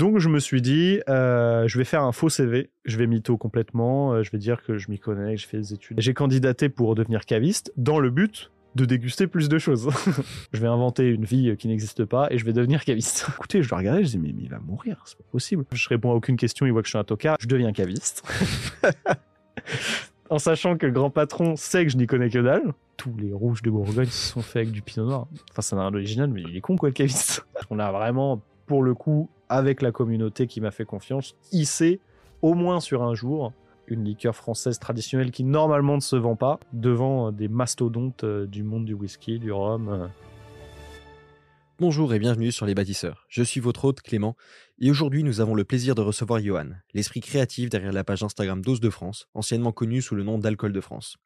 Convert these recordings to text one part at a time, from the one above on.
Donc je me suis dit, euh, je vais faire un faux CV, je vais mytho complètement, euh, je vais dire que je m'y connais, que je fais des études. J'ai candidaté pour devenir caviste dans le but de déguster plus de choses. je vais inventer une vie qui n'existe pas et je vais devenir caviste. Écoutez, je le regardais, je dis mais, mais il va mourir, c'est pas possible. Je réponds à aucune question, il voit que je suis un tocard, je deviens caviste. en sachant que le grand patron sait que je n'y connais que dalle. Tous les rouges de Bourgogne sont faits avec du pinot noir. Enfin, ça n'a rien d'original, mais il est con quoi le caviste. On a vraiment, pour le coup, avec la communauté qui m'a fait confiance, hissé au moins sur un jour une liqueur française traditionnelle qui normalement ne se vend pas devant des mastodontes euh, du monde du whisky, du rhum. euh. Bonjour et bienvenue sur Les Bâtisseurs. Je suis votre hôte Clément et aujourd'hui nous avons le plaisir de recevoir Johan, l'esprit créatif derrière la page Instagram Dose de France, anciennement connue sous le nom d'Alcool de France.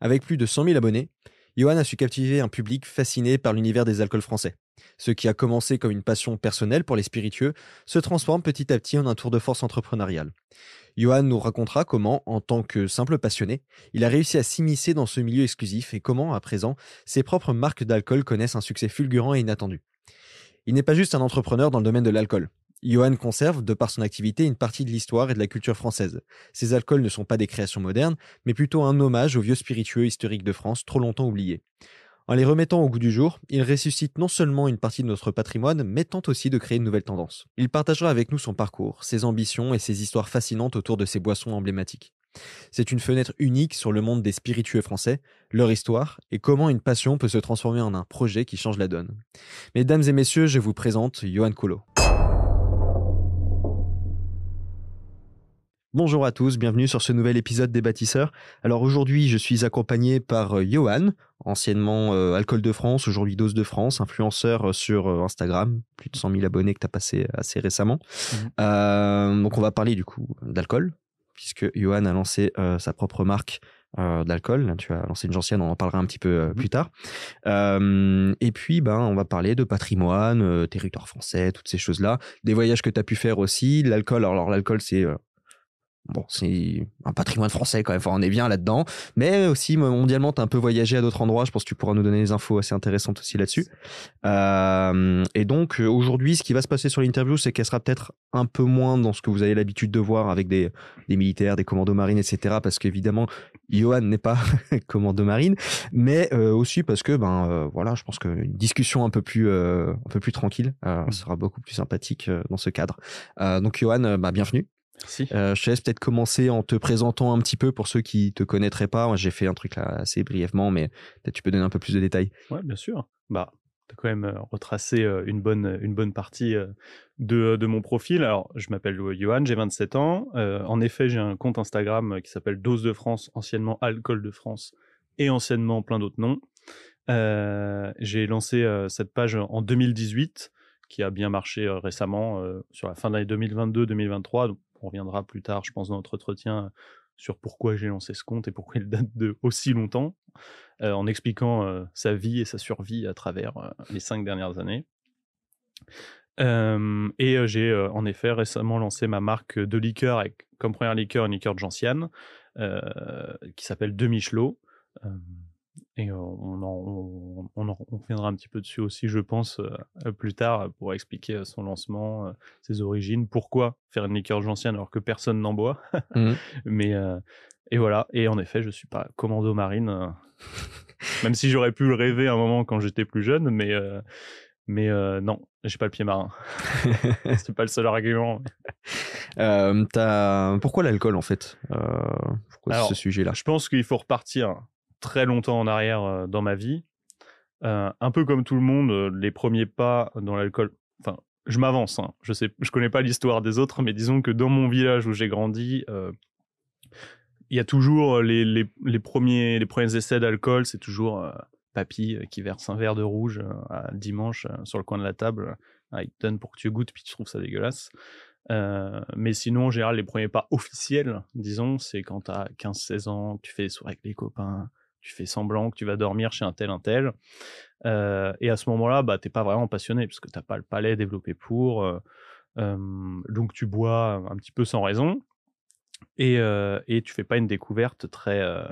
Avec plus de 100 000 abonnés, Johan a su captiver un public fasciné par l'univers des alcools français. Ce qui a commencé comme une passion personnelle pour les spiritueux se transforme petit à petit en un tour de force entrepreneurial. Johan nous racontera comment, en tant que simple passionné, il a réussi à s'immiscer dans ce milieu exclusif et comment, à présent, ses propres marques d'alcool connaissent un succès fulgurant et inattendu. Il n'est pas juste un entrepreneur dans le domaine de l'alcool. Johan conserve, de par son activité, une partie de l'histoire et de la culture française. Ces alcools ne sont pas des créations modernes, mais plutôt un hommage aux vieux spiritueux historiques de France trop longtemps oubliés. En les remettant au goût du jour, il ressuscite non seulement une partie de notre patrimoine, mais tente aussi de créer une nouvelle tendance. Il partagera avec nous son parcours, ses ambitions et ses histoires fascinantes autour de ces boissons emblématiques. C'est une fenêtre unique sur le monde des spiritueux français, leur histoire et comment une passion peut se transformer en un projet qui change la donne. Mesdames et messieurs, je vous présente Johan Colo. Bonjour à tous, bienvenue sur ce nouvel épisode des bâtisseurs. Alors aujourd'hui, je suis accompagné par euh, Johan, anciennement euh, Alcool de France, aujourd'hui Dose de France, influenceur euh, sur euh, Instagram, plus de 100 000 abonnés que tu as passé assez récemment. Euh, donc on va parler du coup d'alcool, puisque Johan a lancé sa propre marque d'alcool. Tu as lancé une gentiane, on en parlera un petit peu euh, plus tard. Euh, et puis, ben, on va parler de patrimoine, euh, territoire français, toutes ces choses-là, des voyages que tu as pu faire aussi, l'alcool. Alors l'alcool, c'est euh, Bon, c'est un patrimoine français quand même, enfin, on est bien là-dedans. Mais aussi, mondialement, tu as un peu voyagé à d'autres endroits. Je pense que tu pourras nous donner des infos assez intéressantes aussi là-dessus. Euh, et donc, euh, aujourd'hui, ce qui va se passer sur l'interview, c'est qu'elle sera peut-être un peu moins dans ce que vous avez l'habitude de voir avec des, des militaires, des commandos marines, etc. Parce qu'évidemment, Johan n'est pas commando marine, mais euh, aussi parce que, ben, euh, voilà, je pense qu'une discussion un peu plus, un peu plus tranquille euh, sera beaucoup plus sympathique dans ce cadre. Donc, Johan, bah, bienvenue. Merci. Euh, je te laisse peut-être commencer en te présentant un petit peu pour ceux qui te connaîtraient pas. Moi, j'ai fait un truc là assez brièvement, mais peut-être tu peux donner un peu plus de détails. Ouais, bien sûr. Bah, tu as quand même euh, retracé euh, une bonne, une bonne partie de, de mon profil. Alors, je m'appelle Johan, j'ai 27 ans. Euh, en effet, j'ai un compte Instagram qui s'appelle Dose de France, anciennement Alcool de France et anciennement plein d'autres noms. Euh, j'ai lancé cette page en 2018 qui a bien marché récemment euh, sur la fin de l'année 2022-2023. On reviendra plus tard, je pense, dans notre entretien euh, sur pourquoi j'ai lancé ce compte et pourquoi il date de aussi longtemps, euh, en expliquant euh, sa vie et sa survie à travers les cinq dernières années. Et j'ai en effet récemment lancé ma marque de liqueur avec comme première liqueur une liqueur de gentiane qui s'appelle Demi-Chelot. Euh, et euh, on, en, on, on en- reviendra un petit peu dessus aussi, je pense, euh, plus tard pour expliquer euh, son lancement, euh, ses origines, pourquoi faire une liqueur gentiane alors que personne n'en boit. Mhm. Mais euh, et voilà. Et en effet, je suis pas commando marine, euh, même si j'aurais pu le rêver un moment quand j'étais plus jeune, mais euh, Mais euh, non, j'ai pas le pied marin. c'est pas le seul argument. Euh, Pourquoi l'alcool en fait? Euh, Pourquoi Alors, ce sujet-là? Je pense qu'il faut repartir très longtemps en arrière dans ma vie. Un peu comme tout le monde, les premiers pas dans l'alcool. Enfin, je m'avance. hein. Je sais, je connais pas l'histoire des autres, mais disons que dans mon village où j'ai grandi, il y a toujours les, premiers les premiers essais d'alcool. C'est toujours papy qui verse un verre de rouge à dimanche sur le coin de la table. Ah, il te donne pour que tu goûtes, puis tu trouves ça dégueulasse. Mais sinon, en général, les premiers pas officiels, disons, c'est quand tu as 15-16 ans, tu fais des soirées avec les copains, tu fais semblant que tu vas dormir chez un tel, un tel. Euh, et à ce moment-là, bah, t'es pas vraiment passionné, parce que t'as pas le palais développé pour. euh, donc tu bois un petit peu sans raison. Et, euh, et tu fais pas une découverte très, euh,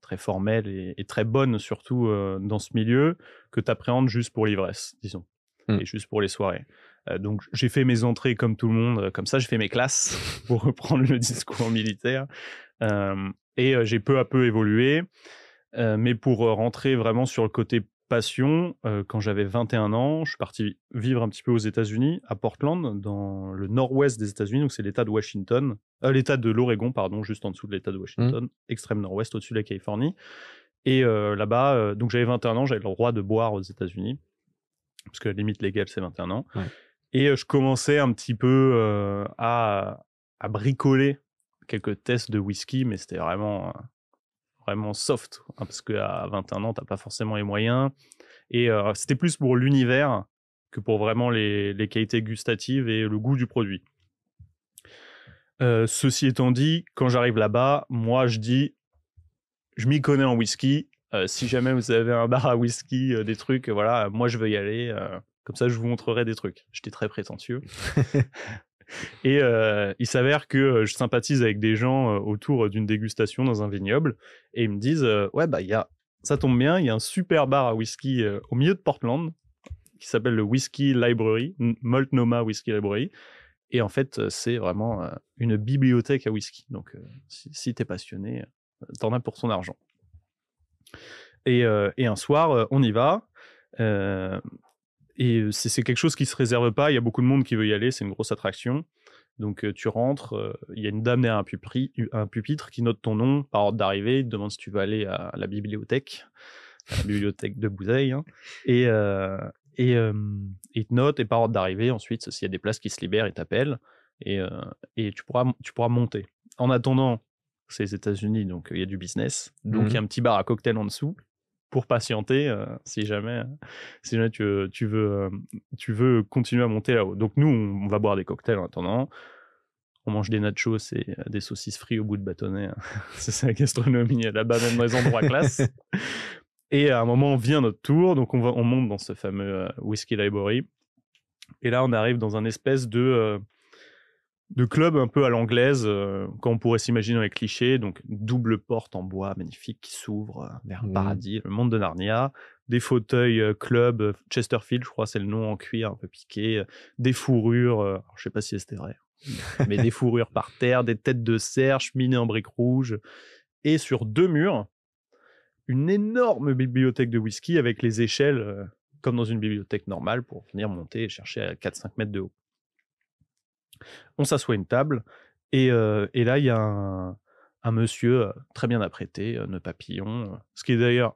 très formelle et, et très bonne, surtout dans ce milieu, que tu appréhendes juste pour l'ivresse, disons, Mm. et juste pour les soirées. Euh, donc j'ai fait mes entrées comme tout le monde, euh, comme ça j'ai fait mes classes, pour reprendre le discours militaire. Euh, et j'ai peu à peu évolué. Mais pour rentrer vraiment sur le côté passion, quand j'avais 21 ans, je suis parti vivre un petit peu aux États-Unis, à Portland, dans le nord-ouest des États-Unis, donc c'est l'État de Washington, euh, l'État de l'Oregon, pardon, juste en dessous de l'État de Washington, extrême nord-ouest, au-dessus de la Californie. Et euh, là-bas, euh, donc j'avais 21 ans, j'avais le droit de boire aux États-Unis, parce que la limite légale c'est 21 ans. Ouais. Et je commençais un petit peu à, à bricoler quelques tests de whisky, mais c'était vraiment, vraiment soft, hein, parce qu'à 21 ans, t'as pas forcément les moyens. Et c'était plus pour l'univers que pour vraiment les, les qualités gustatives et le goût du produit. Ceci étant dit, quand j'arrive là-bas, moi je dis, je m'y connais en whisky. Si jamais vous avez un bar à whisky, des trucs, voilà, moi je veux y aller. Comme ça, je vous montrerai des trucs. J'étais très prétentieux. Et euh, il s'avère que euh, je sympathise avec des gens euh, autour d'une dégustation dans un vignoble et ils me disent euh, ouais bah il y a ça tombe bien, il y a un super bar à whisky euh, au milieu de Portland qui s'appelle le Whisky Library, Multnomah Whisky Library. Et en fait, c'est vraiment une bibliothèque à whisky. Donc, si, si t'es passionné, euh, t'en as pour ton argent. Et, et un soir, on y va. Euh, et c'est quelque chose qui se réserve pas. Il y a beaucoup de monde qui veut y aller. C'est une grosse attraction. Donc tu rentres, il y a une dame derrière un, pupri- un pupitre qui note ton nom par ordre d'arrivée, il te demande si tu veux aller à la bibliothèque, à la bibliothèque de Bouzeille, hein. et, euh, et euh, il te note et par ordre d'arrivée, ensuite s'il y a des places qui se libèrent, il t'appelle et, euh, et tu, pourras, tu pourras monter. En attendant, c'est les États-Unis, donc il y a du business, donc il y a un petit bar à cocktail en dessous pour patienter euh, si jamais, si jamais tu, veux- tu, veux, euh, tu veux continuer à monter là-haut. Donc nous, on, on va boire des cocktails en attendant. On mange des nachos et euh, des saucisses frites au bout de bâtonnet. hein. c'est ça la gastronomie là-bas, même dans les endroits classe. Et à un moment, vient notre tour, donc on, va, on monte dans ce fameux euh, Whisky Library. Et là, on arrive dans un espèce de, de club un peu à l'anglaise, euh, comme on pourrait s'imaginer dans les clichés. Donc, double porte en bois magnifique qui s'ouvre euh, vers le Mhm. paradis, le monde de Narnia. Des fauteuils euh, club, euh, Chesterfield, je crois, c'est le nom en cuir un peu piqué. Des fourrures, alors, je sais pas si c'était vrai, mais des fourrures par terre, des têtes de cerf cheminées en briques rouges. Et sur deux murs, une énorme bibliothèque de whisky avec les échelles comme dans une bibliothèque normale pour venir monter et chercher à 4-5 mètres de haut. On s'assoit à une table et, euh, et là il y a un, un monsieur euh, très bien apprêté, euh, nœud papillon, ce qui est d'ailleurs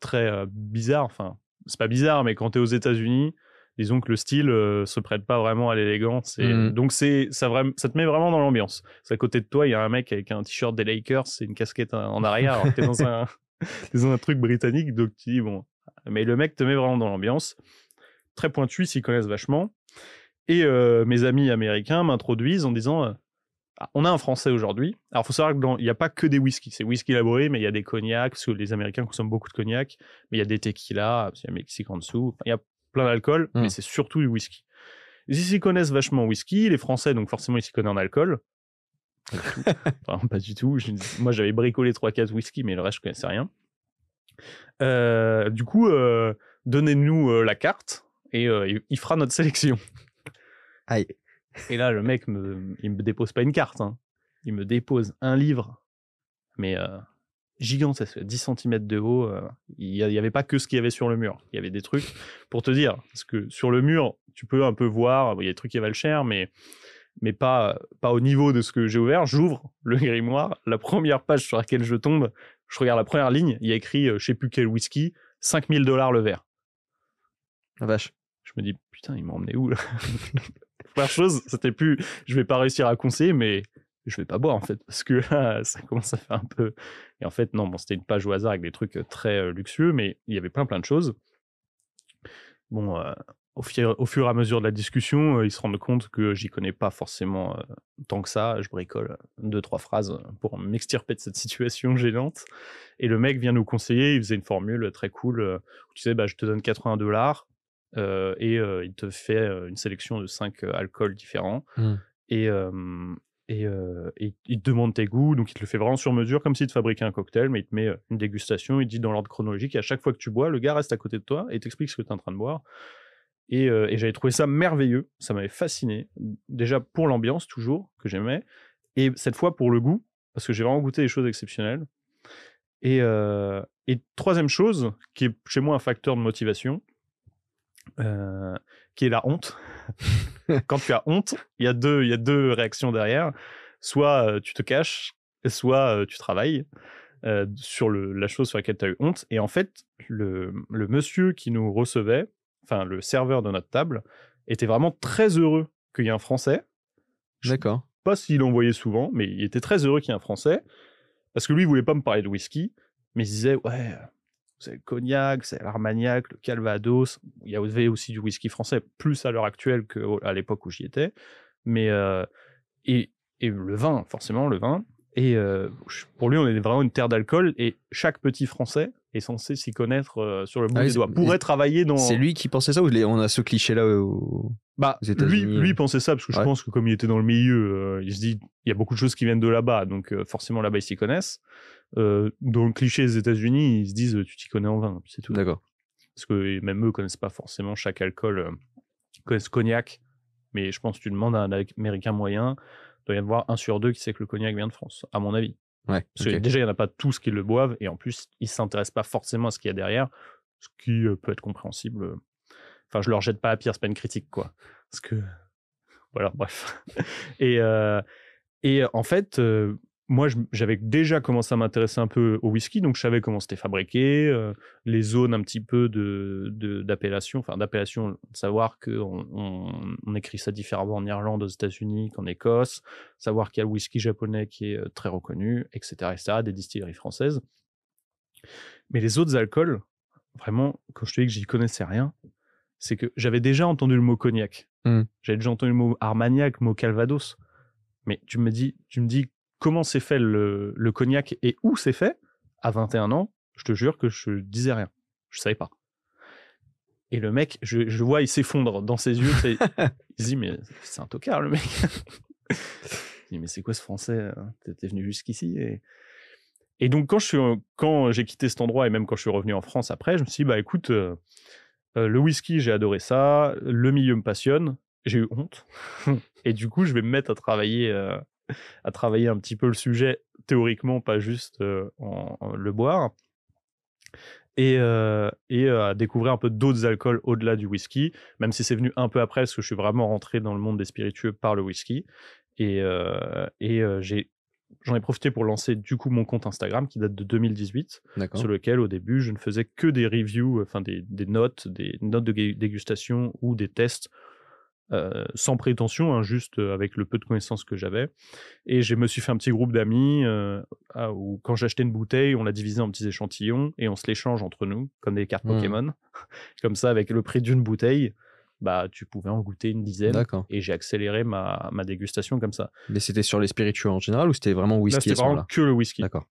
très bizarre, enfin c'est pas bizarre mais quand tu es aux États-Unis, disons que le style euh, se prête pas vraiment à l'élégance et Mhm. donc c'est ça, ça te met vraiment dans l'ambiance. C'est à côté de toi, il y a un mec avec un t-shirt des Lakers et une casquette en arrière alors t'es dans un t'es dans un truc britannique donc tu dis bon mais le mec te met vraiment dans l'ambiance. Très pointu, s'y connaissent vachement. Et euh, mes amis américains m'introduisent en disant euh, Ah, on a un français aujourd'hui. Alors, faut savoir qu'il n'y a pas que des whisky. C'est whisky élaboré, mais il y a des cognacs, parce que les Américains consomment beaucoup de cognac. Mais il y a des tequilas, parce qu'il y a Mexique en dessous. Il y a plein d'alcool, Mm. mais c'est surtout du whisky. Ils s'y connaissent vachement en whisky. Les Français, donc forcément, ils s'y connaissent en alcool. Pas du tout. Enfin, pas du tout. Je- moi, j'avais bricolé 3-4 whisky, mais le reste, je connaissais rien. Euh, du coup, euh, donnez-nous euh, la carte et il- il fera notre sélection. Aïe. Et là, le mec, me, il me dépose pas une carte. hein. Il me dépose un livre, mais euh, gigantesque, 10 cm de haut. euh, Il n'y avait pas que ce qu'il y avait sur le mur. Il y avait des trucs pour te dire. Parce que sur le mur, tu peux un peu voir, il y a des trucs qui valent cher, mais, mais pas, pas au niveau de ce que j'ai ouvert. J'ouvre le grimoire, la première page sur laquelle je tombe, je regarde la première ligne, il y a écrit, euh, je sais plus quel whisky, 5000 dollars le verre. La vache. Je me dis, putain, il m'a emmené où là? Première chose, c'était plus, je vais pas réussir à conseiller, mais je vais pas boire en fait, parce que ça commence à faire un peu. Et en fait, non, bon, c'était une page au hasard avec des trucs euh, très euh, luxueux, mais il y avait plein plein de choses. Bon, euh, au, fur, et à mesure de la discussion, ils se rendent compte que j'y connais pas forcément tant que ça. Je bricole deux, trois phrases pour m'extirper de cette situation gênante. Et le mec vient nous conseiller, il faisait une formule très cool, où tu sais, bah, je te donne 80 dollars, euh, et euh, il te fait euh, une sélection de 5 alcools différents Hmm. et, et, et il te demande tes goûts donc il te le fait vraiment sur mesure comme s'il te fabriquait un cocktail mais il te met une dégustation il te dit dans l'ordre chronologique et à chaque fois que tu bois le gars reste à côté de toi et t'explique ce que tu es en train de boire et, et j'avais trouvé ça merveilleux ça m'avait fasciné déjà pour l'ambiance toujours que j'aimais et cette fois pour le goût parce que j'ai vraiment goûté des choses exceptionnelles et, et troisième chose qui est chez moi un facteur de motivation euh, qui est la honte. Quand tu as honte, il y a deux, il y a deux réactions derrière. Soit euh, tu te caches, soit euh, tu travailles sur le, la chose sur laquelle tu as eu honte. Et en fait, le, le monsieur qui nous recevait, enfin le serveur de notre table, était vraiment très heureux qu'il y ait un Français. D'accord. Pas s'il en voyait souvent, mais il était très heureux qu'il y ait un Français. Parce que lui, il voulait pas me parler de whisky, mais il disait, ouais, c'est le cognac, c'est l'armagnac, le calvados. Il y avait aussi du whisky français, plus à l'heure actuelle qu'à l'époque où j'y étais. Mais, euh, et, et le vin, forcément, le vin. Et euh, pour lui, on est vraiment une terre d'alcool, et chaque petit Français est censé s'y connaître euh, sur le bout Ah des doigts. Pourrait travailler dans. C'est lui qui pensait ça ou on a ce cliché-là au- Bah, aux lui, lui euh. pensait ça parce que je pense que comme il était dans le milieu, euh, il se dit il y a beaucoup de choses qui viennent de là-bas, donc euh, forcément là-bas ils s'y connaissent. Euh, dans le cliché des États-Unis, ils se disent tu t'y connais en vin, c'est tout. D'accord. Parce que même eux connaissent pas forcément chaque alcool, euh, ils connaissent cognac, mais je pense que tu demandes à un Américain moyen, doit y en avoir un sur deux qui sait que le cognac vient de France, à mon avis. Ouais. Parce que déjà, il n'y en a pas tous qui le boivent, et en plus, ils ne s'intéressent pas forcément à ce qu'il y a derrière, ce qui euh, peut être compréhensible. Enfin, je leur jette pas la pierre, c'est pas une critique, quoi. Parce que. Voilà, bref. et, euh, et en fait, euh, moi, j'avais déjà commencé à m'intéresser un peu au whisky, donc je savais comment c'était fabriqué, euh, les zones un petit peu de de- d'appellation, enfin d'appellation, de savoir qu'on on, on écrit ça différemment en Irlande, aux États-Unis qu'en Écosse, savoir qu'il y a le whisky japonais qui est euh, très reconnu, etc., etc., des distilleries françaises. Mais les autres alcools, vraiment, quand je te dis que j'y connaissais rien, c'est que j'avais déjà entendu le mot cognac. Hmm. J'avais déjà entendu le mot armagnac, le mot calvados. Mais tu me dis, tu me dis comment c'est fait le, le cognac et où c'est fait à 21 ans, je te jure que je disais rien. Je savais pas. Et le mec, je, je le vois, il s'effondre dans ses yeux. il se dit, mais c'est un tocard, le mec. il dit, mais c'est quoi ce français hein? T'es venu jusqu'ici et... et donc, quand je suis, quand j'ai quitté cet endroit et même quand je suis revenu en France après, je me suis dit, bah écoute, euh, euh, le whisky, j'ai adoré ça. Le milieu me passionne. J'ai eu honte. et du coup, je vais me mettre à travailler, euh, à travailler un petit peu le sujet théoriquement, pas juste euh, en, en le boire. Et, euh, et à découvrir un peu d'autres alcools au-delà du whisky, même si c'est venu un peu après, parce que je suis vraiment rentré dans le monde des spiritueux par le whisky. Et, et j'ai, j'en ai profité pour lancer du coup mon compte Instagram qui date de 2018 D'accord. sur lequel au début je ne faisais que des reviews, enfin des, des notes, des notes de dégustation ou des tests euh, sans prétention, hein, juste euh, avec le peu de connaissances que j'avais. Et je me suis fait un petit groupe d'amis euh, ah, où quand j'achetais une bouteille, on la divisait en petits échantillons et on se l'échange entre nous, comme des cartes Mhm. Pokémon. comme ça, avec le prix d'une bouteille, bah tu pouvais en goûter une dizaine. Et j'ai accéléré ma, ma dégustation comme ça. Mais c'était sur les spiritueux en général ou c'était vraiment whisky c'était vraiment que le whisky. D'accord.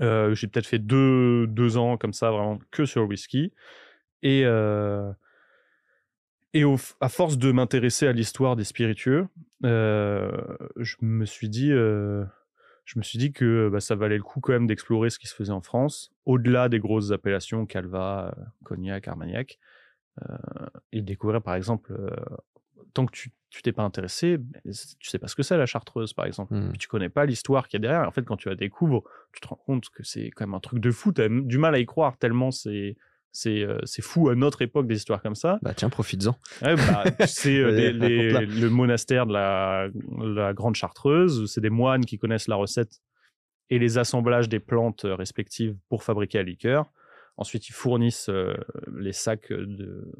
Euh, j'ai peut-être fait deux, deux ans comme ça, vraiment que sur le whisky. Et, euh, et au à force de m'intéresser à l'histoire des spiritueux, euh, je me suis dit, euh, je me suis dit que bah, ça valait le coup quand même d'explorer ce qui se faisait en France, au-delà des grosses appellations Calva, euh, Cognac, Armagnac, euh, et découvrir par exemple, tant que tu tu t'es pas intéressé, ben, tu sais pas ce que c'est la chartreuse, par exemple. Mmh. Tu connais pas l'histoire qu'il y a derrière. En fait, quand tu la découvres, tu te rends compte que c'est quand même un truc de fou. Tu as du mal à y croire tellement c'est c'est euh, c'est fou à notre époque des histoires comme ça. Bah tiens, profites-en. Ouais, bah, c'est euh, le monastère de la, la Grande Chartreuse. C'est des moines qui connaissent la recette et les assemblages des plantes euh, respectives pour fabriquer la liqueur. Ensuite, ils fournissent euh, les sacs de,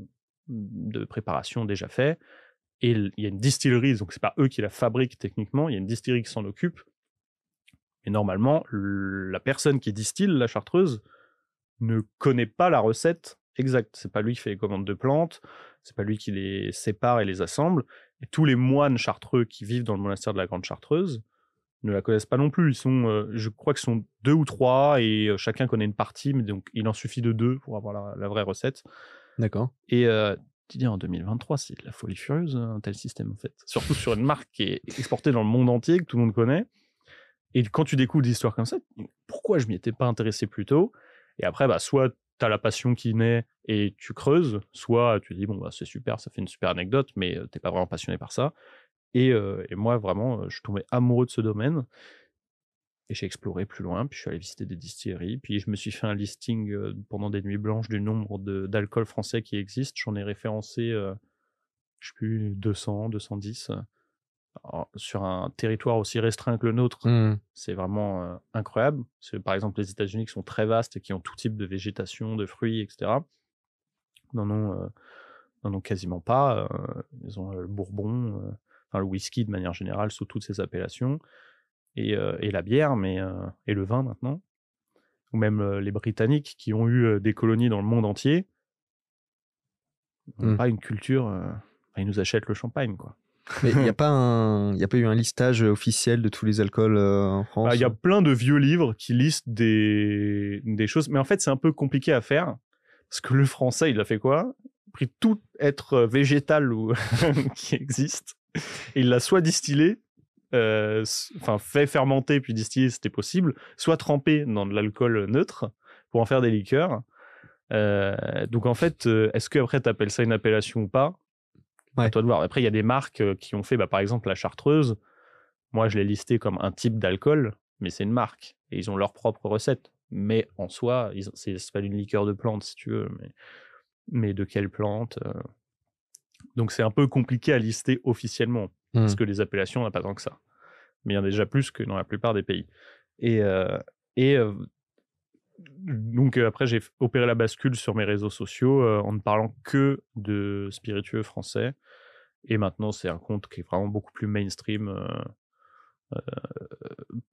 de préparation déjà faits. Et il y a une distillerie, donc c'est pas eux qui la fabriquent techniquement, il y a une distillerie qui s'en occupe. Et normalement, la personne qui distille la chartreuse ne connaît pas la recette exacte. C'est pas lui qui fait les commandes de plantes, c'est pas lui qui les sépare et les assemble. Et tous les moines chartreux qui vivent dans le monastère de la Grande Chartreuse ne la connaissent pas non plus. Ils sont, euh, je crois qu'ils sont deux ou trois et euh, chacun connaît une partie, mais donc il en suffit de deux pour avoir la, la vraie recette. D'accord. Et euh, tu dis en 2023, c'est de la folie furieuse un tel système en fait. Surtout sur une marque qui est exportée dans le monde entier, que tout le monde connaît. Et quand tu découvres des histoires comme ça, pourquoi je m'y étais pas intéressé plus tôt? Et après, bah, soit tu as la passion qui naît et tu creuses, soit tu dis, bon, bah, c'est super, ça fait une super anecdote, mais tu t'es pas vraiment passionné par ça. Et, euh, moi, vraiment, euh, je suis tombé amoureux de ce domaine. Et j'ai exploré plus loin, puis je suis allé visiter des distilleries, puis je me suis fait un listing euh, pendant des nuits blanches du nombre d'alcools français qui existent. J'en ai référencé, euh, je sais plus, 200, 210. Alors, sur un territoire aussi restreint que le nôtre, Mmh. c'est vraiment euh, incroyable. Par exemple les États-Unis qui sont très vastes et qui ont tout type de végétation, de fruits, etc. N'en ont, euh, n'en ont quasiment pas. euh, ils ont le bourbon, enfin le whisky de manière générale sous toutes ses appellations, et, et la bière, mais et le vin maintenant. Ou même les Britanniques qui ont eu des colonies dans le monde entier, n'ont Mm. pas une culture. ils nous achètent le champagne, quoi. Mais il n'y a, pas un... y a pas eu un listage officiel de tous les alcools euh, en France Bah, Il y a plein de vieux livres qui listent des, des choses, mais en fait, c'est un peu compliqué à faire. Parce que le français, il a fait quoi? Il a pris tout être euh, végétal ou qui existe et il l'a soit distillé, euh, enfin fait fermenter puis distiller, c'était possible, soit trempé dans de l'alcool neutre pour en faire des liqueurs. Euh, donc en fait, est-ce que après tu appelles ça une appellation ou pas? Ouais. À toi de voir. Après, il y a des marques euh, qui ont fait, bah, par exemple, la chartreuse. Moi, je l'ai listé comme un type d'alcool, mais c'est une marque. Et ils ont leur propre recette. Mais en soi, ils- c'est c'est pas une liqueur de plante, si tu veux. Mais, mais de quelle plante euh. Donc, c'est un peu compliqué à lister officiellement. Parce Hmm. que les appellations, on n'a pas tant que ça. Mais il y en a déjà plus que dans la plupart des pays. Et, euh, et euh, donc euh, après, j'ai opéré la bascule sur mes réseaux sociaux euh, en ne parlant que de spiritueux français. Et maintenant, c'est un compte qui est vraiment beaucoup plus mainstream, euh,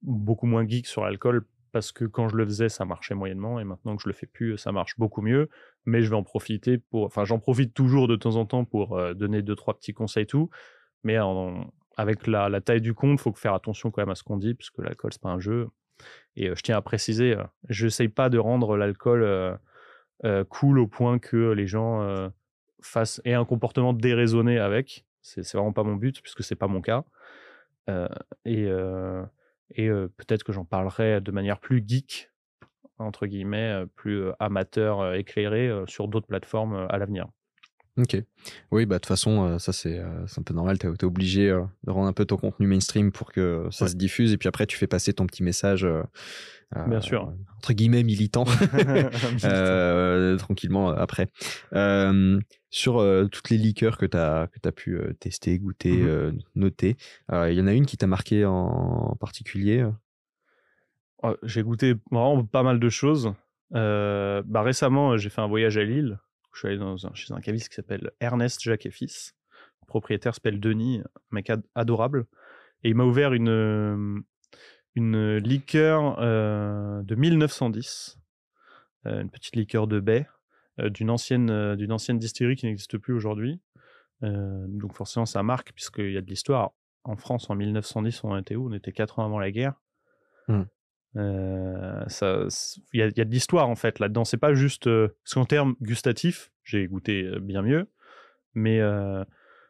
beaucoup moins geek sur l'alcool, parce que quand je le faisais, ça marchait moyennement, et maintenant que je le fais plus, ça marche beaucoup mieux. Mais je vais en profiter pour, enfin, j'en profite toujours de temps en temps pour donner deux trois petits conseils tout. Mais avec la, taille du compte, faut faire attention quand même à ce qu'on dit, parce que l'alcool c'est pas un jeu. Et euh, je tiens à préciser, euh, je n'essaye pas de rendre l'alcool euh, cool au point que les gens fassent aient un comportement déraisonné avec. C'est vraiment pas mon but, puisque c'est pas mon cas. Et et peut-être que j'en parlerai de manière plus geek, entre guillemets, plus amateur, éclairé, sur d'autres plateformes à l'avenir. Ok. Oui, bah de toute façon, euh, ça c'est euh, c'est un peu normal. T'es es obligé euh, de rendre un peu ton contenu mainstream pour que ça Ouais. se diffuse et puis après tu fais passer ton petit message. euh, Bien sûr. Entre guillemets militant. euh, tranquillement après. Euh, sur toutes les liqueurs que tu as, que as pu tester, goûter, euh, noter, il y en a une qui t'a marqué en particulier Oh, j'ai goûté vraiment pas mal de choses. Bah, récemment, j'ai fait un voyage à Lille. Je suis allé chez un caviste qui s'appelle Ernest Jacques et. Le propriétaire s'appelle Denis, un mec ad- adorable. Et il m'a ouvert une, euh, liqueur euh, de 1910, euh, une petite liqueur de baie d'une ancienne, distillerie qui n'existe plus aujourd'hui. Donc forcément, ça marque puisqu'il y a de l'histoire. En France, en 1910, on était où? On était 4 ans avant la guerre. Euh, il y, a- de l'histoire en fait là-dedans. C'est pas juste euh, parce qu'en termes gustatifs, j'ai goûté euh, bien mieux, mais euh,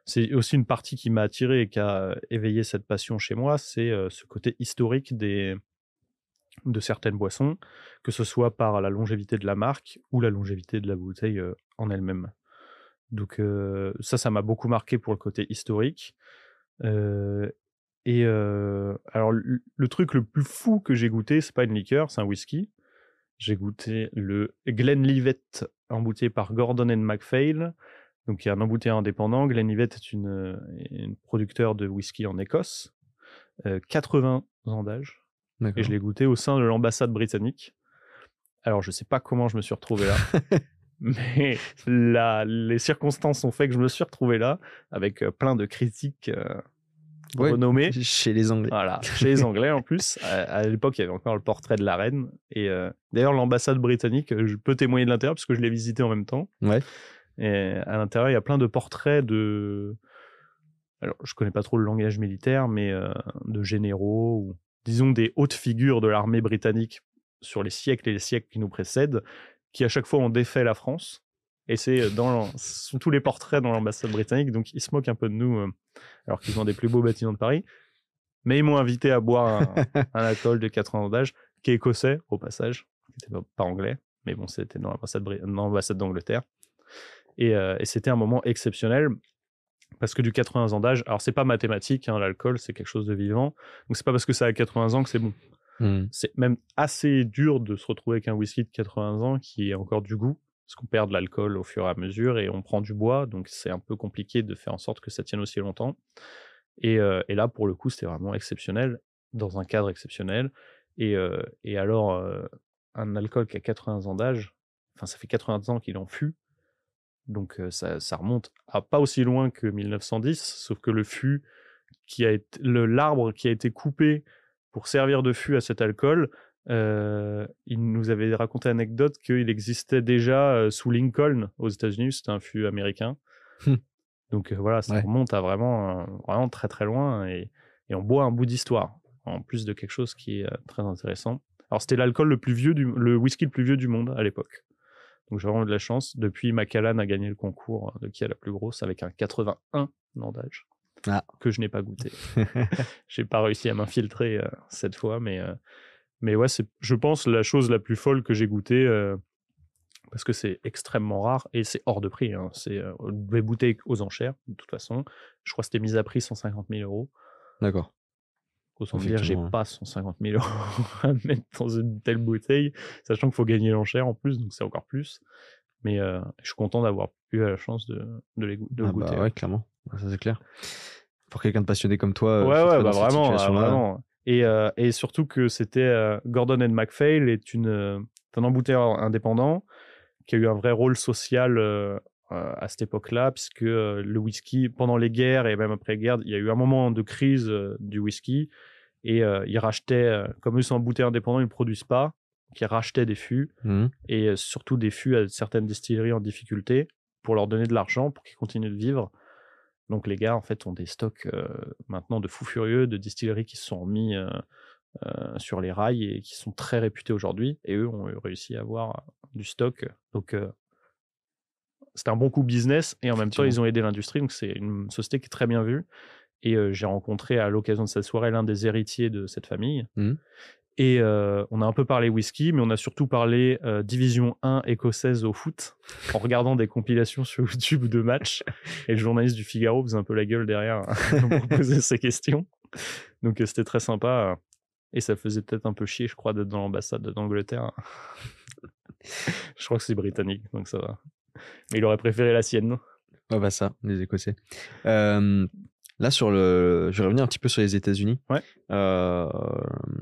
c'est aussi une partie qui m'a attiré et qui a éveillé cette passion chez moi, c'est ce côté historique des de certaines boissons, que ce soit par la longévité de la marque ou la longévité de la bouteille en elle-même. Donc ça, ça m'a beaucoup marqué pour le côté historique. Et alors le, truc le plus fou que j'ai goûté, c'est pas une liqueur, c'est un whisky. J'ai goûté le Glenlivet embouteillé par Gordon and MacPhail, donc y a un embouteilleur indépendant. Glenlivet est une, une producteur de whisky en Écosse, 80 ans d'âge. Et je l'ai goûté au sein de l'ambassade britannique. Alors je sais pas comment je me suis retrouvé là. mais les circonstances ont fait que je me suis retrouvé là avec plein de critiques renommées. Chez les Anglais. Voilà, chez les Anglais en plus. À, l'époque, il y avait encore le portrait de la reine. Et d'ailleurs, l'ambassade britannique, je peux témoigner de l'intérieur parce que je l'ai visité en même temps. Ouais. Et à l'intérieur, il y a plein de portraits de. Alors, je connais pas trop le langage militaire, mais de généraux ou disons des hautes figures de l'armée britannique sur les siècles et les siècles qui nous précèdent qui à chaque fois ont défait la France. Et c'est dans sont tous les portraits dans l'ambassade britannique, donc ils se moquent un peu de nous, euh, alors qu'ils ont des plus beaux bâtiments de Paris. Mais ils m'ont invité à boire un, un alcool de 80 ans d'âge, qui est écossais, au passage, qui n'était pas, anglais, mais bon, c'était dans l'ambassade d'Angleterre. Et, euh, et c'était un moment exceptionnel, parce que du 80 ans d'âge, alors c'est pas mathématique, hein, l'alcool, c'est quelque chose de vivant, donc c'est pas parce que ça a 80 ans que c'est bon. Mmh. C'est même assez dur de se retrouver avec un whisky de 80 ans qui ait encore du goût, parce qu'on perd de l'alcool au fur et à mesure et on prend du bois, donc c'est un peu compliqué de faire en sorte que ça tienne aussi longtemps. Et, euh, là, pour le coup, c'était vraiment exceptionnel, dans un cadre exceptionnel. Et, euh, et alors, euh, un alcool qui a 80 ans d'âge, enfin, ça fait 80 ans qu'il en fut, donc ça, remonte à pas aussi loin que 1910, sauf que le fût qui a été, l'arbre qui a été coupé pour servir de fût à cet alcool, euh, il nous avait raconté l'anecdote qu'il existait déjà euh, sous Lincoln aux États-Unis, c'était un fût américain. Hum. Donc euh, voilà, ça remonte à vraiment, vraiment très très loin et, et on boit un bout d'histoire en plus de quelque chose qui est très intéressant. Alors c'était l'alcool le plus vieux, du, le whisky le plus vieux du monde à l'époque. Donc j'ai vraiment eu de la chance. Depuis, Macallan a gagné le concours de qui est la plus grosse avec un 81 ans d'âge. Ah. que je n'ai pas goûté. J'ai pas réussi à m'infiltrer euh, cette fois, mais, mais ouais, c'est, je pense, la chose la plus folle que j'ai goûtée euh, parce que c'est extrêmement rare et c'est hors de prix. Hein. C'est des bouteilles aux enchères, de toute façon. Je crois que c'était mis à prix 150 000 euros. D'accord. Autant dire, j'ai pas 150 000 euros à mettre dans une telle bouteille, sachant qu'il faut gagner l'enchère en plus, donc c'est encore plus. Mais je suis content d'avoir eu la chance de, de, les, de ah goûter. Bah ouais, clairement. Ça, c'est clair. Pour quelqu'un de passionné comme toi. Euh, ouais, ouais, bah vraiment, vraiment. Et, euh, et, surtout que c'était euh, Gordon and MacPhail est une, un embouteilleur indépendant qui a eu un vrai rôle social à cette époque-là, puisque le whisky, pendant les guerres et même après les guerres, il y a eu un moment de crise du whisky et ils rachetaient, comme eux sont embouteilleurs indépendants, ils ne produisent pas, qui rachetaient des fûts mmh. et surtout des fûts à certaines distilleries en difficulté pour leur donner de l'argent pour qu'ils continuent de vivre. Donc les gars, en fait, ont des stocks euh, maintenant de fous furieux, de distilleries qui se sont mis euh, euh, sur les rails et qui sont très réputés aujourd'hui. Et eux ont réussi à avoir du stock. Donc c'était un bon coup business et en même temps, ils ont aidé l'industrie. Donc c'est une société qui est très bien vue. Et j'ai rencontré à l'occasion de cette soirée l'un des héritiers de cette famille. Mmh. Et euh, on a un peu parlé whisky, mais on a surtout parlé euh, Division 1 écossaise au foot, en regardant des compilations sur YouTube de matchs. Et le journaliste du Figaro faisait un peu la gueule derrière pour poser ses questions. Donc euh, c'était très sympa. Et ça faisait peut-être un peu chier, je crois, d'être dans l'ambassade d'Angleterre. je crois que c'est britannique, donc ça va. Mais il aurait préféré la sienne. Ah bah ça, les Écossais. Là, sur le, je vais revenir un petit peu sur les États-Unis. Ouais. Euh,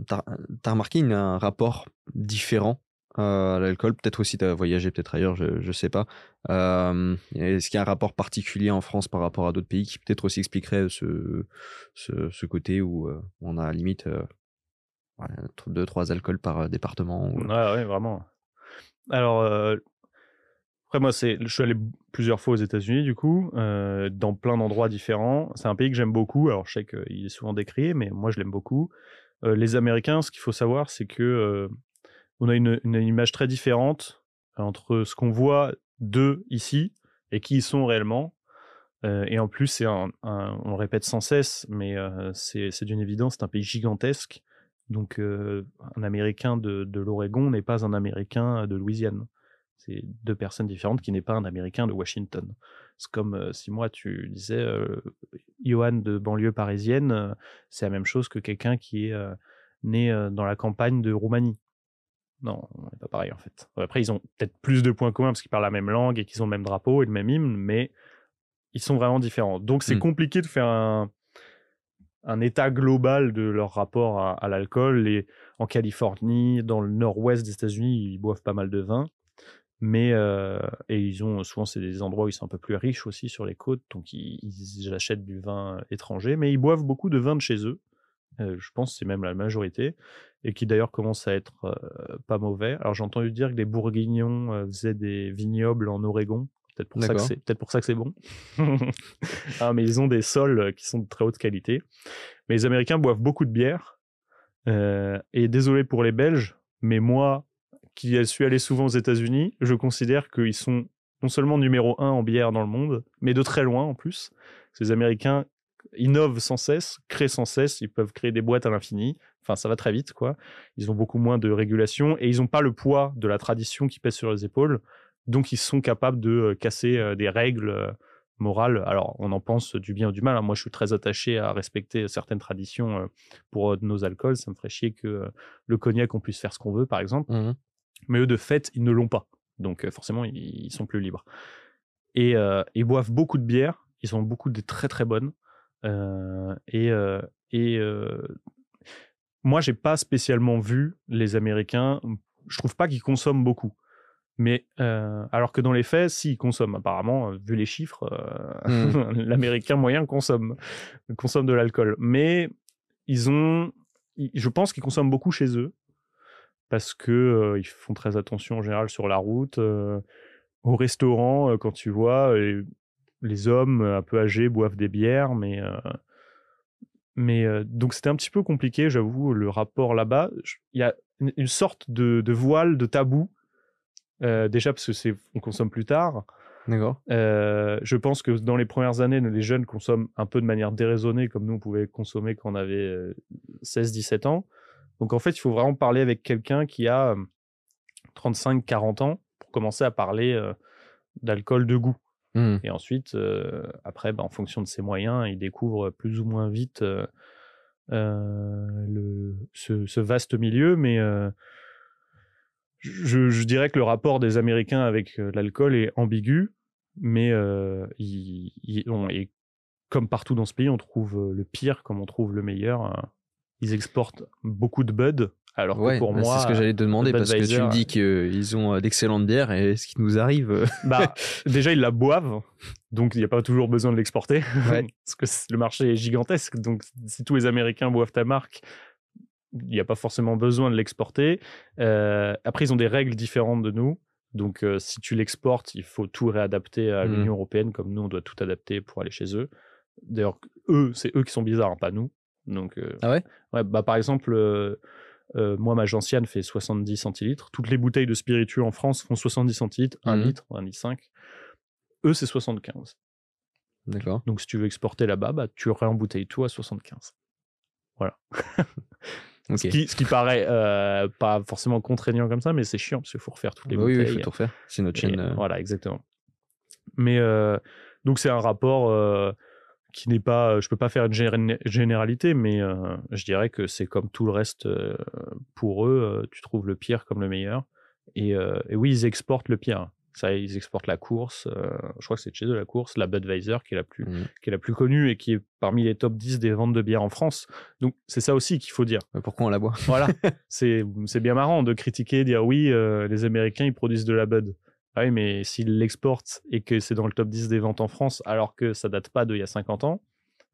t'as as remarqué un rapport différent euh, à l'alcool Peut-être aussi, tu as voyagé peut-être ailleurs, je ne sais pas. Euh, est-ce qu'il y a un rapport particulier en France par rapport à d'autres pays qui peut-être aussi expliquerait ce, ce, ce côté où euh, on a limite euh, deux, trois alcools par département ou... Ouais, ouais, vraiment. Alors, après, moi, c'est, je suis allé plusieurs fois aux États-Unis, du coup, euh, dans plein d'endroits différents. C'est un pays que j'aime beaucoup. Alors, je sais qu'il est souvent décrié, mais moi, je l'aime beaucoup. Euh, les Américains, ce qu'il faut savoir, c'est que euh, on a une, image très différente entre ce qu'on voit d'eux ici et qui ils sont réellement. Et en plus, c'est un, on le répète sans cesse, mais c'est, d'une évidence, c'est un pays gigantesque. Donc, un Américain de l'Oregon n'est pas un Américain de Louisiane c'est deux personnes différentes qui n'est pas un Américain de Washington. C'est comme euh, si moi tu disais euh, Johan de banlieue parisienne, euh, c'est la même chose que quelqu'un qui est euh, né dans la campagne de Roumanie. Non, on n'est pas pareil en fait. Après, ils ont peut-être plus de points communs parce qu'ils parlent la même langue et qu'ils ont le même drapeau et le même hymne, mais ils sont vraiment différents. Donc c'est Mm. compliqué de faire un, un état global de leur rapport à, à l'alcool. Et en Californie, dans le nord-ouest des États-Unis, ils boivent pas mal de vin. Mais euh, et ils ont souvent c'est des endroits où ils sont un peu plus riches aussi sur les côtes, donc ils, ils achètent du vin étranger, mais ils boivent beaucoup de vin de chez eux. Euh, je pense c'est même la majorité et qui d'ailleurs commence à être euh, pas mauvais. Alors j'ai entendu dire que les Bourguignons faisaient des vignobles en Oregon. Peut-être pour ça que c'est peut-être pour ça que c'est bon. ah, mais ils ont des sols qui sont de très haute qualité. Mais les Américains boivent beaucoup de bière. Et désolé pour les Belges, mais moi, qui suis allé souvent aux États-Unis, je considère qu'ils sont non seulement numéro un en bière dans le monde, mais de très loin en plus. Ces Américains innovent sans cesse, créent sans cesse, ils peuvent créer des boîtes à l'infini. Enfin, ça va très vite, quoi. Ils ont beaucoup moins de régulation et ils n'ont pas le poids de la tradition qui pèse sur les épaules. Donc, ils sont capables de euh, casser euh, des règles euh, morales. Alors, on en pense du bien ou du mal. hein. Moi, je suis très attaché à respecter certaines traditions pour nos alcools. Ça me ferait chier que le cognac, on puisse faire ce qu'on veut, par exemple Mhm. Mais eux de fait ils ne l'ont pas. Donc euh, forcément ils, ils sont plus libres. Et euh, ils boivent beaucoup de bière. Ils ont beaucoup de très très bonnes. Euh, et et moi j'ai pas spécialement vu les américains. Je trouve pas qu'ils consomment beaucoup. Mais euh, alors que dans les faits si ils consomment. Apparemment vu les chiffres euh, l'américain moyen consomme consomme de l'alcool. Mais ils ont je pense qu'ils consomment beaucoup chez eux parce que euh, ils font très attention en général sur la route. euh, au restaurant, euh, quand tu vois, les, les hommes un peu âgés boivent des bières, mais mais donc c'était un petit peu compliqué, j'avoue, le rapport là-bas. Il y a une, une sorte de, de voile, de tabou. déjà parce que c'est on consomme plus tard. D'accord. Je pense que dans les premières années, les jeunes consomment un peu de manière déraisonnée, comme nous, on pouvait consommer quand on avait 16-17 ans. Donc en fait, il faut vraiment parler avec quelqu'un qui a 35-40 ans pour commencer à parler euh, d'alcool de goût. Mhm. Et ensuite, euh, après, bah, en fonction de ses moyens, il découvre plus ou moins vite euh, le, ce, ce vaste milieu. Mais je, je dirais que le rapport des Américains avec l'alcool est ambigu, mais il- il- on- et comme partout dans ce pays, on trouve le pire comme on trouve le meilleur. Euh. Ils exportent beaucoup de Bud, alors Ouais, que pour bah, moi, c'est ce que j'allais te demander parce que tu me dis qu'ils ont euh, d'excellentes bières et ce qui nous arrive. euh, Bah, déjà, ils la boivent, donc il n'y a pas toujours besoin de l'exporter, Ouais. parce que le marché est gigantesque. Donc, si tous les Américains boivent ta marque, il n'y a pas forcément besoin de l'exporter. Euh, après, ils ont des règles différentes de nous. Donc, euh, si tu l'exportes, il faut tout réadapter à Mhm. l'Union européenne, comme nous, on doit tout adapter pour aller chez eux. D'ailleurs, eux, c'est eux qui sont bizarres, hein, pas nous. Donc, euh, Ah ouais? Ouais, bah, par exemple, euh, euh, moi, ma gentiane fait 70 centilitres. Toutes les bouteilles de spiritueux en France font 70 centilitres, 1 Mhm. litre, 1 litre 5. Eux, c'est 75. D'accord. Donc, si tu veux exporter là-bas, bah, tu réembouteilles tout à 75. Voilà. Ok. Ce, qui, ce qui paraît euh, pas forcément contraignant comme ça, mais c'est chiant parce qu'il faut refaire toutes les Bah oui, oui, bouteilles. il faut tout refaire. C'est notre chaîne. euh, Voilà, exactement. Mais euh, donc c'est un rapport qui n'est pas, je peux pas faire une gén- généralité, mais euh, je dirais que c'est comme tout le reste euh, pour eux. euh, tu trouves le pire comme le meilleur. Et, euh, et oui, ils exportent le pire. Ça, ils exportent la course. euh, je crois que c'est chez eux la course, la Budweiser qui est la plus, qui est la plus connue et qui est parmi les top 10 des ventes de bière en France. Donc c'est ça aussi qu'il faut dire. Pourquoi on la boit? Voilà, c'est bien marrant de critiquer, dire oui, euh, les Américains ils produisent de la Bud. Ah oui, mais s'ils l'exportent et que c'est dans le top 10 des ventes en France, alors que ça date pas d'il y a 50 ans,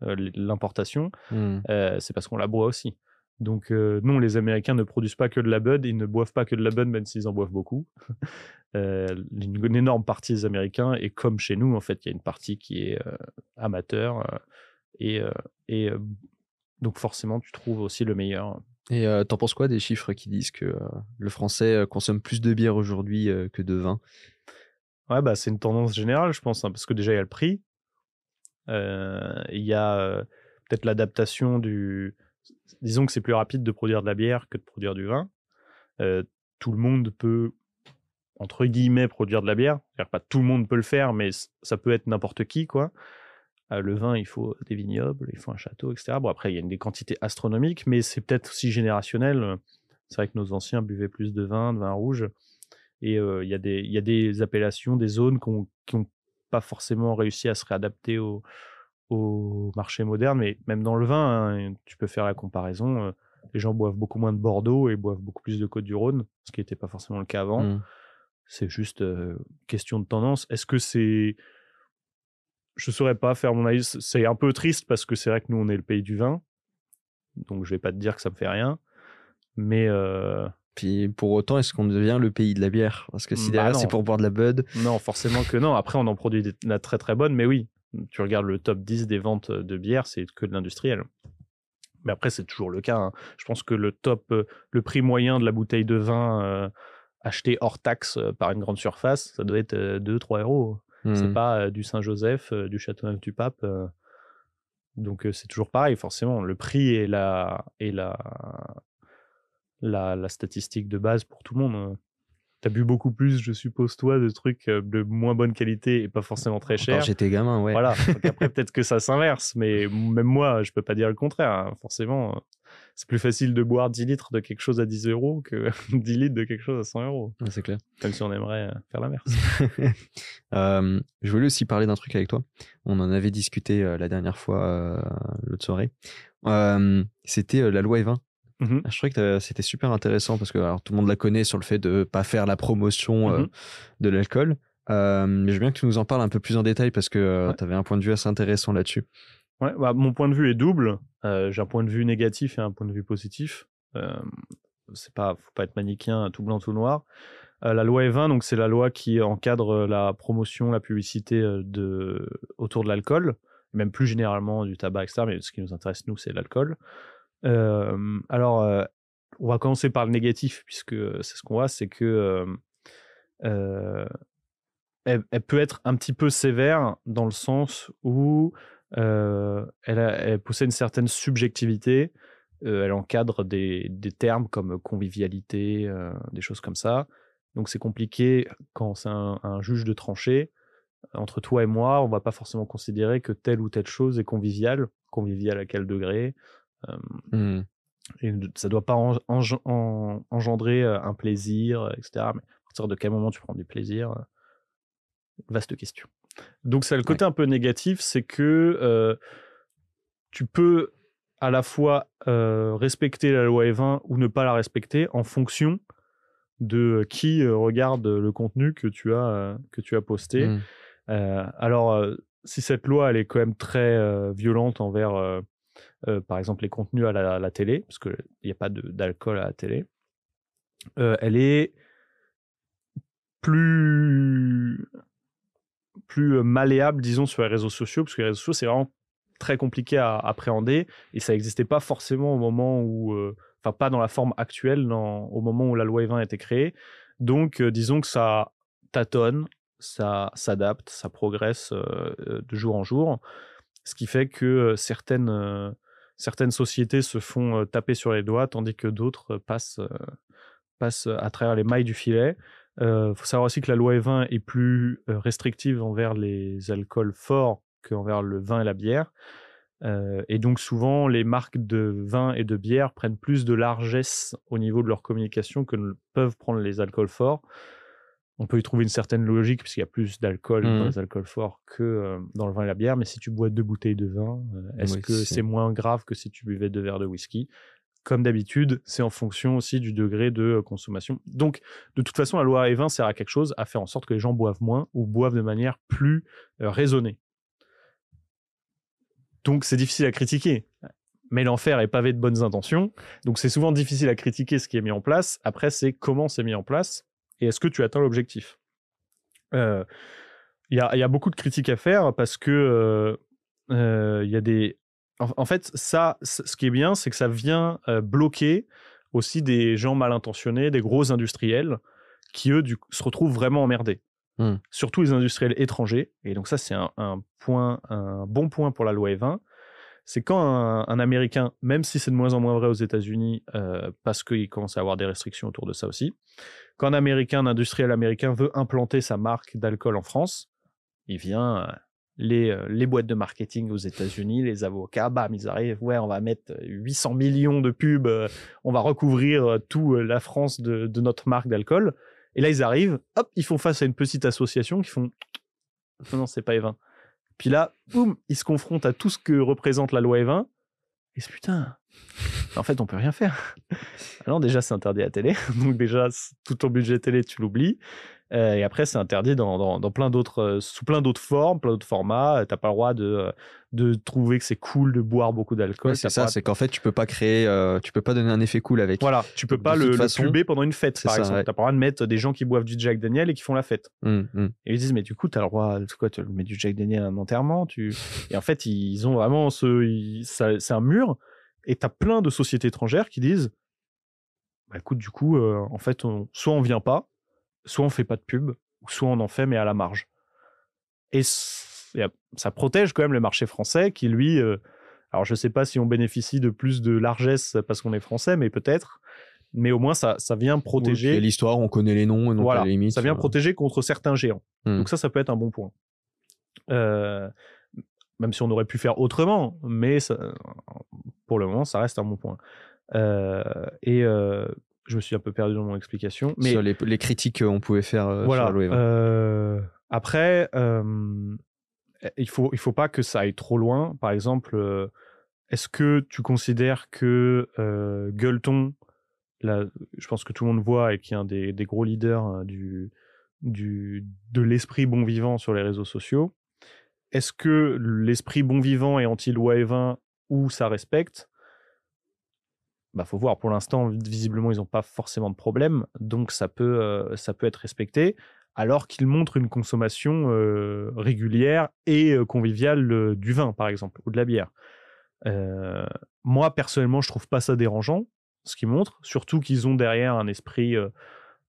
euh, l'importation, Mhm. euh, c'est parce qu'on la boit aussi. Donc euh, non, les Américains ne produisent pas que de la Bud, ils ne boivent pas que de la Bud, même s'ils en boivent beaucoup. Euh, une, une énorme partie des Américains, et comme chez nous, en fait, il y a une partie qui est euh, amateur, et, et donc forcément, tu trouves aussi le meilleur. Et euh, t'en penses quoi des chiffres qui disent que euh, le français euh, consomme plus de bière aujourd'hui euh, que de vin? Ouais, bah, c'est une tendance générale, je pense, hein, parce que déjà, il y a le prix. Il y a peut-être l'adaptation du. Disons que c'est plus rapide de produire de la bière que de produire du vin. Tout le monde peut entre guillemets, produire de la bière. Pas tout le monde peut le faire, mais ça peut être n'importe qui, quoi. Le vin, il faut des vignobles, il faut un château, etc. Bon, après, il y a des quantités astronomiques, mais c'est peut-être aussi générationnel. C'est vrai que nos anciens buvaient plus de vin, de vin rouge. Et il y, a des, y a des appellations, des zones qui n'ont pas forcément réussi à se réadapter au, au marché moderne. Mais même dans le vin, hein, tu peux faire la comparaison. les gens boivent beaucoup moins de Bordeaux et boivent beaucoup plus de Côte-du-Rhône, ce qui n'était pas forcément le cas avant. Mmh. C'est juste question de tendance. Est-ce que c'est. Je ne saurais pas faire mon avis. C'est un peu triste parce que c'est vrai que nous, on est le pays du vin. Donc, je vais pas te dire que ça me fait rien. Mais puis pour autant, est-ce qu'on devient le pays de la bière? Parce que si bah derrière c'est pour boire de la Bud. Non, forcément que non. Après, on en produit de la très très bonne, mais oui, tu regardes le top 10 des ventes de bière, c'est que de l'industriel. Mais après, c'est toujours le cas. Hein. Je pense que le top, euh, le prix moyen de la bouteille de vin euh, achetée hors taxe euh, par une grande surface, ça doit être 2-3 euros. C'est mmh. pas du Saint-Joseph, du Châteauneuf du Pape. donc c'est toujours pareil, forcément. Le prix est la, est la, la, statistique de base pour tout le monde. Hein. Tu as bu beaucoup plus, je suppose, toi, de trucs de moins bonne qualité et pas forcément très chers. J'étais gamin, ouais. Voilà. après, peut-être que ça s'inverse, mais même moi, je peux pas dire le contraire. Hein. Forcément, c'est plus facile de boire 10 litres de quelque chose à 10 euros que 10 litres de quelque chose à 100 euros. c'est clair. Comme si on aimerait faire l'inverse. je voulais aussi parler d'un truc avec toi. On en avait discuté la dernière fois, l'autre soirée. C'était la loi E20 Mmh je trouvais que c'était super intéressant parce que alors, tout le monde la connaît sur le fait de ne pas faire la promotion mmh euh, de l'alcool. mais je veux bien que tu nous en parles un peu plus en détail parce que euh, tu avais un point de vue assez intéressant là-dessus. Ouais, bah, mon point de vue est double. Euh, j'ai un point de vue négatif et un point de vue positif. Euh, c'est pas, faut pas être manichéen tout blanc tout noir. la loi E20, donc c'est la loi qui encadre la promotion, la publicité de autour de l'alcool, même plus généralement du tabac, etc. Mais ce qui nous intéresse nous, c'est l'alcool alors, on va commencer par le négatif, puisque c'est ce qu'on voit, c'est que elle, peut être un petit peu sévère dans le sens où elle, possède une certaine subjectivité. elle encadre des, termes comme convivialité, des choses comme ça. Donc c'est compliqué quand c'est un, un, juge de tranchée. Entre toi et moi, on va pas forcément considérer que telle ou telle chose est conviviale. Conviviale à quel degré Mmh. Et ça doit pas engendrer un plaisir, etc. Mais à partir de quel moment tu prends du plaisir Vaste question. Donc, c'est le côté un peu négatif, c'est que tu peux à la fois respecter la loi E20 ou ne pas la respecter en fonction de qui regarde le contenu que tu as, que tu as posté. Mmh. alors, si cette loi elle est quand même très violente envers euh, par exemple les contenus à la, télé, parce qu'il n'y a pas d'alcool à la télé, euh, elle est plus, plus malléable, disons, sur les réseaux sociaux, parce que les réseaux sociaux, c'est vraiment très compliqué à appréhender, et ça n'existait pas forcément au moment où, enfin pas dans la forme actuelle, au moment où la loi E20 a été créée. Donc, disons que ça tâtonne, ça s'adapte, ça progresse de jour en jour, ce qui fait que certaines certaines sociétés se font taper sur les doigts, tandis que d'autres passent, passent à travers les mailles du filet. Il faut savoir aussi que la loi E20 est plus restrictive envers les alcools forts qu'envers le vin et la bière. et donc souvent, les marques de vin et de bière prennent plus de largesse au niveau de leur communication que ne peuvent prendre les alcools forts on peut y trouver une certaine logique puisqu'il y a plus d'alcool dans mmh. les alcools forts que dans le vin et la bière. Mais si tu bois deux bouteilles de vin, est-ce que c'est moins grave que si tu buvais deux verres de whisky? Comme d'habitude, c'est en fonction aussi du degré de consommation. Donc, de toute façon, la loi E20 sert à quelque chose, à faire en sorte que les gens boivent moins ou boivent de manière plus raisonnée. Donc, c'est difficile à critiquer. Mais l'enfer est pavé de bonnes intentions. Donc, c'est souvent difficile à critiquer ce qui est mis en place. Après, c'est comment c'est mis en place et est-ce que tu atteins l'objectif? Euh, Il y, a, beaucoup de critiques à faire parce que euh, euh, il y a des. En, fait, ça, ce qui est bien, c'est que ça vient bloquer aussi des gens mal intentionnés, des gros industriels qui, eux, se retrouvent vraiment emmerdés. Mmh. Surtout les industriels étrangers. Et donc, ça, c'est un, point, un bon point pour la loi E20. c'est quand un, Américain, même si c'est de moins en moins vrai aux États-Unis, euh, parce qu'il commence à avoir des restrictions autour de ça aussi, quand un Américain, un industriel américain veut implanter sa marque d'alcool en France, il vient, euh, les, euh, les boîtes de marketing aux États-Unis, les avocats, bam, ils arrivent, ouais, on va mettre 800 millions de pubs, on va recouvrir tout la France de, notre marque d'alcool. Et là, ils arrivent, hop, ils font face à une petite association qui font, non, non, c'est pas Evin. Puis là, boum, ils se confrontent à tout ce que représente la loi E20. Et ce putain, en fait, on peut rien faire. Alors déjà, c'est interdit à télé. Donc déjà, tout ton budget télé, tu l'oublies. Euh, et après, c'est interdit dans, dans, plein d'autres, euh, sous plein d'autres formes, plein d'autres formats. Euh, t'as pas le droit de, de trouver que c'est cool de boire beaucoup d'alcool. c'est ça, c'est qu'en fait, tu peux pas créer, tu peux pas donner un effet cool avec. Voilà, tu peux pas le, façon, pendant une fête, par exemple. T'as pas le droit de mettre des gens qui boivent du Jack Daniel et qui font la fête. Mmh, mmh. Et ils disent, mais du coup, t'as le droit, de quoi, tu mets du Jack Daniel à un enterrement, tu... Et en fait, ils ont vraiment ce, c'est un mur. Et t'as plein de sociétés étrangères qui disent, bah écoute, du coup, en fait, soit on vient pas, soit on fait pas de pub, soit on en fait, mais à la marge. Et ça protège quand même le marché français qui, lui, euh, alors je ne sais pas si on bénéficie de plus de largesse parce qu'on est français, mais peut-être. Mais au moins, ça, ça vient protéger. Oui, l'histoire, on connaît les noms et non voilà, les limites. Ça vient euh. protéger contre certains géants. Hmm. Donc ça, ça peut être un bon point. Euh, même si on aurait pu faire autrement, mais pour le moment, ça reste un bon point. et je me suis un peu perdu dans mon explication. Mais sur les, critiques qu'on pouvait faire euh, voilà, sur euh, après, euh, il faut il faut pas que ça aille trop loin. Par exemple, est-ce que tu considères que Gueuleton, là, je pense que tout le monde voit et qui est un des, des gros leaders du, du de l'esprit bon vivant sur les réseaux sociaux, est-ce que l'esprit bon vivant est anti-loi E20 ou ça respecte bah faut voir. Pour l'instant, visiblement, ils n'ont pas forcément de problème, donc ça peut, euh, ça peut être respecté, alors qu'ils montrent une consommation euh, régulière et euh, conviviale du vin, par exemple, ou de la bière. moi, personnellement, je trouve pas ça dérangeant, ce qu'ils montrent, surtout qu'ils ont derrière un esprit,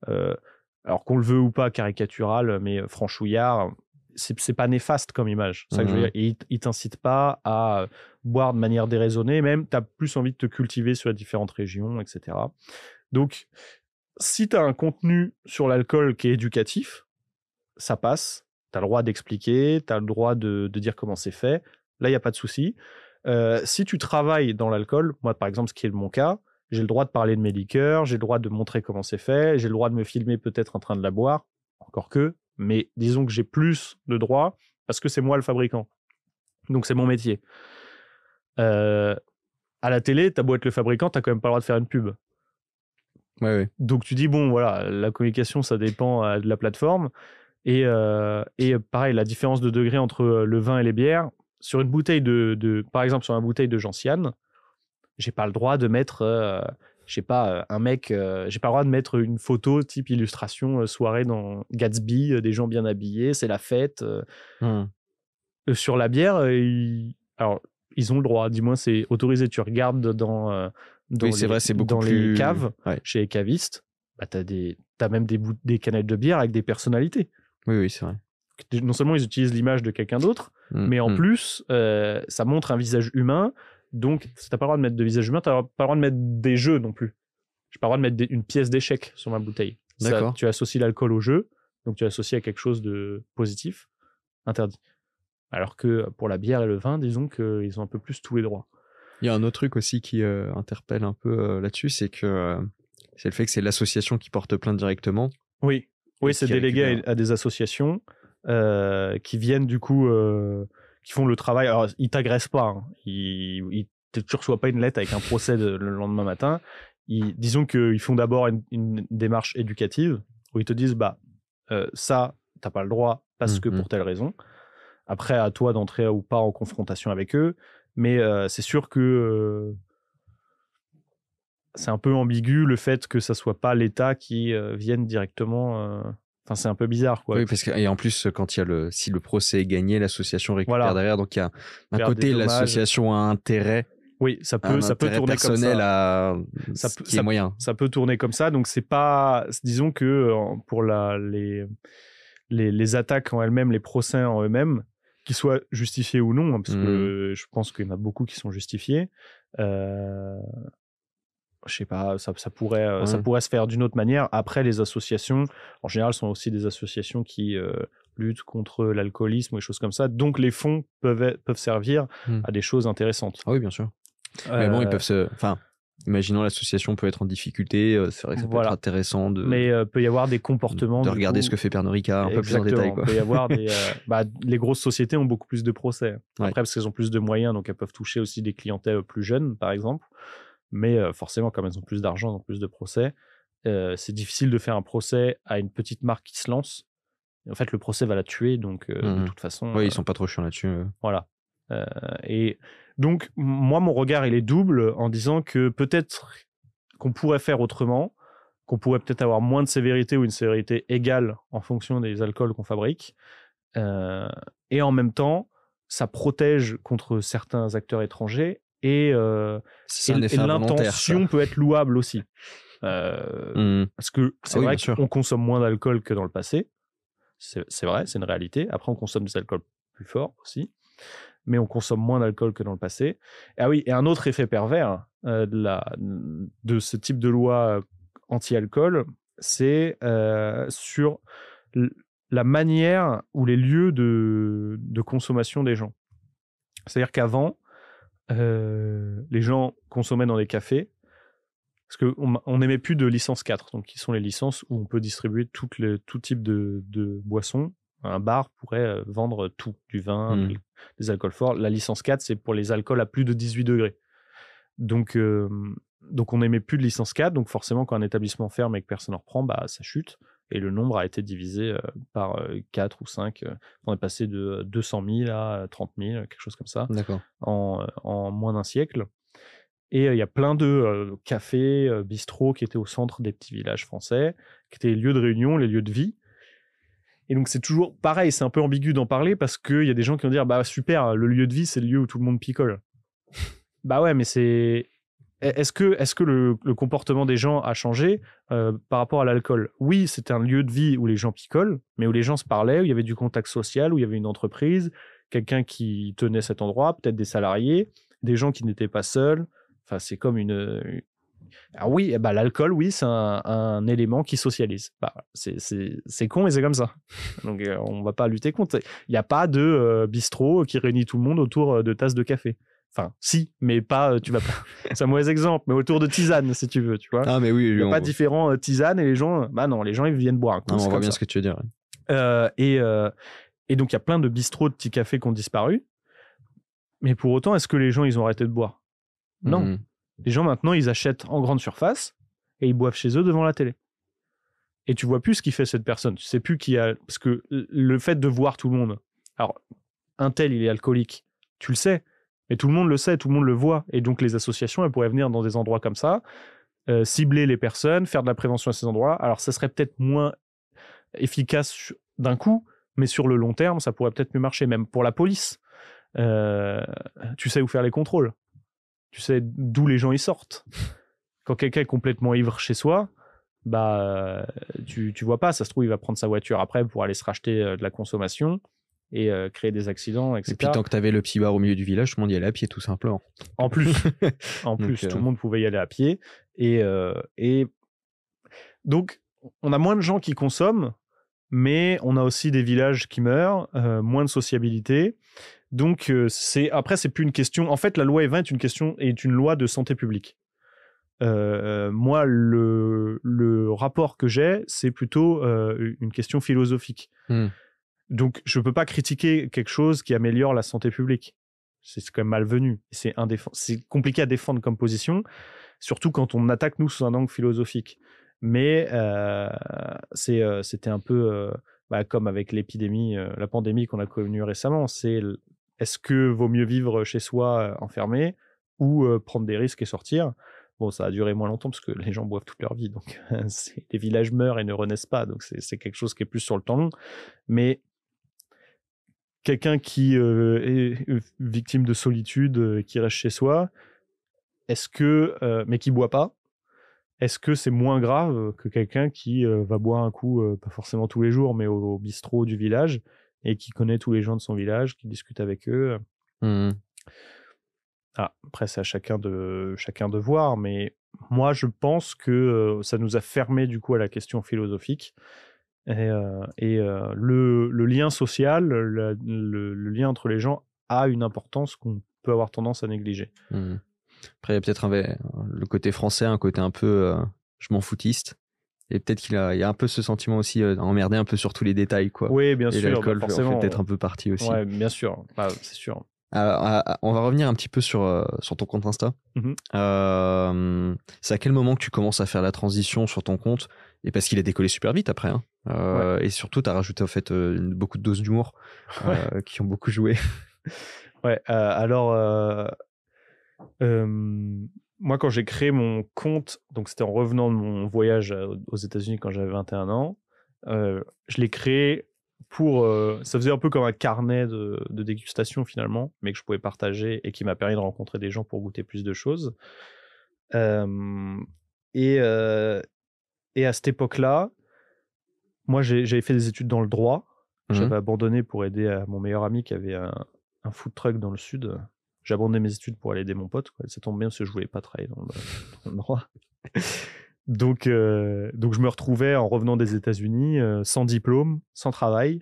alors qu'on le veut ou pas, caricatural, mais franchouillard c'est pas néfaste comme image. Ça que je veux mmh dire. il, t'incite pas à boire de manière déraisonnée, même tu as plus envie de te cultiver sur les différentes régions, etc. Donc, si tu as un contenu sur l'alcool qui est éducatif, ça passe. Tu as le droit d'expliquer, tu as le droit de, dire comment c'est fait. Là, il n'y a pas de souci. Euh, si tu travailles dans l'alcool, moi par exemple, ce qui est mon cas, j'ai le droit de parler de mes liqueurs, j'ai le droit de montrer comment c'est fait, j'ai le droit de me filmer peut-être en train de la boire, encore que, mais disons que j'ai plus de droits parce que c'est moi le fabricant. Donc c'est mon métier. Euh, à la télé, t'as beau être le fabricant, t'as quand même pas le droit de faire une pub. Donc tu dis, bon, voilà, la communication, ça dépend euh, de la plateforme. Et, euh, et pareil, la différence de degré entre le vin et les bières, sur une bouteille de, de par exemple, sur une bouteille de Gentiane, j'ai pas le droit de mettre je sais pas, euh, un mec, euh, j'ai pas le droit de mettre une photo type illustration euh, soirée dans Gatsby, des gens bien habillés, c'est la fête. Mmh. sur la bière, ils... alors ils ont le droit, dis-moi, c'est autorisé. Tu regardes dans, dans, les, vrai, beaucoup dans les caves, chez les cavistes, bah, tu as, des, as même des, des canettes de bière avec des personnalités. Oui, oui, c'est vrai. Non seulement ils utilisent l'image de quelqu'un d'autre, mmh, mais en mmh. plus, ça montre un visage humain donc, t'as pas le droit de mettre de visage humain, t'as pas le droit de mettre des jeux non plus. J'ai pas le droit de mettre une pièce d'échec sur ma bouteille. D'accord. Tu associes l'alcool au jeu, donc tu associes à quelque chose de positif, interdit. Alors que pour la bière et le vin, disons qu'ils ont un peu plus tous les droits. Il y a un autre truc aussi qui euh, interpelle un peu euh, là-dessus, c'est que euh, c'est le fait que c'est l'association qui porte plainte directement. Oui, oui, c'est délégué à, des associations qui viennent du coup qui font le travail. Alors, ils t'agressent pas. Hein. Ils, ils tu reçois pas une lettre avec un procès le lendemain matin. Ils, disons qu'ils font d'abord une, démarche éducative où ils te disent bah euh, ça t'as pas le droit parce mmh, que pour mmh. telle raison. Après à toi d'entrer ou pas en confrontation avec eux, mais euh, c'est sûr que euh, c'est un peu ambigu le fait que ça soit pas l'État qui euh, vienne directement Enfin, c'est un peu bizarre, quoi. Oui, parce que, et en plus, quand il y a le, si le procès est gagné, l'association récupère derrière. Donc, il y a d'un côté, l'association a intérêt. Oui, ça peut, ça peut tourner comme ça. À... Ça peut, est moyen. Ça peut tourner comme ça. Donc, c'est pas, disons que pour la, les, les, les attaques en elles-mêmes, les procès en eux-mêmes, qu'ils soient justifiés ou non, hein, parce Mmh. que je pense qu'il y en a beaucoup qui sont justifiés. Euh, je sais pas, ça, ça pourrait, euh, ça pourrait se faire d'une autre manière. Après, les associations, en général, sont aussi des associations qui euh, luttent contre l'alcoolisme ou des choses comme ça. Donc, les fonds peuvent, peuvent servir Hmm. à des choses intéressantes. Ah oui, bien sûr. Mais bon, ils Euh, peuvent se. Enfin, imaginons l'association peut être en difficulté. euh, C'est vrai que ça peut Voilà. être intéressant de, Mais euh, peut y avoir des comportements. de regarder coup, ce que fait Pernod Ricard un peu plus en détail. Quoi. Il peut y avoir des. euh, bah, les grosses sociétés ont beaucoup plus de procès. Ouais. Après, parce qu'elles ont plus de moyens, donc elles peuvent toucher aussi des clientèles plus jeunes, par exemple. Mais forcément, comme elles ont plus d'argent, elles ont plus de procès. c'est difficile de faire un procès à une petite marque qui se lance. En fait, le procès va la tuer, donc de Mhm. toute façon. Oui, ils sont pas trop chiants là-dessus. voilà. Et donc, moi, mon regard, il est double en disant que peut-être qu'on pourrait faire autrement, qu'on pourrait peut-être avoir moins de sévérité ou une sévérité égale en fonction des alcools qu'on fabrique. Euh, et en même temps, ça protège contre certains acteurs étrangers et, euh, et- et l'intention peut être louable aussi. Euh, Mhm. parce que c'est Ah oui, vrai qu'on consomme moins d'alcool que dans le passé. C'est vrai, c'est une réalité. Après, on consomme des alcools plus forts aussi. Mais on consomme moins d'alcool que dans le passé. Ah oui, et un autre effet pervers euh, de, la, de ce type de loi anti-alcool, c'est sur la manière ou les lieux de, de consommation des gens. C'est-à-dire qu'avant, euh, les gens consommaient dans des cafés, parce qu'on on n'aimait plus de licence 4, donc qui sont les licences où on peut distribuer les, tout type de, de boissons. Un bar pourrait euh, vendre tout, du vin, des- des alcools forts. La licence 4, c'est pour les alcools à plus de 18 degrés. Donc, euh, donc on n'aimait plus de licence 4, donc forcément quand un établissement ferme et que personne ne reprend, bah, ça chute. Et le nombre a été divisé euh, par euh, 4 ou 5. euh, on est passé de 200 000 à 30 000, quelque chose comme ça en, euh, en moins d'un siècle. Et euh, il y a plein de euh, cafés, euh, bistrots qui étaient au centre des petits villages français, qui étaient les lieux de réunion, les lieux de vie. Et donc c'est toujours pareil, c'est un peu ambigu d'en parler parce qu'il y a des gens qui vont dire bah super, le lieu de vie c'est le lieu où tout le monde picole. bah ouais, mais c'est est-ce que, le, comportement des gens a changé euh, par rapport à l'alcool? Oui, c'était un lieu de vie où les gens picolent, mais où les gens se parlaient, où il y avait du contact social, où il y avait une entreprise, quelqu'un qui tenait cet endroit, peut-être des salariés, des gens qui n'étaient pas seuls. Enfin, c'est comme une. Ah oui, eh ben, l'alcool, oui, c'est un, élément qui socialise. Bah, c'est- con, mais c'est comme ça. Donc, euh, on va pas lutter contre. Il n'y a pas de euh, bistrot qui réunit tout le monde autour euh, de tasses de café. Enfin, si, mais pas. euh, Tu vas pas. c'est un mauvais exemple, mais autour de tisane, si tu veux, tu vois. Ah, mais oui, Il n'y a on, pas différents euh, tisanes et les gens. Bah non, les gens, ils viennent boire un coup. non, on voit bien ça. ce que tu veux dire. Euh, et, euh, et donc, il y a plein de bistrots, de petits cafés qui ont disparu. Mais pour autant, est-ce que les gens, ils ont arrêté de boire? Non. Mhm. Les gens, maintenant, ils achètent en grande surface et ils boivent chez eux devant la télé. Et tu vois plus ce qui fait cette personne. Tu sais plus qui a. Parce que le fait de voir tout le monde. Alors, un tel, il est alcoolique. Tu le sais. Mais tout le monde le sait, tout le monde le voit. Et donc, les associations, elles pourraient venir dans des endroits comme ça, euh, cibler les personnes, faire de la prévention à ces endroits. Alors, ça serait peut-être moins efficace d'un coup, mais sur le long terme, ça pourrait peut-être mieux marcher, même pour la police. Euh, tu sais où faire les contrôles. Tu sais d'où les gens y sortent. Quand quelqu'un est complètement ivre chez soi, bah, euh, tu, tu vois pas, ça se trouve, il va prendre sa voiture après pour aller se racheter de la consommation et euh, créer des accidents, etc. Et puis tant que tu avais le petit bar au milieu du village, tout le monde y allait à pied tout simplement. En plus, en plus, euh, tout le monde pouvait y aller à pied. Et, euh, et donc, on a moins de gens qui consomment, mais on a aussi des villages qui meurent, euh, moins de sociabilité. Donc, euh, c'est après, c'est plus une question. En fait, la loi E20 est une question est une loi de santé publique. Euh, moi, le, le rapport que j'ai, c'est plutôt euh, une question philosophique. Hmm. Donc, je peux pas critiquer quelque chose qui améliore la santé publique. C'est quand même malvenu. C'est compliqué à défendre comme position, surtout quand on attaque nous sous un angle philosophique. Mais euh, euh, c'était un peu euh, bah, comme avec l'épidémie, la pandémie qu'on a connue récemment. C'est est-ce que vaut mieux vivre chez soi enfermé ou prendre des risques et sortir? Bon, ça a duré moins longtemps parce que les gens boivent toute leur vie, donc les villages meurent et ne renaissent pas, donc c'est quelque chose qui est plus sur le temps long. Mais quelqu'un qui euh, est euh, victime de solitude, euh, qui reste chez soi, est-ce que, mais qui boit pas, est-ce que c'est moins grave que quelqu'un qui euh, va boire un coup, euh, pas forcément tous les jours, mais au, au bistrot du village et qui connaît tous les gens de son village, qui discute avec eux? Mmh. Ah, après, c'est à chacun de, chacun de voir, mais moi, je pense que euh, ça nous a fermé du coup à la question philosophique. Et, euh, et euh, le, le lien social, le, le- le lien entre les gens a une importance qu'on peut avoir tendance à négliger. Mmh. Après, il y a peut-être le côté français, un côté un peu euh, je m'en foutiste. Et peut-être qu'il a, il y a un peu ce sentiment aussi euh, d'emmerder un peu sur tous les détails. Quoi. Oui, bien Et sûr, bah, l'alcool en forcément. fait peut-être un peu partie aussi. Ouais, bien sûr, Bah, c'est sûr. Alors, ah, ah, on va revenir un petit peu sur, sur ton compte Insta. Euh, c'est à quel moment que tu commences à faire la transition sur ton compte Et parce qu'il a décollé super vite après. hein. Euh, Et surtout, tu as rajouté en fait euh, beaucoup de doses d'humour euh, qui ont beaucoup joué. Ouais, alors, moi, quand j'ai créé mon compte, donc c'était en revenant de mon voyage aux États-Unis quand j'avais 21 ans, je l'ai créé pour. ça faisait un peu comme un carnet de, de dégustation finalement, mais que je pouvais partager et qui m'a permis de rencontrer des gens pour goûter plus de choses. Et, et à cette époque-là, moi, j'avais fait des études dans le droit. Mhm. J'avais abandonné pour aider à mon meilleur ami qui avait un, un food truck dans le sud. J'ai abandonné mes études pour aller aider mon pote. Quoi. Ça tombe bien parce que je voulais pas travailler dans le, dans le droit. donc, euh, donc, je me retrouvais en revenant des États-Unis euh, sans diplôme, sans travail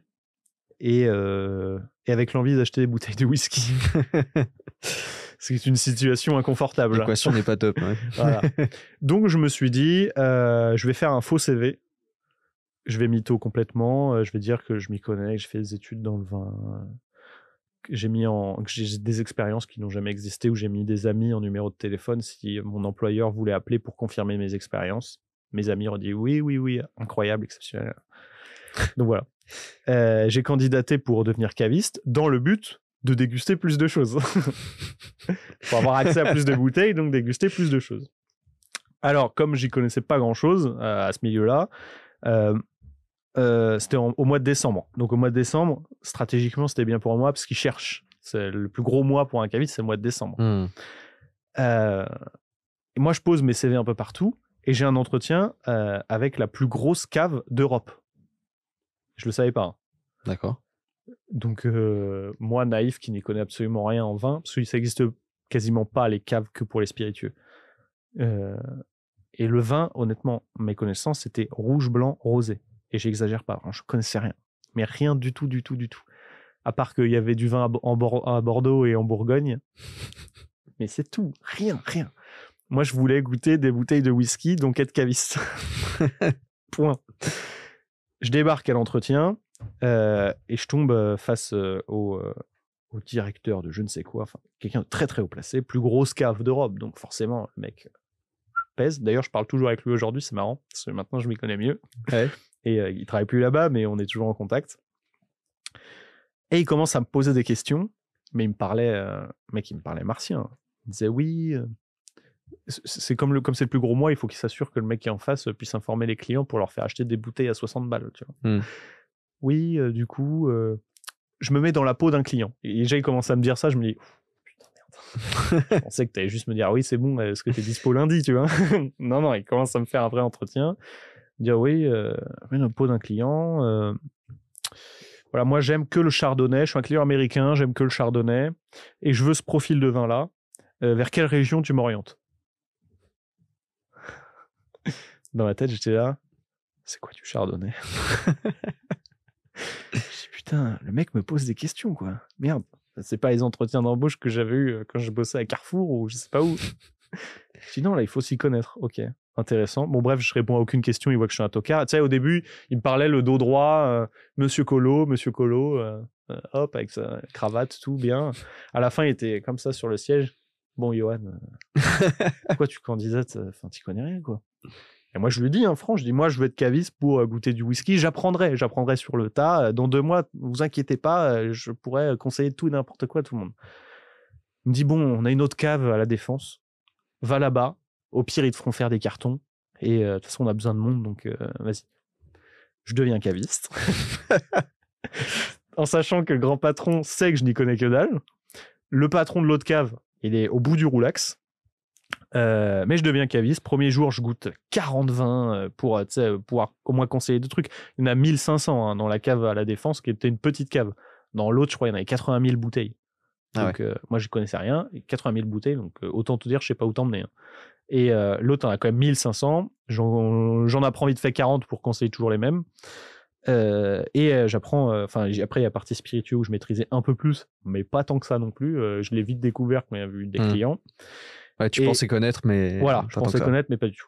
et, euh, et avec l'envie d'acheter des bouteilles de whisky. C'est une situation inconfortable. L'équation n'est pas top. ouais. Voilà. Donc je me suis dit, euh, je vais faire un faux CV. Je vais mytho complètement. euh, je vais dire que je m'y connais, que j'ai fait des études dans le vin. euh, que J'ai mis en, que j'ai des expériences qui n'ont jamais existé, où j'ai mis des amis en numéro de téléphone si mon employeur voulait appeler pour confirmer mes expériences. Mes amis ont dit oui, oui, oui, incroyable, exceptionnel. Donc voilà. Euh, j'ai candidaté pour devenir caviste dans le but de déguster plus de choses. pour avoir accès à plus de bouteilles, donc déguster plus de choses. Alors, comme j'y connaissais pas grand-chose euh, à ce milieu-là, euh, euh, c'était au mois de décembre. Donc au mois de décembre, stratégiquement, c'était bien pour moi parce qu'ils cherchent. C'est le plus gros mois pour un caviste, c'est le mois de décembre. Hmm. Et moi, je pose mes CV un peu partout et j'ai un entretien avec la plus grosse cave d'Europe. Je le savais pas. hein. D'accord. Donc, euh, moi, naïf, qui n'y connais absolument rien en vin, parce que ça existe quasiment pas les caves que pour les spiritueux. Euh, et le vin, honnêtement, mes connaissances, c'était rouge, blanc, rosé. Et j'exagère pas, hein, je connaissais rien. Mais rien du tout, du tout, du tout. À part qu'il y avait du vin à, à Bordeaux et en Bourgogne. Mais c'est tout. Rien, rien. Moi, je voulais goûter des bouteilles de whisky, donc être caviste. Point. Je débarque à l'entretien euh, et je tombe euh, face euh, au, au directeur de je ne sais quoi, enfin quelqu'un de très très haut placé, plus grosse cave d'Europe, donc forcément le mec pèse. D'ailleurs, je parle toujours avec lui aujourd'hui, c'est marrant, parce que maintenant je m'y connais mieux. Ouais. Et euh, il travaille plus là-bas, mais on est toujours en contact. Et il commence à me poser des questions, mais il me parlait, euh, mec, il me parlait martien. Il disait oui. euh, c'est comme le comme c'est le plus gros mois, il faut qu'il s'assure que le mec qui est en face puisse informer les clients pour leur faire acheter des bouteilles à 60 balles. Tu vois. Hmm. Oui, euh, du coup, euh, je me mets dans la peau d'un client. Et déjà, il commence à me dire ça, je me dis, putain, merde. je pensais que tu allais juste me dire, oui, c'est bon, est-ce que tu es dispo lundi, tu vois? Non, non, il commence à me faire un vrai entretien. Dire, oui, euh, je me mets dans la peau d'un client. voilà, moi, j'aime que le chardonnay. Je suis un client américain, j'aime que le chardonnay. Et je veux ce profil de vin-là. Vers quelle région tu m'orientes? Dans ma tête, j'étais là. C'est quoi du chardonnay? Je dis putain, le mec me pose des questions quoi. Merde, c'est pas les entretiens d'embauche que j'avais eu euh, quand je bossais à Carrefour ou je sais pas où. Je dis non, là il faut s'y connaître. Ok, intéressant. Bon bref, je réponds à aucune question, il voit que je suis un tocard. Tu sais, au début, il me parlait le dos droit, euh, Monsieur Colo, Monsieur Colo, euh, euh, hop, avec sa cravate, tout bien. À la fin, il était comme ça sur le siège. Bon, Johan, pourquoi tu candidates? Enfin, tu connais rien quoi. Et moi, je lui dis, hein, franc, je dis, moi, je veux être caviste pour euh, goûter du whisky. J'apprendrai, j'apprendrai sur le tas. Euh, Dans deux mois, vous inquiétez pas, euh, je pourrais conseiller tout et n'importe quoi à tout le monde. Il me dit, bon, on a une autre cave à la Défense. Va là-bas. Au pire, ils te feront faire des cartons. Et de toute façon, on a besoin de monde, donc vas-y. Je deviens caviste. en sachant que le grand patron sait que je n'y connais que dalle. Le patron de l'autre cave, il est au bout du roulax. Euh, mais je deviens caviste. Premier jour, je goûte 40 vins euh, pour euh, pouvoir au moins conseiller des trucs. Il y en a 1500 hein, dans la cave à la Défense, qui était une petite cave. Dans l'autre, je crois, il y en avait 80 000 bouteilles. Ah Donc, euh, moi, je connaissais rien. Et 80 000 bouteilles, donc euh, autant te dire, je sais pas où t'emmener. hein. Et euh, l'autre, on a quand même 1500. J'en apprends vite fait 40 pour conseiller toujours les mêmes. Euh, et euh, j'apprends, euh, enfin, j'ai- après, il y a la partie spirituelle où je maîtrisais un peu plus, mais pas tant que ça non plus. Euh, je l'ai vite découvert quand il y avait eu des Hmm. clients. Ouais, tu Et- pensais connaître, mais. Voilà, je pensais connaître, mais pas du tout.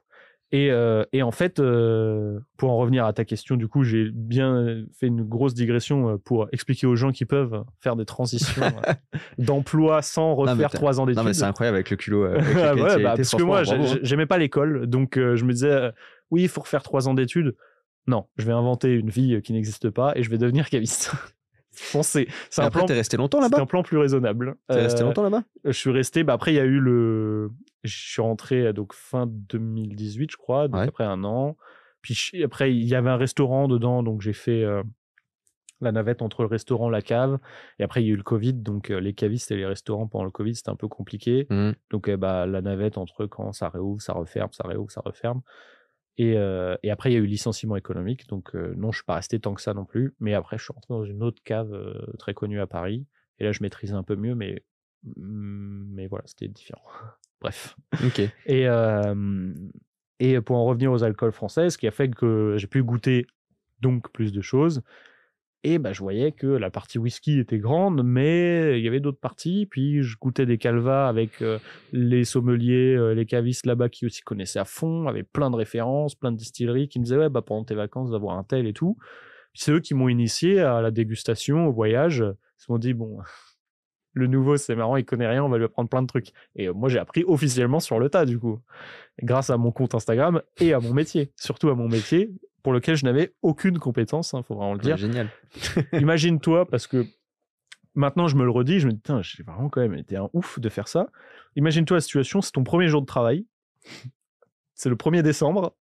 Et, euh, et en fait, euh, pour en revenir à ta question, du coup, j'ai bien fait une grosse digression euh, pour expliquer aux gens qui peuvent faire des transitions d'emploi sans refaire trois ans d'études. Non, mais c'est incroyable avec le culot. avec ouais, bah, été, parce que moi, hein. j'aimais pas l'école, donc je me disais, oui, il faut refaire trois ans d'études. Non, je vais inventer une vie qui n'existe pas et je vais devenir caviste. Bon, c'est c'est un, après, plan- t'es resté longtemps c'est là-bas un plan plus raisonnable. T'es resté Euh, longtemps là-bas je suis resté. Bah après, il y a eu le. Je suis rentré donc fin 2018, je crois. Donc Ouais. après un an. Puis après, il y avait un restaurant dedans, donc j'ai fait euh, la navette entre le restaurant, la cave. Et après, il y a eu le Covid, donc euh, les cavistes et les restaurants pendant le Covid, c'était un peu compliqué. Mhm. Donc euh, bah la navette entre quand ça réouvre, ça referme, ça réouvre, ça referme. Et, euh, et après, il y a eu licenciement économique. Donc, euh, non, je suis pas resté tant que ça non plus. Mais après, je suis rentré dans une autre cave euh, très connue à Paris. Et là, je maîtrisais un peu mieux, mais, mais voilà, c'était différent. Bref. Ok. Et, et pour en revenir aux alcools français, ce qui a fait que j'ai pu goûter donc plus de choses. Et bah, je voyais que la partie whisky était grande, mais il y avait d'autres parties. Puis je goûtais des calvas avec euh, les sommeliers, euh, les cavistes là-bas qui aussi connaissaient à fond, avaient plein de références, plein de distilleries qui me disaient ouais, bah, pendant tes vacances, d'avoir un tel et tout. C'est eux qui m'ont initié à la dégustation, au voyage. Ils se sont dit bon, le nouveau c'est marrant, il connaît rien, on va lui apprendre plein de trucs. Et euh, moi j'ai appris officiellement sur le tas du coup, grâce à mon compte Instagram et à mon métier, surtout à mon métier pour lequel je n'avais aucune compétence, il faut vraiment le dire. Génial. Imagine-toi, parce que maintenant je me le redis, je me dis, putain, j'ai vraiment quand même été un ouf de faire ça. Imagine-toi la situation, c'est ton premier jour de travail, c'est le 1er décembre,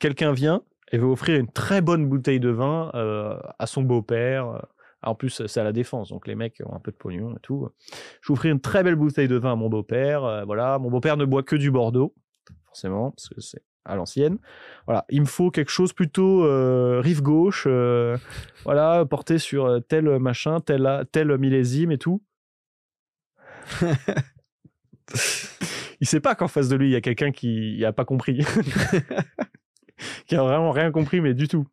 quelqu'un vient et veut offrir une très bonne bouteille de vin euh, à son beau-père. En plus, c'est à la défense, donc les mecs ont un peu de pognon et tout. Je vais offrir une très belle bouteille de vin à mon beau-père. euh, voilà, mon beau-père ne boit que du Bordeaux, forcément, parce que c'est à l'ancienne. Voilà, il me faut quelque chose plutôt euh, rive gauche, euh, voilà, porté sur euh, tel machin, tel, tel millésime et tout. il sait pas qu'en face de lui, il y a quelqu'un qui a pas compris. qui a vraiment rien compris, mais du tout.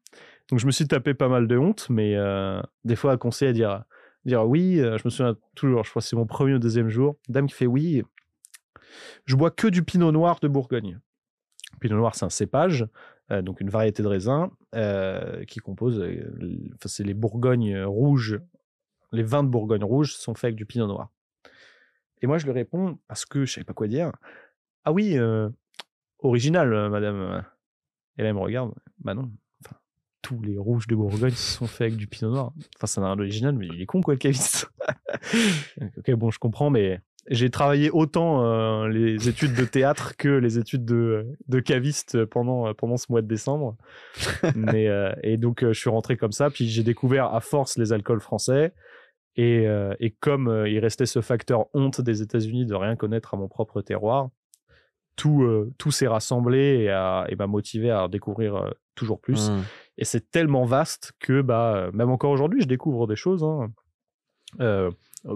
Donc je me suis tapé pas mal de honte, mais euh, des fois à conseiller à dire, dire oui, je me souviens toujours, je crois que c'est mon premier ou deuxième jour, dame qui fait oui, je bois que du pinot noir de Bourgogne. Pinot noir, c'est un cépage, euh, donc une variété de raisin euh, qui compose, euh, enfin, c'est les Bourgognes rouges, les vins de Bourgogne rouge sont faits avec du pinot noir. Et moi je lui réponds, parce que je savais pas quoi dire, ah oui, original, madame. Et là, elle me regarde, bah non, enfin, tous les rouges de Bourgogne sont faits avec du pinot noir. Enfin, ça n'a rien d'original, mais il est con, quoi, le caviste. ok, bon, je comprends, mais j'ai travaillé autant euh, les études de théâtre que les études de, de caviste pendant, pendant ce mois de décembre. Mais, euh, et donc, euh, je suis rentré comme ça, puis j'ai découvert à force les alcools français. Et, euh, et comme euh, il restait ce facteur honte des États-Unis de rien connaître à mon propre terroir, tout, euh, tout s'est rassemblé et, m'a motivé à découvrir euh, toujours plus. Mhm. Et c'est tellement vaste que bah, euh, même encore aujourd'hui, je découvre des choses. hein. Euh,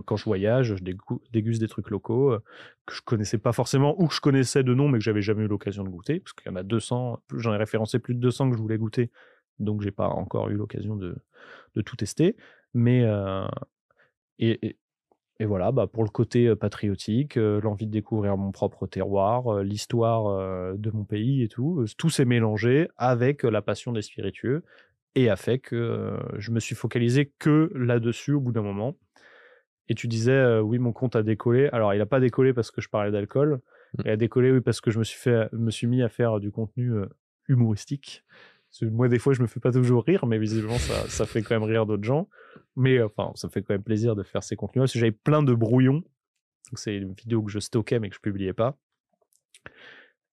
quand je voyage, je déguste des trucs locaux euh, que je connaissais pas forcément ou que je connaissais de nom mais que j'avais jamais eu l'occasion de goûter parce qu'il y en a 200, j'en ai référencé plus de 200 que je voulais goûter donc j'ai pas encore eu l'occasion de, tout tester. Mais euh, et, voilà, bah pour le côté euh, patriotique, euh, l'envie de découvrir mon propre terroir, euh, l'histoire euh, de mon pays et tout, euh, tout s'est mélangé avec euh, la passion des spiritueux et a fait que euh, je me suis focalisé que là-dessus au bout d'un moment. Et tu disais, euh, oui, mon compte a décollé. Alors, il n'a pas décollé parce que je parlais d'alcool. Mm. Il a décollé, oui, parce que je me suis, fait, me suis mis à faire du contenu euh, humoristique. Parce que moi, des fois, je me fais pas toujours rire, mais visiblement, ça, ça fait quand même rire d'autres gens. Mais euh, enfin, ça me fait quand même plaisir de faire ces contenus-là. Parce que j'avais plein de brouillons. Donc, c'est une vidéo que je stockais, mais que je publiais pas.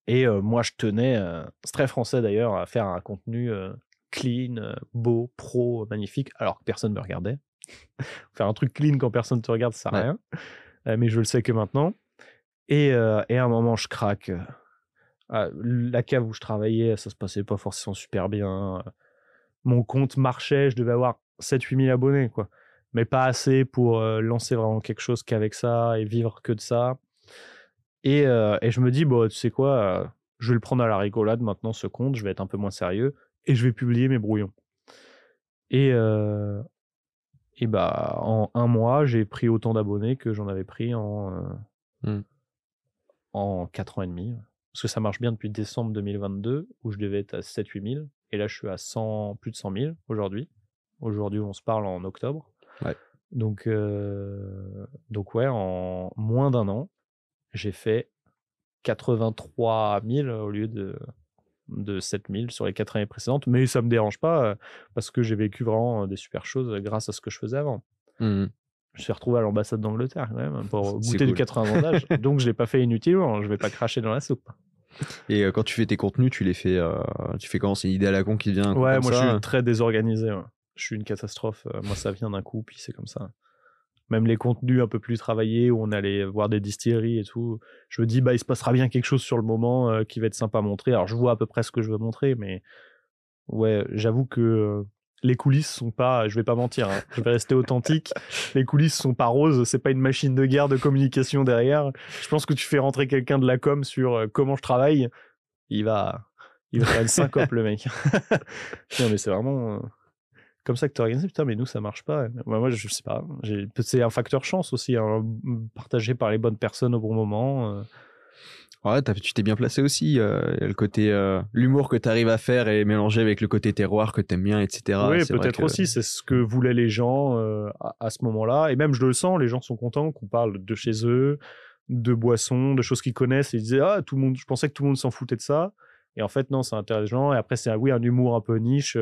Et euh, moi, je tenais, euh, c'est très français d'ailleurs, à faire un contenu euh, clean, beau, pro, magnifique, alors que personne me regardait. faire un truc clean quand personne te regarde, ça sert à rien. Euh, mais je le sais que maintenant. Et, euh, et à un moment, je craque. Ah, la cave où je travaillais, ça se passait pas forcément super bien. Mon compte marchait, je devais avoir 7-8 000 abonnés, quoi. Mais pas assez pour euh, lancer vraiment quelque chose qu'avec ça et vivre que de ça. Et, euh, et je me dis, bon, tu sais quoi, euh, je vais le prendre à la rigolade maintenant, ce compte, je vais être un peu moins sérieux et je vais publier mes brouillons. Et, euh, et bah, en un mois, j'ai pris autant d'abonnés que j'en avais pris en, euh, Hmm. en 4 ans et demi. Parce que ça marche bien depuis décembre 2022, où je devais être à 7-8 000. Et là, je suis à 100, plus de 100 000 aujourd'hui. Aujourd'hui, on se parle en octobre. Ouais. Donc, euh, donc ouais, en moins d'un an, j'ai fait 83 000 au lieu de, de 7 000 sur les 4 années précédentes. Mais ça me dérange pas euh, parce que j'ai vécu vraiment euh, des super choses grâce à ce que je faisais avant. Mhm. Je me suis retrouvé à l'ambassade d'Angleterre quand même pour goûter du cool. 80 d'âge. donc je l'ai pas fait inutilement. Je vais pas cracher dans la soupe. Et euh, quand tu fais tes contenus, tu les fais, euh, tu fais comment? C'est une idée à la con qui vient Ouais, comme moi ça je suis très désorganisé. ouais. Je suis une catastrophe. Euh, Moi ça vient d'un coup, puis c'est comme ça. Même les contenus un peu plus travaillés où on allait voir des distilleries et tout, je me dis bah il se passera bien quelque chose sur le moment euh, qui va être sympa à montrer. Alors je vois à peu près ce que je veux montrer, mais ouais, j'avoue que euh, les coulisses sont pas, je vais pas mentir, hein, je vais rester authentique. Les coulisses sont pas roses, c'est pas une machine de guerre de communication derrière. Je pense que tu fais rentrer quelqu'un de la com sur euh, comment je travaille, il va, il va faire une syncope le mec. non mais c'est vraiment comme ça que tu organisé. Putain, mais nous ça marche pas. Moi, moi je sais pas. C'est un facteur chance aussi, hein, partagé par les bonnes personnes au bon moment. euh. Ouais, tu t'es bien placé aussi. euh, le côté euh, l'humour que tu arrives à faire et mélanger avec le côté terroir que t'aimes bien, etc. oui, C'est peut-être que- aussi. C'est ce que voulaient les gens euh, à, à ce moment-là. Et même, je le sens, les gens sont contents qu'on parle de chez eux, de boissons, de choses qu'ils connaissent. Et ils disaient, ah, tout le monde, je pensais que tout le monde s'en foutait de ça. Et en fait, non, les gens. Et après, c'est, oui, un humour un peu niche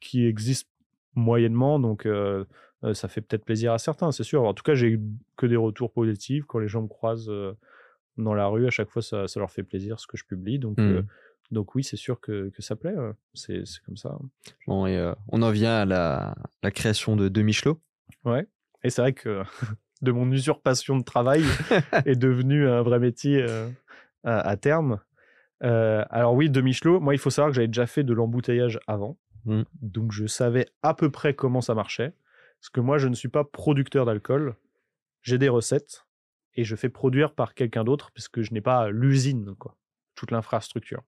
qui existe moyennement. Donc, euh, euh, ça fait peut-être plaisir à certains, c'est sûr. En tout cas, j'ai eu que des retours positifs. Quand les gens me croisent euh, dans la rue, à chaque fois, ça, ça leur fait plaisir ce que je publie. Donc, euh, donc oui, c'est sûr que, que ça plaît. C'est, c'est comme ça. Bon, et on en vient à la, la création de, de Michelot. Ouais. Et c'est vrai que de mon usurpation de travail est devenu un vrai métier euh, à, à terme. Euh, alors oui, de Michelot, moi il faut savoir que j'avais déjà fait de l'embouteillage avant. Mm. Donc je savais à peu près comment ça marchait. Parce que moi je ne suis pas producteur d'alcool. J'ai des recettes et je fais produire par quelqu'un d'autre puisque je n'ai pas l'usine, quoi, toute l'infrastructure.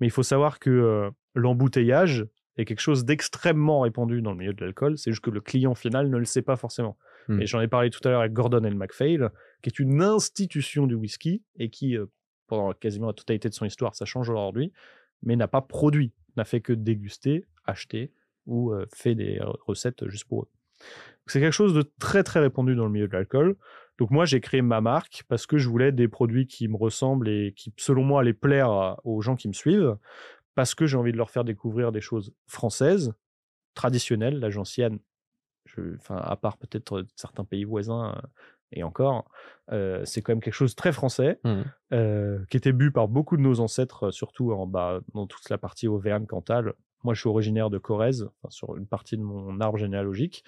Mais il faut savoir que euh, l'embouteillage est quelque chose d'extrêmement répandu dans le milieu de l'alcool. C'est juste que le client final ne le sait pas forcément. Hmm. Et j'en ai parlé tout à l'heure avec Gordon L. MacPhail, qui est une institution du whisky et qui, euh, pendant quasiment la totalité de son histoire, ça change aujourd'hui, mais n'a pas produit, n'a fait que déguster, acheter ou euh, fait des re- recettes juste pour eux. C'est quelque chose de très très répandu dans le milieu de l'alcool. Donc moi j'ai créé ma marque parce que je voulais des produits qui me ressemblent et qui selon moi allaient plaire aux gens qui me suivent parce que j'ai envie de leur faire découvrir des choses françaises, traditionnelles, la gentiane, je- enfin à part peut-être euh, certains pays voisins euh, et encore, euh, c'est quand même quelque chose de très français euh, qui était bu par beaucoup de nos ancêtres, euh, surtout en bas dans toute la partie Auvergne-Cantal. Moi, je suis originaire de Corrèze, sur une partie de mon arbre généalogique.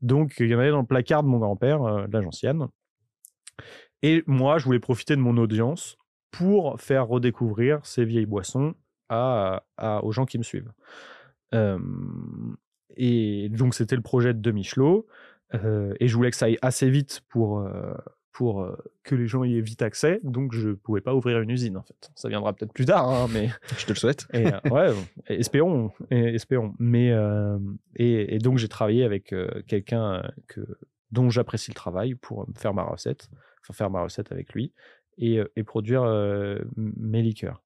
Donc, il y en avait dans le placard de mon grand-père, euh, de la gentiane. Et moi, je voulais profiter de mon audience pour faire redécouvrir ces vieilles boissons à, aux gens qui me suivent. Et donc, c'était le projet de Michelot. Euh, et je voulais que ça aille assez vite pour, euh, pour euh, que les gens y aient vite accès. Donc, je pouvais pas ouvrir une usine, en fait. Ça viendra peut-être plus tard, hein, mais Je te le souhaite. et, euh, ouais, espérons, et- espérons. Mais euh, et, et donc j'ai travaillé avec euh, quelqu'un que dont j'apprécie le travail pour faire ma recette, enfin faire ma recette avec lui et, et produire mes liqueurs.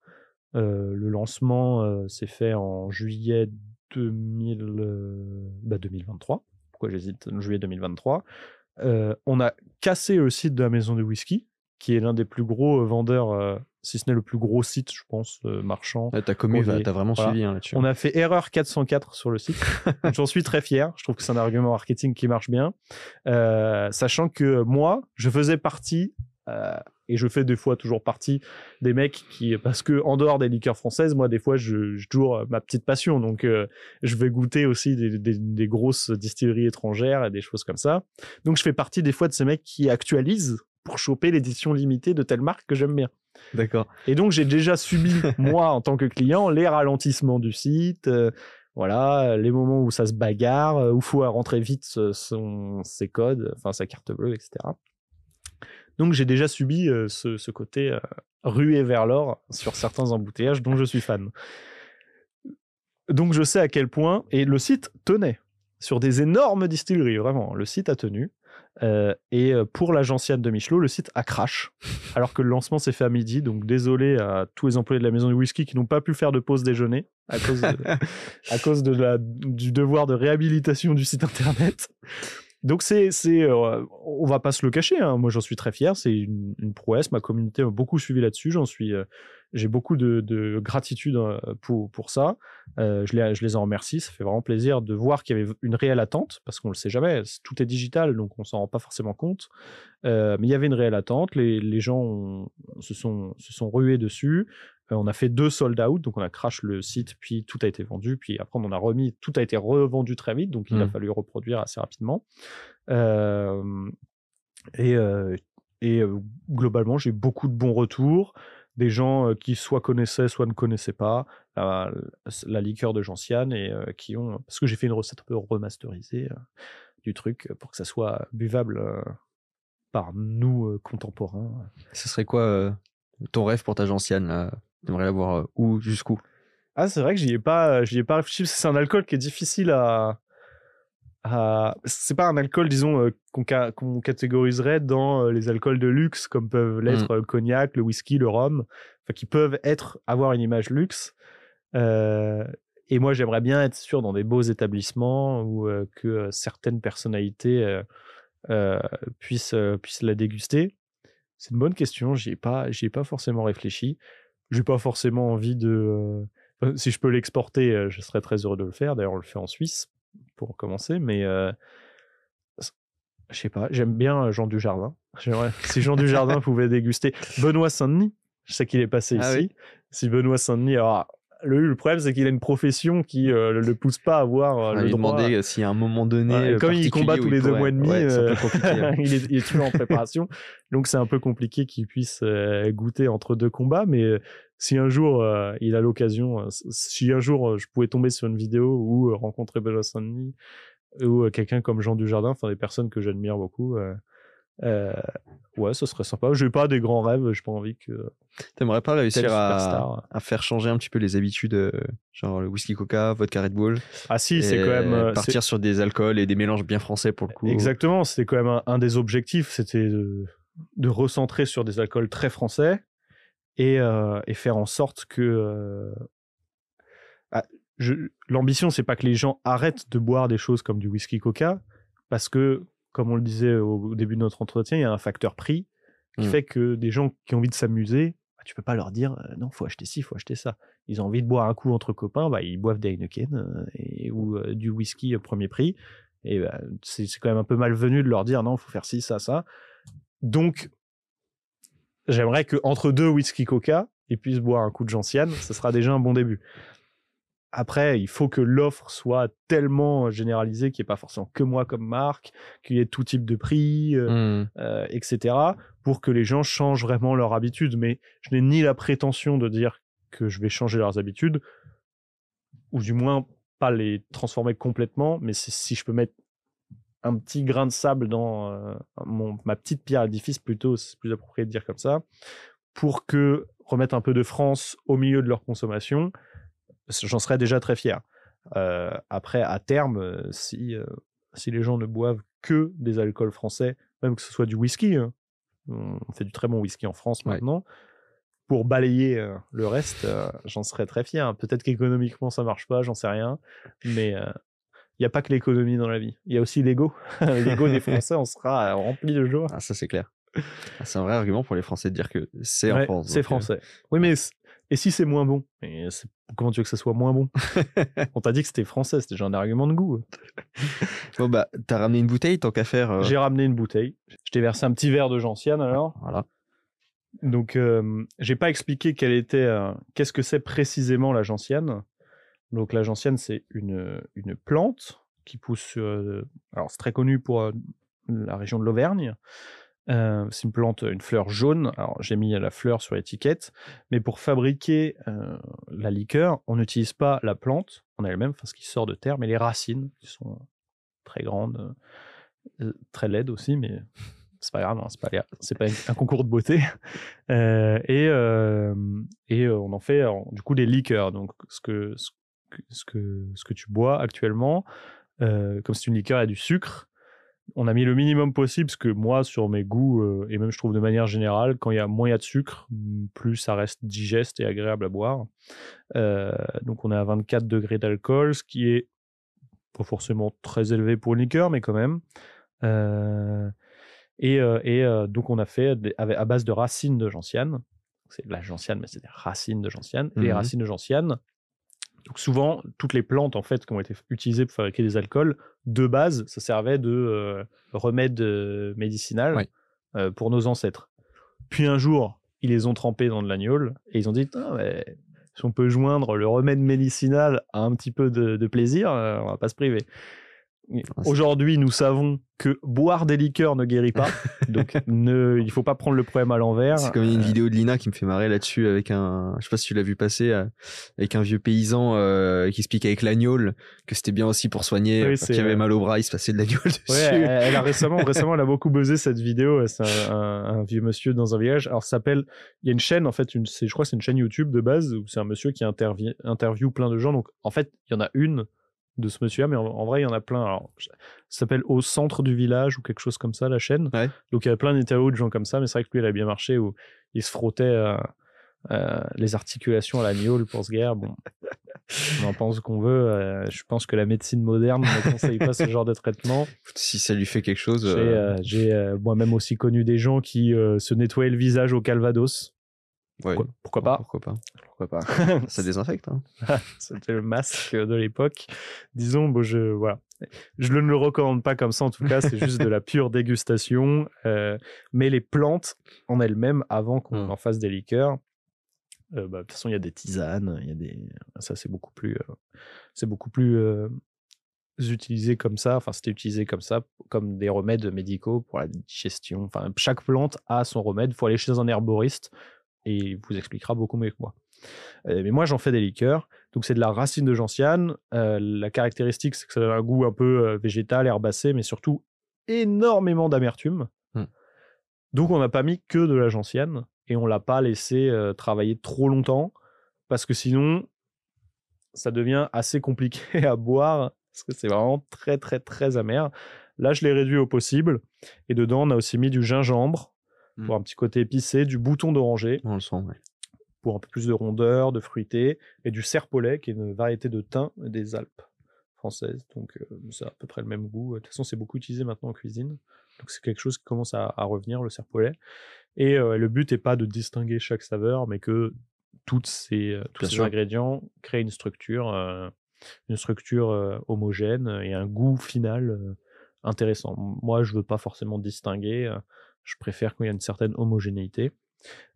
Le lancement s'est fait en juillet 2000, euh, bah 2023. Pourquoi j'hésite? Juillet 2023. Euh, on a cassé le site de la maison de whisky, qui est l'un des plus gros euh, vendeurs, euh, si ce n'est le plus gros site, je pense, euh, marchand. Ouais, ta commu, On va- est- t'as vraiment voilà. suivi hein, là-dessus. On a fait erreur 404 sur le site. J'en suis très fier. Je trouve que c'est un argument marketing qui marche bien. Sachant que moi, je faisais partie, et je fais des fois toujours partie des mecs qui, parce que en dehors des liqueurs françaises, moi, des fois, je- toujours euh, ma petite passion. Donc, euh, je vais goûter aussi des, des- des grosses distilleries étrangères et des choses comme ça. Donc, je fais partie des fois de ces mecs qui actualisent pour choper l'édition limitée de telle marque que j'aime bien. D'accord. Et donc, j'ai déjà subi, moi, en tant que client, les ralentissements du site, euh, voilà, les moments où ça se bagarre, où il faut rentrer vite son, ses codes, enfin sa carte bleue, etc. Donc, j'ai déjà subi euh, ce, ce, côté rué vers l'or sur certains embouteillages dont je suis fan. Donc, je sais à quel point, et le site tenait sur des énormes distilleries, vraiment, le site a tenu. Euh, et euh, pour la gentiane de Michelot, le site a crash, alors que le lancement s'est fait à midi. Donc désolé à tous les employés de la maison du whisky qui n'ont pas pu faire de pause déjeuner à cause, à cause de la, du devoir de réhabilitation du site internet. Donc c'est, c'est, euh, on va pas se le cacher. Hein. Moi j'en suis très fier. C'est une, une, prouesse. Ma communauté m'a beaucoup suivi là-dessus. J'en suis, j'ai beaucoup de, de, gratitude pour, pour ça. Euh, je, les, je les en remercie. Ça fait vraiment plaisir de voir qu'il y avait une réelle attente parce qu'on le sait jamais. Tout est digital, donc on s'en rend pas forcément compte. Euh, mais il y avait une réelle attente. Les, les gens se sont se sont rués dessus. on a fait deux sold out, donc on a crash le site, puis tout a été vendu, puis après on en a remis, tout a été revendu très vite, donc il a fallu reproduire assez rapidement. Euh, et, et globalement, j'ai beaucoup de bons retours. Des gens qui soit connaissaient, soit ne connaissaient pas la, la liqueur de Gentiane et qui ont. Parce que j'ai fait une recette un peu remasterisée du truc pour que ça soit buvable par nous contemporains. Ce serait quoi ton rêve pour ta Gentiane Tu aimerais l'avoir où, jusqu'où? Ah, c'est vrai que j'y ai pas, j'y ai pas réfléchi. C'est un alcool qui est difficile à, c'est pas un alcool, disons, euh, qu'on catégoriserait dans euh, les alcools de luxe, comme peuvent mmh. l'être le cognac, le whisky, le rhum, qui peuvent être, avoir une image luxe. Euh, et moi, j'aimerais bien être sûr dans des beaux établissements où que certaines personnalités puissent, puissent la déguster. C'est une bonne question. J'y ai pas, j'y ai pas forcément réfléchi. J'ai pas forcément envie de. si je peux l'exporter, je serais très heureux de le faire. D'ailleurs, on le fait en Suisse pour commencer, mais euh, je sais pas, j'aime bien euh, Jean Dujardin. si Jean Dujardin pouvait déguster Benoît Saint-Denis, je sais qu'il est passé ah ici. Si Benoît Saint-Denis, alors le, le, problème, c'est qu'il a une profession qui ne euh, le pousse pas à avoir le droit. demander s'il y a un moment donné. comme il combat tous les deux mois et demi, hein. il, est, il, est, toujours en préparation. Donc, c'est un peu compliqué qu'il puisse goûter entre deux combats. Mais si un jour euh, il a l'occasion, euh, si un jour euh, je pouvais tomber sur une vidéo ou rencontrer Benoît Saint-Denis ou quelqu'un comme Jean Dujardin, enfin des personnes que j'admire beaucoup, ouais, ce serait sympa. Je n'ai pas des grands rêves, j'ai pas envie que. T'aimerais pas réussir à, à, faire changer un petit peu les habitudes, genre le whisky coca, vodka Red Bull Ah si, c'est quand même. Partir sur des alcools et des mélanges bien français pour le coup. Exactement, c'était quand même un, un des objectifs, c'était de, de recentrer sur des alcools très français et, euh, et faire en sorte que euh, ah, l'ambition c'est pas que les gens arrêtent de boire des choses comme du whisky coca parce que comme on le disait au, début de notre entretien il y a un facteur prix qui mmh. fait que des gens qui ont envie de s'amuser bah, tu peux pas leur dire euh, non faut acheter ci faut acheter ça ils ont envie de boire un coup entre copains bah, ils boivent des Heineken et, ou du whisky premier prix et bah, c'est quand même un peu malvenu de leur dire non faut faire ci ça ça donc j'aimerais qu'entre deux whisky coca, ils puissent boire un coup de gentiane. Ce sera déjà un bon début. Après, il faut que l'offre soit tellement généralisée qu'il n'y ait pas forcément que moi comme marque, qu'il y ait tout type de prix, euh, mmh. euh, etc., pour que les gens changent vraiment leur habitude. Mais je n'ai ni la prétention de dire que je vais changer leurs habitudes, ou du moins pas les transformer complètement, mais si je peux mettre un petit grain de sable dans euh, mon, ma petite pierre à l'édifice, plutôt, c'est plus approprié de dire comme ça, pour que remettre un peu de France au milieu de leur consommation, j'en serais déjà très fier. Euh, après, à terme, euh, si, si les gens ne boivent que des alcools français, même que ce soit du whisky, hein, on fait du très bon whisky en France maintenant, pour balayer le reste, j'en serais très fier. Peut-être qu'économiquement ça marche pas, j'en sais rien, mais il n'y a pas que l'économie dans la vie. Il y a aussi l'ego. l'ego des Français, on sera rempli de joie. Ah, ça, c'est clair. Ah, c'est un vrai argument pour les Français de dire que c'est en France. C'est euh, français. Oui, mais et si c'est moins bon? Comment tu veux que ça soit moins bon? On t'a dit que c'était français, c'était déjà un argument de goût. bon, bah, t'as ramené une bouteille tant qu'à faire. Euh. J'ai ramené une bouteille. Je t'ai versé un petit verre de gentiane alors. Voilà. Donc, euh, j'ai pas expliqué quelle était, qu'est-ce que c'est précisément la gentiane. Donc la gentiane, c'est une, une plante qui pousse. alors c'est très connu pour la région de l'Auvergne. Euh, c'est une plante, une fleur jaune. Alors j'ai mis la fleur sur l'étiquette, mais pour fabriquer euh, la liqueur, on n'utilise pas la plante en elle-même, enfin ce qui sort de terre, mais les racines qui sont très grandes, euh, très laides aussi, mais c'est pas grave, hein, c'est pas, pas un concours de beauté. et et on en fait du coup des liqueurs. Donc ce que que ce que tu bois actuellement, comme c'est une liqueur, il y a du sucre on a mis le minimum possible parce que moi, sur mes goûts, euh, et même je trouve de manière générale, quand il y a moins de sucre, plus ça reste digeste et agréable à boire. Euh, donc on est à 24 degrés d'alcool, ce qui est pas forcément très élevé pour une liqueur, mais quand même. Euh, et, donc on a fait à base de racines de gentiane. C'est de la gentiane, mais c'est des racines de gentiane. Les mmh racines de gentiane, donc souvent, toutes les plantes en fait qui ont été utilisées pour fabriquer des alcools, de base, ça servait de euh, remède euh, médicinal euh, pour nos ancêtres. Puis un jour, ils les ont trempés dans de l'agnole et ils ont dit ah, si on peut joindre le remède médicinal à un petit peu de, de plaisir, on va pas se priver. Ah, Aujourd'hui, nous savons que boire des liqueurs ne guérit pas. donc, ne, il faut pas prendre le problème à l'envers. C'est comme une euh, vidéo de Lina qui me fait marrer là-dessus avec un, je sais pas si tu l'as vu passer, euh, avec un vieux paysan euh, qui explique avec l'agneau que c'était bien aussi pour soigner, oui, qui avait mal au bras, il se passait de l'agneau dessus. elle, a récemment, récemment, elle a beaucoup buzzé cette vidéo. C'est un, vieux monsieur dans un village. Alors, ça s'appelle, il y a une chaîne, en fait, une, je crois que c'est une chaîne YouTube de base où c'est un monsieur qui interview, interview plein de gens. Donc, en fait, il y en a une de ce monsieur-là, mais en, vrai, il y en a plein. Alors, ça s'appelle Au centre du village ou quelque chose comme ça, la chaîne. Donc, il y a plein d'interviews de gens comme ça, mais c'est vrai que lui, il a bien marché où il se frottait euh, euh, les articulations à la niole pour ce guerre. Bon, on en pense qu'on veut. Euh, je pense que la médecine moderne ne conseille pas ce genre de traitement. Si ça lui fait quelque chose. J'ai moi-même aussi connu des gens qui se nettoyaient le visage au calvados. Pourquoi, pas Pourquoi pas Pourquoi pas Ça désinfecte. Hein. C'était le masque de l'époque. Disons, bon, je voilà, je ne le recommande pas comme ça. En tout cas, c'est juste de la pure dégustation. Euh, mais les plantes en elles-mêmes, avant qu'on mmh. en fasse des liqueurs, euh, bah, de toute façon, il y a des tisanes. Il y a des, ça c'est beaucoup plus, euh, c'est beaucoup plus utilisé comme ça. Enfin, c'était utilisé comme ça, comme des remèdes médicaux pour la digestion. Enfin, chaque plante a son remède. Il faut aller chez un herboriste et il vous expliquera beaucoup mieux que moi. Euh, mais moi, j'en fais des liqueurs. Donc, c'est de la racine de gentiane. Euh, la caractéristique, c'est que ça a un goût un peu euh, végétal, herbacé, mais surtout énormément d'amertume. Hmm. Donc, on n'a pas mis que de la gentiane et on l'a pas laissé travailler trop longtemps parce que sinon, ça devient assez compliqué à boire parce que c'est vraiment très, très, très amer. Là, je l'ai réduit au possible. Et dedans, on a aussi mis du gingembre, Mmh. pour un petit côté épicé, du bouton d'oranger. On le sent, Pour un peu plus de rondeur, de fruité, et du serpolet, qui est une variété de thym des Alpes françaises. Donc, euh, c'est à peu près le même goût. De toute façon, c'est beaucoup utilisé maintenant en cuisine. Donc, c'est quelque chose qui commence à, revenir, le serpolet. Et euh, le but n'est pas de distinguer chaque saveur, mais que toutes ces, euh, tous ces ingrédients créent une structure, une structure homogène et un goût final intéressant. Moi, je veux pas forcément distinguer. Je préfère quand il y a une certaine homogénéité.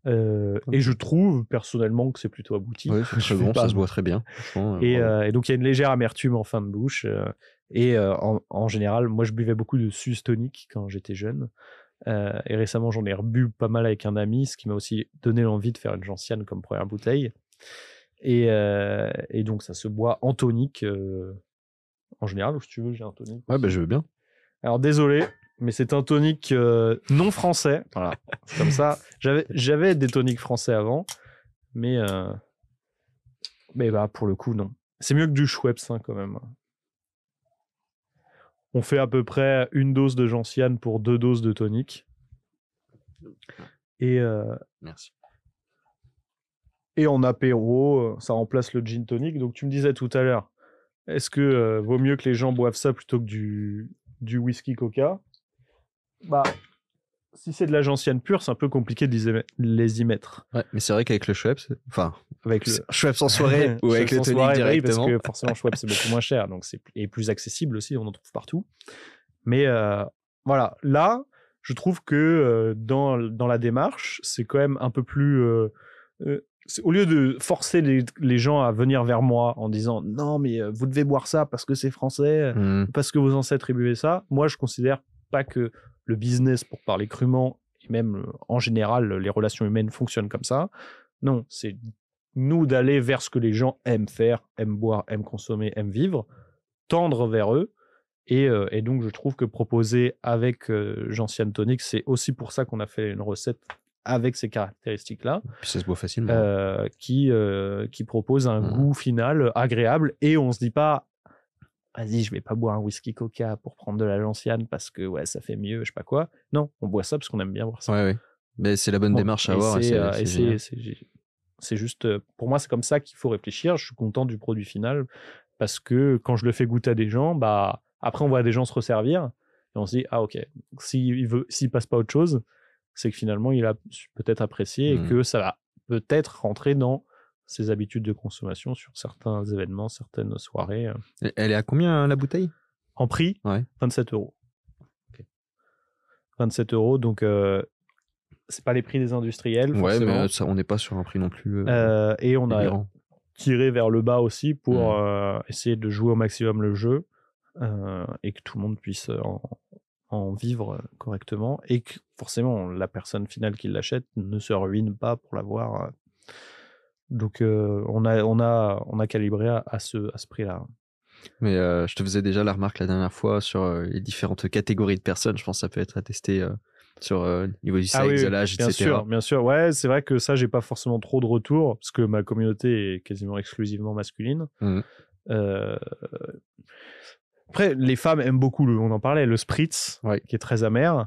Euh, et je trouve personnellement que c'est plutôt abouti. Oui, c'est bon, ça se boit très bien. Euh, euh, et, donc il y a une légère amertume en fin de bouche. et en, général, moi je buvais beaucoup de sus tonique quand j'étais jeune. et récemment j'en ai rebu pas mal avec un ami, ce qui m'a aussi donné l'envie de faire une gentiane comme première bouteille. Et, et donc ça se boit en tonique en général. si tu veux, j'ai un tonique. Ouais, bah, je veux bien. Alors désolé, mais c'est un tonique euh, non français. Voilà, c'est comme ça. J'avais, j'avais des toniques français avant, mais, euh, mais bah, pour le coup, non. C'est mieux que du Schweppes hein, quand même. On fait à peu près une dose de gentiane pour deux doses de tonique. Et, euh, Merci. Et en apéro, ça remplace le gin tonic. Donc tu me disais tout à l'heure, est-ce que vaut mieux que les gens boivent ça plutôt que du, du whisky coca? Bah, si c'est de la gentiane pure, c'est un peu compliqué de les y mettre. Ouais, mais c'est vrai qu'avec le Schweppes, enfin, avec le Schweppes en soirée ou avec le tonic directement. parce que forcément, Schweppes, c'est beaucoup moins cher, donc c'est et plus accessible aussi, on en trouve partout. Mais euh, voilà, là, je trouve que euh, dans, dans la démarche, c'est quand même un peu plus. Euh, au lieu de forcer les, les, gens à venir vers moi en disant non, mais vous devez boire ça parce que c'est français, mmh. parce que vos ancêtres buvaient ça, moi, je considère pas que le business, pour parler crûment, et même euh, en général, les relations humaines fonctionnent comme ça. Non, c'est nous d'aller vers ce que les gens aiment faire, aiment boire, aiment consommer, aiment vivre, tendre vers eux. Et, euh, et donc, je trouve que proposer avec euh, Gentian Tonic, c'est aussi pour ça qu'on a fait une recette avec ces caractéristiques-là, Puis ça se boit facilement. euh, qui, euh, qui propose un Mhm. goût final agréable. Et on se dit pas, vas-y, je vais pas boire un whisky coca pour prendre de la gentiane parce que ouais, ça fait mieux, je sais pas quoi. Non, on boit ça parce qu'on aime bien boire ça. Ouais, ouais. Mais c'est la bonne Bon, démarche à avoir. c'est, euh, c'est juste, euh, pour moi, c'est comme ça qu'il faut réfléchir. Je suis content du produit final parce que quand je le fais goûter à des gens, bah, après, on voit des gens se resservir et on se dit, ah, ok, s'il veut, s'il passe pas autre chose, c'est que finalement, il a peut-être apprécié et que ça va peut-être rentrer dans ses habitudes de consommation sur certains événements, certaines soirées. euh. Elle est à combien la bouteille? En prix, Ouais. 27 euros. 27 euros, donc euh, c'est pas les prix des industriels. Ouais, forcément. mais ça, on n'est pas sur un prix non plus. euh, Euh, et on a tiré vers le bas aussi pour euh, essayer de jouer au maximum le jeu euh, et que tout le monde puisse en, en vivre correctement et que forcément la personne finale qui l'achète ne se ruine pas pour l'avoir. Donc on, a, on, a, on a calibré à, à ce, à ce prix-là. Mais euh, je te faisais déjà la remarque la dernière fois sur les différentes catégories de personnes. Je pense que ça peut être attesté sur euh, niveau du sexe, Ah oui, de l'âge, bien etc. sûr, bien sûr. Ouais, c'est vrai que ça, j'ai pas forcément trop de retours parce que ma communauté est quasiment exclusivement masculine. Euh, Après, les femmes aiment beaucoup, le, on en parlait, le spritz, Ouais. qui est très amer.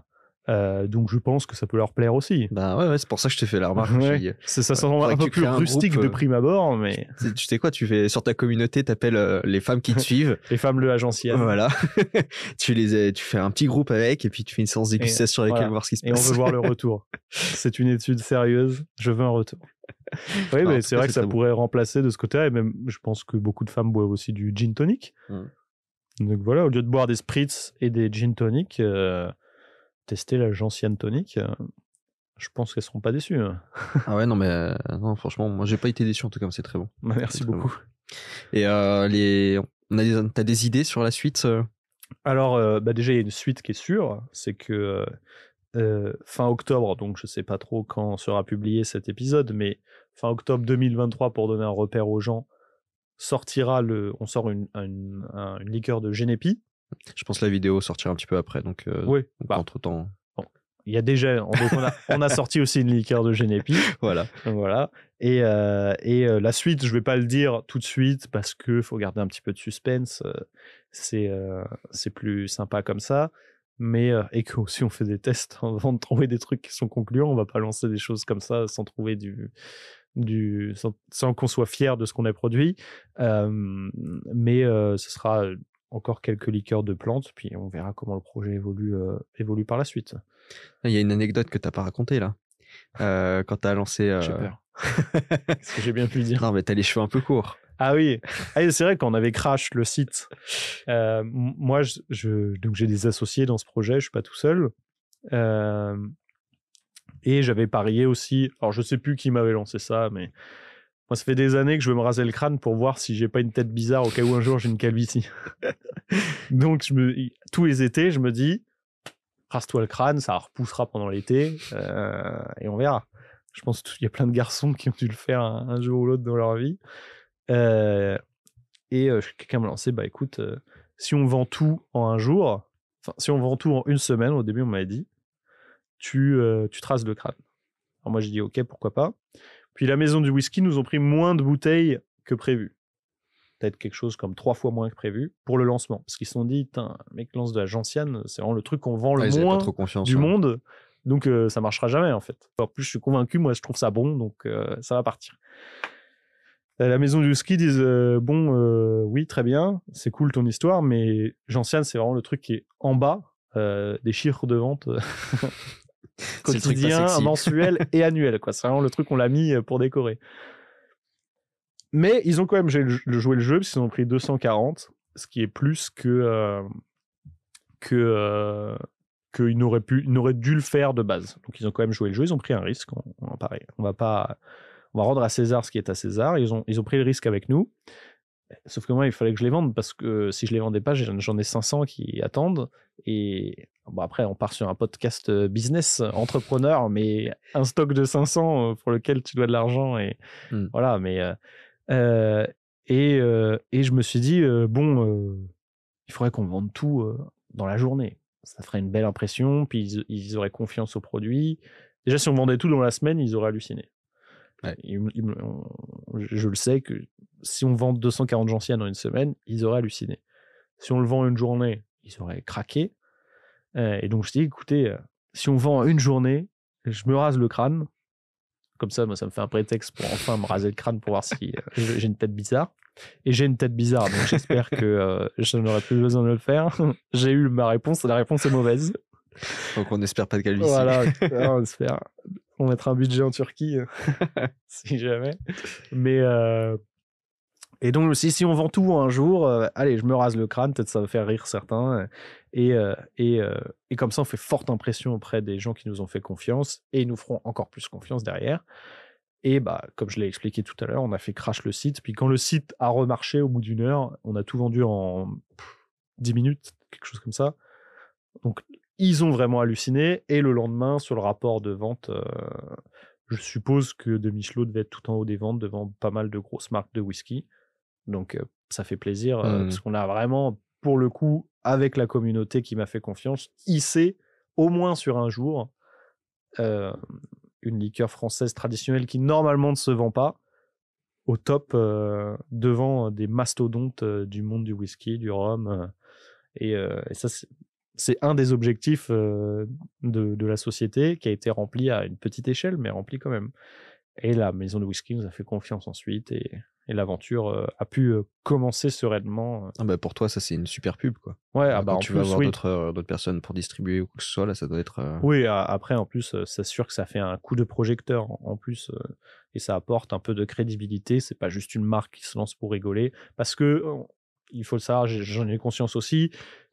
Euh, donc, je pense que ça peut leur plaire aussi. Bah ouais, ouais, c'est pour ça que je t'ai fait la remarque. Ouais. C'est- ça semble faudrait un peu plus rustique groupe, de euh, prime abord, mais tu sais- quoi, tu fais sur ta communauté, t'appelles euh, les femmes qui te suivent. les femmes le agenciennes. Voilà. tu les, tu fais un petit groupe avec et puis tu fais une séance dégustation avec voilà. elles, voir ce qui se Et on passe. veut voir le retour. C'est une étude sérieuse. Je veux un retour. Oui, mais c'est vrai que ça bon. pourrait remplacer de ce côté-là. Et même, je pense que beaucoup de femmes boivent aussi du gin tonic. Mm. Donc voilà, au lieu de boire des spritz et des gin tonic, euh, tester la gentiane tonic. euh, je pense qu'elles seront pas déçues. hein. Ah ouais, non, mais euh, non, franchement, moi j'ai pas été déçu en tout cas, c'est très bon. Merci C'est très beaucoup. Et euh, les, on a des, t'as des idées sur la suite euh? Alors, bah déjà, il y a une suite qui est sûre. C'est que fin octobre, donc je sais pas trop quand sera publié cet épisode, mais fin octobre 2023, pour donner un repère aux gens, sortira le. On sort une, une, un- une liqueur de Genepi. Je pense que la vidéo sortira un petit peu après, donc, euh, Oui, bah, entre temps, il y a déjà. Donc on, a, on a sorti aussi une liqueur de Genepi. voilà. Voilà. Et, euh, et euh, la suite, je vais pas le dire tout de suite parce que faut garder un petit peu de suspense. c'est c'est plus sympa comme ça. Mais et que aussi on fait des tests avant de trouver des trucs qui sont concluants. On va pas lancer des choses comme ça sans trouver du du sans, sans qu'on soit fier de ce qu'on a produit. Mais ce sera encore quelques liqueurs de plantes, puis on verra comment le projet évolue euh, évolue par la suite. Il y a une anecdote que t'as pas racontée là. Euh, quand t'as lancé. euh, J'ai peur. Est-ce que j'ai bien pu dire Non, mais t'as les cheveux un peu courts. Ah oui, ah, c'est vrai qu'on avait crash le site. Moi, je, je- donc j'ai des associés dans ce projet, je suis pas tout seul. Et j'avais parié aussi. Alors je sais plus qui m'avait lancé ça, mais moi ça fait des années que je veux me raser le crâne pour voir si j'ai pas une tête bizarre au cas où un jour j'ai une calvitie. donc tous les étés, je me dis, rase-toi le crâne, ça repoussera pendant l'été euh, et on verra. Je pense qu'il y a plein de garçons qui ont dû le faire un, jour ou l'autre dans leur vie. Euh, et euh, quelqu'un m'a lancé, bah écoute, si on vend tout en un jour, enfin si on vend tout en une semaine, au début on m'avait dit, tu, tu traces le crâne. Alors moi j'ai dit ok, pourquoi pas. Puis la maison du whisky nous ont pris moins de bouteilles que prévu. Peut-être quelque chose comme trois fois moins que prévu pour le lancement. Parce qu'ils se sont dit, le mec lance de la gentiane, c'est vraiment le truc qu'on vend le avaient moins trop du ouais. monde. Donc euh, ça marchera jamais en fait. En plus, je suis convaincu, moi je trouve ça bon, donc euh, ça va partir. Euh, La maison du ski disent euh, bon, oui, très bien, c'est cool ton histoire, mais Gentiane, c'est vraiment le truc qui est en bas des chiffres de vente quotidien, mensuel et annuel. quoi. C'est vraiment le truc qu'on l'a mis euh, pour décorer. Mais ils ont quand même joué le, joué le jeu parce qu'ils ont pris 240, ce qui est plus que euh, que euh, qu'ils n'auraient pu, ils n'auraient dû le faire de base. Donc ils ont quand même joué le jeu, ils ont pris un risque. On, on, pareil, on va pas, on va rendre à César ce qui est à César. Ils ont, ils ont pris le risque avec nous. Sauf que moi, il fallait que je les vende parce que si je les vendais pas, j'en j'en ai 500 qui attendent. Et bon, après, on part sur un podcast euh, business, euh, entrepreneur, mais un stock de 500 euh, pour lequel tu dois de l'argent. Et Hmm. voilà, mais. euh, et, euh, et je me suis dit, euh, bon, il faudrait qu'on vende tout dans la journée. Ça ferait une belle impression, puis ils, ils auraient confiance au produit. Déjà, si on vendait tout dans la semaine, ils auraient halluciné. Ouais. On- je le sais que si on vend 240 gentiennes en une semaine, ils auraient halluciné. Si on le vend une journée, ils auraient craqué. Euh, et donc, je dis, écoutez, euh, si on vend une journée, je me rase le crâne. Comme ça, moi, ça me fait un prétexte pour enfin me raser le crâne pour voir si euh, j'ai une tête bizarre. Et j'ai une tête bizarre, donc j'espère que euh, je n'aurai plus besoin de le faire. j'ai eu ma réponse, la réponse est mauvaise. Donc on n'espère pas de calvitie. Voilà, on espère. On mettra un budget en Turquie, si jamais. Mais euh, et donc si, si on vend tout un jour, euh, allez, je me rase le crâne, peut-être ça va faire rire certains. Et, euh, et, euh, et comme ça, on fait forte impression auprès des gens qui nous ont fait confiance et ils nous feront encore plus confiance derrière. Et bah, comme je l'ai expliqué tout à l'heure, on a fait crash le site. Puis quand le site a remarché au bout d'une heure, on a tout vendu en pff, 10 minutes, quelque chose comme ça. Donc ils ont vraiment halluciné. Et le lendemain, sur le rapport de vente, euh, je suppose que De Michelot devait être tout en haut des ventes devant pas mal de grosses marques de whisky. Donc ça fait plaisir Mhm. parce qu'on a vraiment, pour le coup, avec la communauté qui m'a fait confiance, hissé au moins sur un jour euh, une liqueur française traditionnelle qui normalement ne se vend pas au top euh, devant des mastodontes euh, du monde du whisky, du rhum. et, ça, c'est- un des objectifs de, de la société qui a été rempli à une petite échelle, mais rempli quand même. Et la maison de whisky nous a fait confiance ensuite et, et l'aventure euh, a pu euh, commencer sereinement. Ah bah, pour toi, ça c'est une super pub quoi. Ouais, ah Quand bah, en tu plus, vas avoir oui. d'autres euh, d'autres personnes pour distribuer ou quoi que ce soit, là, ça doit être. euh, Oui, après, en plus, euh, c'est sûr que ça fait un coup de projecteur en- plus euh, et ça apporte un peu de crédibilité. C'est pas juste une marque qui se lance pour rigoler. Parce que, euh, il faut le savoir, j'en ai conscience aussi,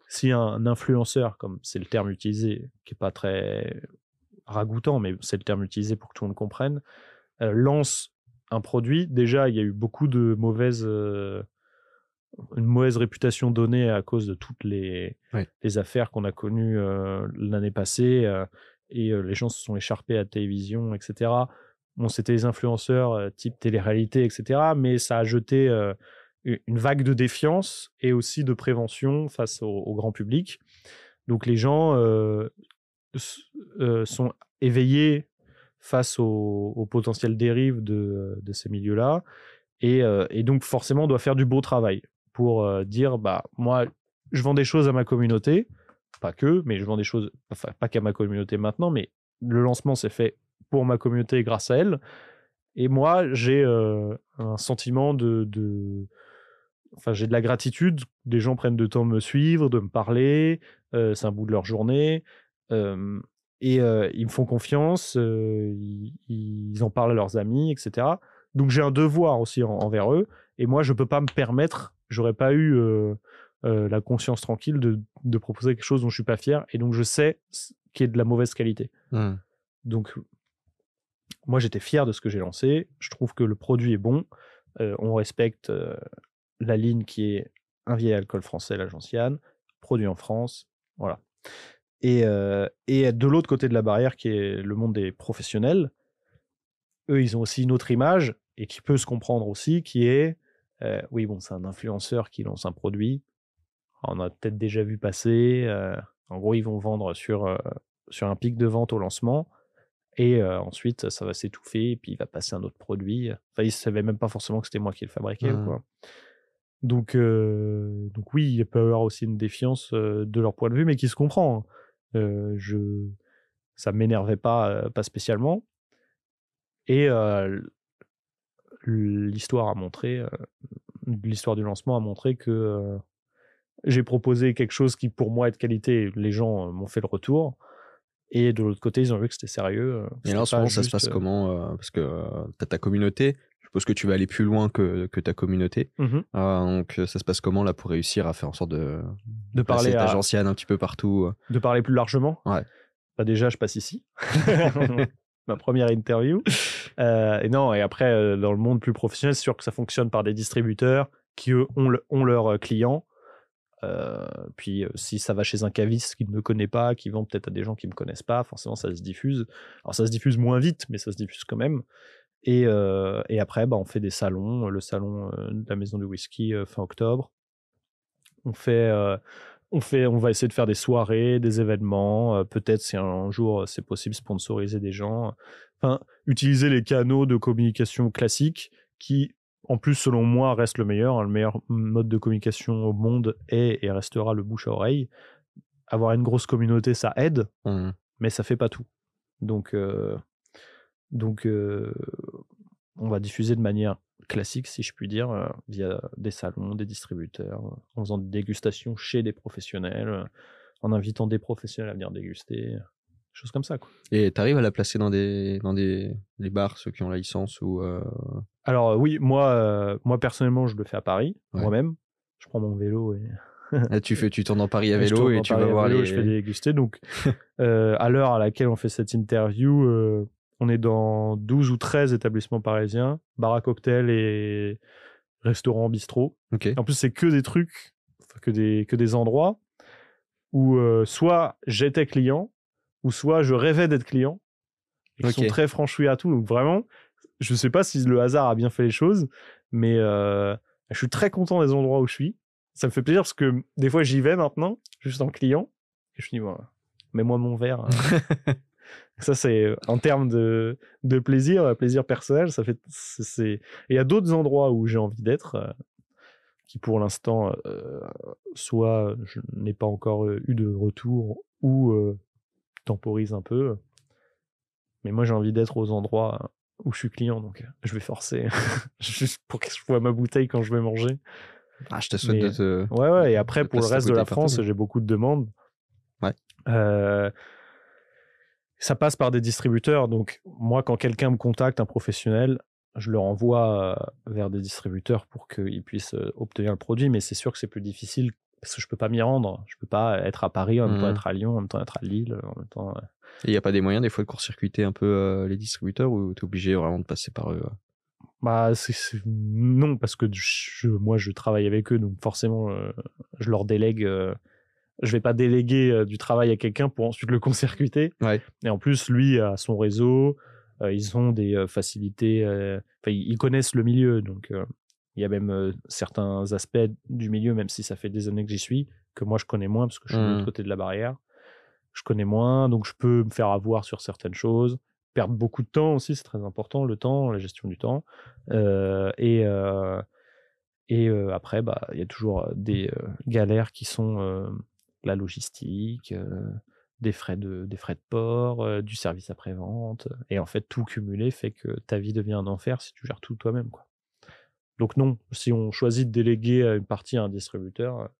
si un influenceur, comme c'est le terme utilisé, qui est pas très ragoûtant, mais c'est le terme utilisé pour que tout le monde comprenne, euh, lance un produit, déjà, il y a eu beaucoup de mauvaises. euh, une mauvaise réputation donnée à cause de toutes les, affaires qu'on a connues euh, l'année passée euh, et euh, les gens se sont écharpés à la télévision, etc. Bon, c'était les influenceurs type télé-réalité, etc. Mais ça a jeté une vague de défiance et aussi de prévention face au, au grand public. Donc les gens sont éveillés face aux, potentielles dérives de, ces milieux-là. Et, euh, et donc forcément, on doit faire du beau travail pour euh, dire, bah moi, je vends des choses à ma communauté, pas que, mais je vends des choses, pas qu'à ma communauté maintenant, mais le lancement s'est fait pour ma communauté grâce à elle. Et moi, j'ai euh, un sentiment de, enfin j'ai de la gratitude. Des gens prennent de temps de me suivre, de me parler. c'est un bout de leur journée. Et euh, ils me font confiance, euh, ils, ils en parlent à leurs amis, etc. Donc j'ai un devoir aussi en- envers eux. Et moi, je peux pas me permettre, j'aurais pas eu euh, la conscience tranquille de, de proposer quelque chose dont je suis pas fier. Et donc je sais qui est de la mauvaise qualité. hmm. Donc, moi, j'étais fier de ce que j'ai lancé. Je trouve que le produit est bon. On respecte la ligne qui est un vieil alcool français, la Gentiane, produit en France. Voilà. Et, euh, et de l'autre côté de la barrière, qui est le monde des professionnels, eux, ils ont aussi une autre image et qui peut se comprendre aussi, qui est euh, oui, bon, c'est un influenceur qui lance un produit. On a peut-être déjà vu passer. euh, en gros, ils vont vendre sur, euh, sur un pic de vente au lancement. Et ensuite, ça va s'étouffer, et puis il va passer un autre produit. Enfin, ils ne savaient même pas forcément que c'était moi qui le fabriquais. ou quoi. Donc, donc oui, il peut y avoir aussi une défiance de leur point de vue, mais qui se comprend. hein. Je, ça ne m'énervait pas, pas spécialement. Et l'histoire a montré, l'histoire du lancement a montré que j'ai proposé quelque chose qui pour moi est de qualité. Les gens m'ont fait le retour. Et de l'autre côté, ils ont vu que c'était sérieux. Et là, en ce c'était pas moment, ça se passe comment Parce que tu as ta communauté. Suppose que tu vas aller plus loin que, que ta communauté. mhm. Euh, donc, euh, ça se passe comment là pour réussir à faire en sorte de, de parler ta à, gentiane un petit peu partout euh? De parler plus largement? Ouais. Bah déjà, je passe ici. Ma première interview. Euh, et non, et après, dans le monde plus professionnel, c'est sûr que ça fonctionne par des distributeurs qui, eux, ont, le- ont leurs clients. Euh, puis si ça va chez un caviste qui ne me connaît pas, qui vend peut-être à des gens qui ne me connaissent pas, forcément ça se diffuse. Alors ça se diffuse moins vite, mais ça se diffuse quand même. Et, et après, bah, on fait des salons, le salon de la maison du whisky fin octobre. On fait on, fait, on va essayer de faire des soirées, des événements, peut-être si un jour c'est possible, sponsoriser des gens. Enfin, utiliser les canaux de communication classiques qui, en plus, selon moi, restent le meilleur. Hein. le meilleur mode de communication au monde est et restera le bouche à oreille. Avoir une grosse communauté, ça aide, mmh. mais ça fait pas tout. Donc, donc on va diffuser de manière classique, si je puis dire, via des salons, des distributeurs, en faisant des dégustations chez des professionnels, en invitant des professionnels à venir déguster, choses comme ça. Quoi. Et tu arrives à la placer dans des, dans des, bars, ceux qui ont la licence ou euh, Alors oui, moi, moi personnellement, je le fais à Paris, moi-même. Je prends mon vélo et... Ah, tu fais, tu tournes en Paris à vélo et tu vas voir les. Je fais déguster. Donc, à l'heure à laquelle on fait cette interview, on est dans 12 ou 13 établissements parisiens, bar à cocktail et restaurant bistrot. En plus, c'est que des trucs, que des, que des endroits où euh, soit j'étais client, ou soit je rêvais d'être client. Ils sont très franchouillards à tout. Donc vraiment, je ne sais pas si le hasard a bien fait les choses, mais euh, je suis très content des endroits où je suis. Ça me fait plaisir parce que des fois, j'y vais maintenant, juste en client. Et je me dis, voilà, mets-moi mon verre. Hein. Ça, c'est en termes de, de plaisir, plaisir personnel. Ça fait, c'est. Il y a d'autres endroits où j'ai envie d'être, euh, qui pour l'instant, euh, soit je n'ai pas encore euh, eu de retour ou temporise un peu. Mais moi, j'ai envie d'être aux endroits où je suis client, donc je vais forcer juste pour que je vois ma bouteille quand je vais manger. Ah, je te souhaite de te. Ouais, ouais. Et après, pour le reste de la France, j'ai beaucoup de demandes. Ouais. Euh, ça passe par des distributeurs. Donc, moi, quand quelqu'un me contacte, un professionnel, je le renvoie euh, vers des distributeurs pour qu'ils puissent euh, obtenir le produit. Mais c'est sûr que c'est plus difficile parce que je peux pas m'y rendre. Je peux pas être à Paris, en même temps mmh. être à Lyon, en même temps être à Lille, en même temps. Il n'y a pas des moyens des fois de court-circuiter un peu euh, les distributeurs ou tu es obligé vraiment de passer par eux bah, non, parce que moi je travaille avec eux, donc forcément je leur délègue je vais pas déléguer euh, du travail à quelqu'un pour ensuite le concircuiter. Et en plus, lui a son réseau, euh, ils ont des euh, facilités, enfin, ils connaissent le milieu, donc il y a même certains aspects du milieu, même si ça fait des années que j'y suis, que moi je connais moins parce que je suis de l'autre mmh. côté de la barrière. Je connais moins, donc je peux me faire avoir sur certaines choses, perdre beaucoup de temps aussi, c'est très important, le temps, la gestion du temps. et et après, bah, il y a toujours des galères qui sont la logistique, euh, des, frais de, des frais de port, euh, du service après-vente. Et en fait, tout cumulé fait que ta vie devient un enfer si tu gères tout toi-même. Quoi. Donc non, si on choisit de déléguer une partie à un distributeur,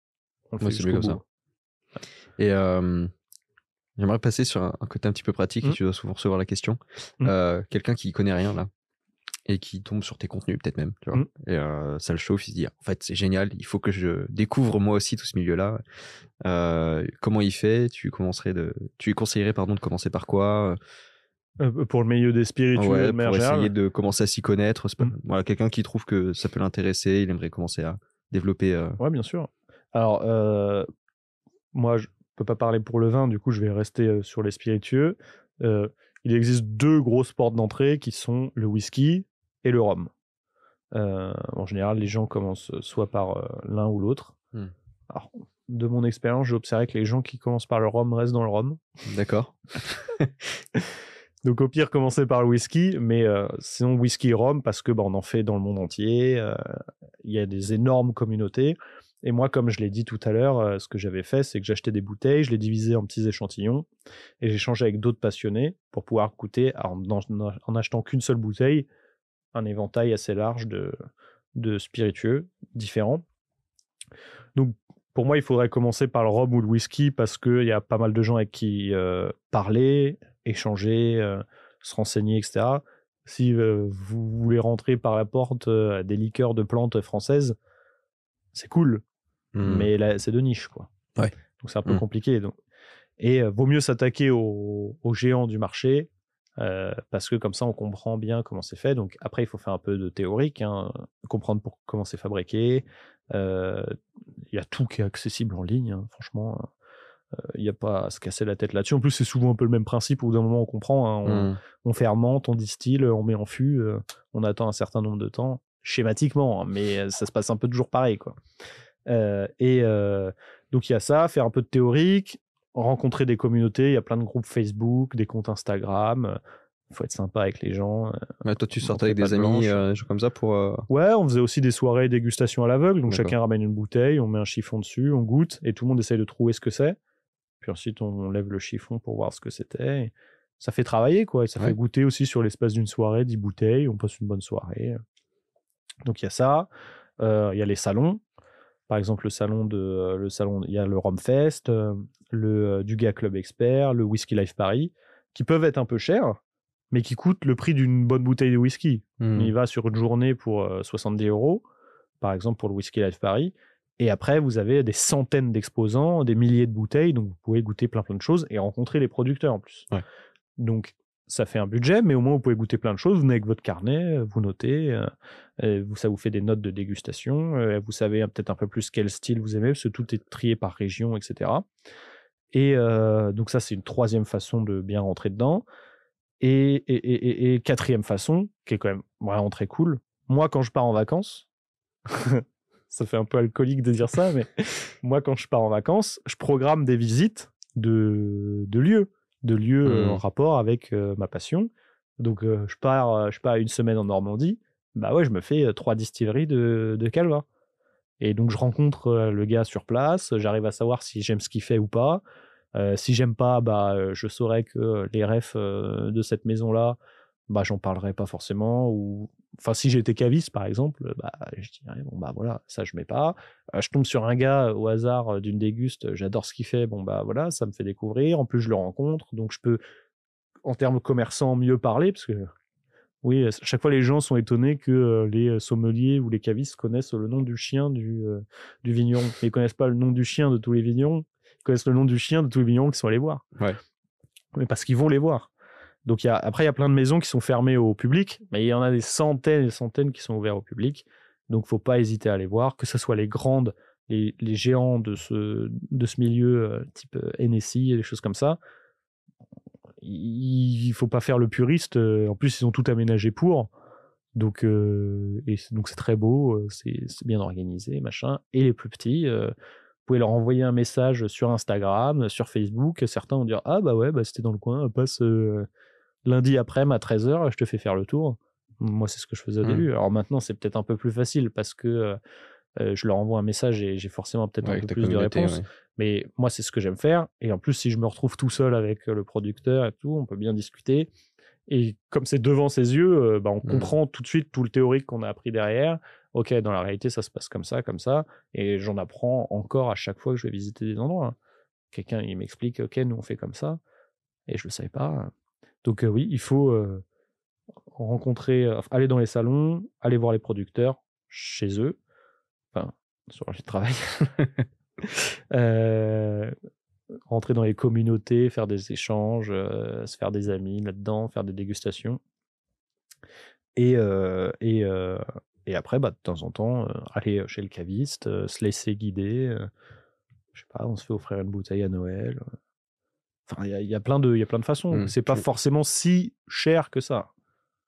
on le fait comme ça. Et j'aimerais passer sur un, côté un petit peu pratique, et mmh. tu dois souvent recevoir la question. Mmh. Quelqu'un qui connaît rien là, et qui tombe sur tes contenus peut-être même tu vois. Mmh. et euh, ça le chauffe il se dit en fait c'est génial il faut que je découvre moi aussi tout ce milieu là euh, comment il fait? Tu commencerais de tu lui conseillerais pardon de commencer par quoi? Euh, pour le milieu des spirituels pour essayer de commencer à s'y connaître. Mmh. voilà quelqu'un qui trouve que ça peut l'intéresser il aimerait commencer à développer ouais bien sûr. Alors moi je peux pas parler pour le vin du coup je vais rester sur les spiritueux. Il existe deux grosses portes d'entrée qui sont le whisky et le rhum. Euh, en général, les gens commencent soit par euh, l'un ou l'autre. Hmm. Alors, de mon expérience, j'ai observé que les gens qui commencent par le rhum restent dans le rhum. D'accord. Donc au pire, commencer par le whisky, mais euh, sinon whisky et rhum parce que bah, on en fait dans le monde entier. Il y a des énormes communautés. Et moi, comme je l'ai dit tout à l'heure, ce que j'avais fait, c'est que j'achetais des bouteilles, je les divisais en petits échantillons et j'échangeais avec d'autres passionnés pour pouvoir goûter en, en achetant qu'une seule bouteille un éventail assez large de, de spiritueux différents. Donc, pour moi, il faudrait commencer par le rhum ou le whisky parce qu'il y a pas mal de gens avec qui euh, parler, échanger, euh, se renseigner, etc. Si euh, vous voulez rentrer par la porte des liqueurs de plantes françaises, c'est cool, mmh. mais là, c'est de niche, quoi. Ouais. Donc, c'est un peu mmh. compliqué. Donc. Et vaut mieux s'attaquer aux, aux, géants du marché Euh, parce que comme ça, on comprend bien comment c'est fait. Donc après, il faut faire un peu de théorique, hein, comprendre pour, comment c'est fabriqué. Euh, il y a tout qui est accessible en ligne, hein, franchement. Il n'y a pas à se casser la tête là-dessus. En plus, c'est souvent un peu le même principe où d'un moment on comprend. Hein, on, Mmh. on fermente, on distille, on met en fût, euh, on attend un certain nombre de temps, schématiquement, mais euh, ça se passe un peu toujours pareil. Quoi. Euh, et euh, donc il y a ça, faire un peu de théorique, rencontrer des communautés, il y a plein de groupes Facebook, des comptes Instagram. Il faut être sympa avec les gens. euh. Toi, tu sortais avec des de amis, euh, des choses comme ça pour. euh, Ouais, on faisait aussi des soirées dégustation à l'aveugle. Donc chacun ramène une bouteille, on met un chiffon dessus, on goûte et tout le monde essaye de trouver ce que c'est. Puis ensuite, on lève le chiffon pour voir ce que c'était. Ça fait travailler, quoi. Et ça Ouais. fait goûter aussi sur l'espace d'une soirée, 10 bouteilles. On passe une bonne soirée. Donc il y a ça. Euh, Il y a les salons. Par exemple, le salon de le salon, il y a le Romfest, euh, le euh, Duga Club Expert, le Whisky Life Paris, qui peuvent être un peu chers, mais qui coûtent le prix d'une bonne bouteille de whisky. hmm. Il va sur une journée pour euh, 70 euros, par exemple pour le Whisky Life Paris. Et après, vous avez des centaines d'exposants, des milliers de bouteilles, donc vous pouvez goûter plein plein de choses et rencontrer les producteurs en plus. Ouais. Donc ça fait un budget, mais au moins vous pouvez goûter plein de choses. Vous venez avec votre carnet, euh, vous notez, euh, ça vous fait des notes de dégustation. euh, vous savez euh, peut-être un peu plus quel style vous aimez, parce que tout est trié par région, etc. Et donc ça, c'est une troisième façon de bien rentrer dedans. Et, et, et- et- et quatrième façon, qui est quand même vraiment très cool, moi quand je pars en vacances, ça fait un peu alcoolique de dire ça, mais moi quand je pars en vacances, je programme des visites de, de lieux, de lieux en rapport avec ma passion. Donc je pars, je pars une semaine en Normandie, bah ouais, je me fais trois distilleries de, de Calva. Et donc je rencontre le gars sur place, j'arrive à savoir si j'aime ce qu'il fait ou pas. Euh, si j'aime pas, bah je saurais que les refs de cette maison-là, bah j'en parlerai pas forcément. Ou enfin si j'étais caviste par exemple, bah je dirais bon bah voilà ça je mets pas. Euh, je tombe sur un gars au hasard euh, d'une déguste, j'adore ce qu'il fait, bon bah voilà ça me fait découvrir. En plus je le rencontre, donc je peux en termes commerçants mieux parler parce que oui, à chaque fois les gens sont étonnés que euh, les sommeliers ou les cavistes connaissent le nom du chien du, euh, du vigneron. Mais ils connaissent pas le nom du chien de tous les vignerons. Ils connaissent le nom du chien de tous les vignerons qui sont allés voir. Ouais. Mais parce qu'ils vont les voir. Donc il après, il y a plein de maisons qui sont fermées au public, mais il y en a des centaines et des centaines qui sont ouvertes au public. Donc faut pas hésiter à aller voir, que ce soit les grandes, les, géants de ce, milieu, euh, type euh, NSI et des choses comme ça. Il il faut pas faire le puriste. euh, En plus, ils ont tout aménagé pour. Donc, c'est- très beau, c'est bien organisé, machin. Et les plus petits, vous pouvez leur envoyer un message sur Instagram, sur Facebook. Certains vont dire Ah bah ouais, bah c'était dans le coin, passe euh, lundi après-midi à 13h, je te fais faire le tour. Moi, c'est ce que je faisais au Mm. début. Alors maintenant, c'est peut-être un peu plus facile parce que euh, euh, je leur envoie un message et j'ai forcément peut-être Ouais, un peu plus de réponses. ouais. Mais moi, c'est ce que j'aime faire. Et en plus, si je me retrouve tout seul avec euh, le producteur et tout, on peut bien discuter. Et comme c'est devant ses yeux, euh, bah, on Mhm. comprend tout de suite tout le théorique qu'on a appris derrière. Ok, dans la réalité, ça se passe comme ça, comme ça. Et j'en apprends encore à chaque fois que je vais visiter des endroits. hein. Quelqu'un, il m'explique, ok, nous, on fait comme ça. Et je le savais pas. Donc oui, il faut rencontrer, aller dans les salons, aller voir les producteurs chez eux, enfin, sur leur lieu de travail. Rentrer dans les communautés, faire des échanges, se faire des amis là-dedans, faire des dégustations. Et, et, et après, bah, de temps en temps, aller chez le caviste, se laisser guider. je sais pas, on se fait offrir une bouteille à Noël. Enfin, il y a, il y a plein de, il y a plein de façons. Mm, C'est pas forcément si cher que ça.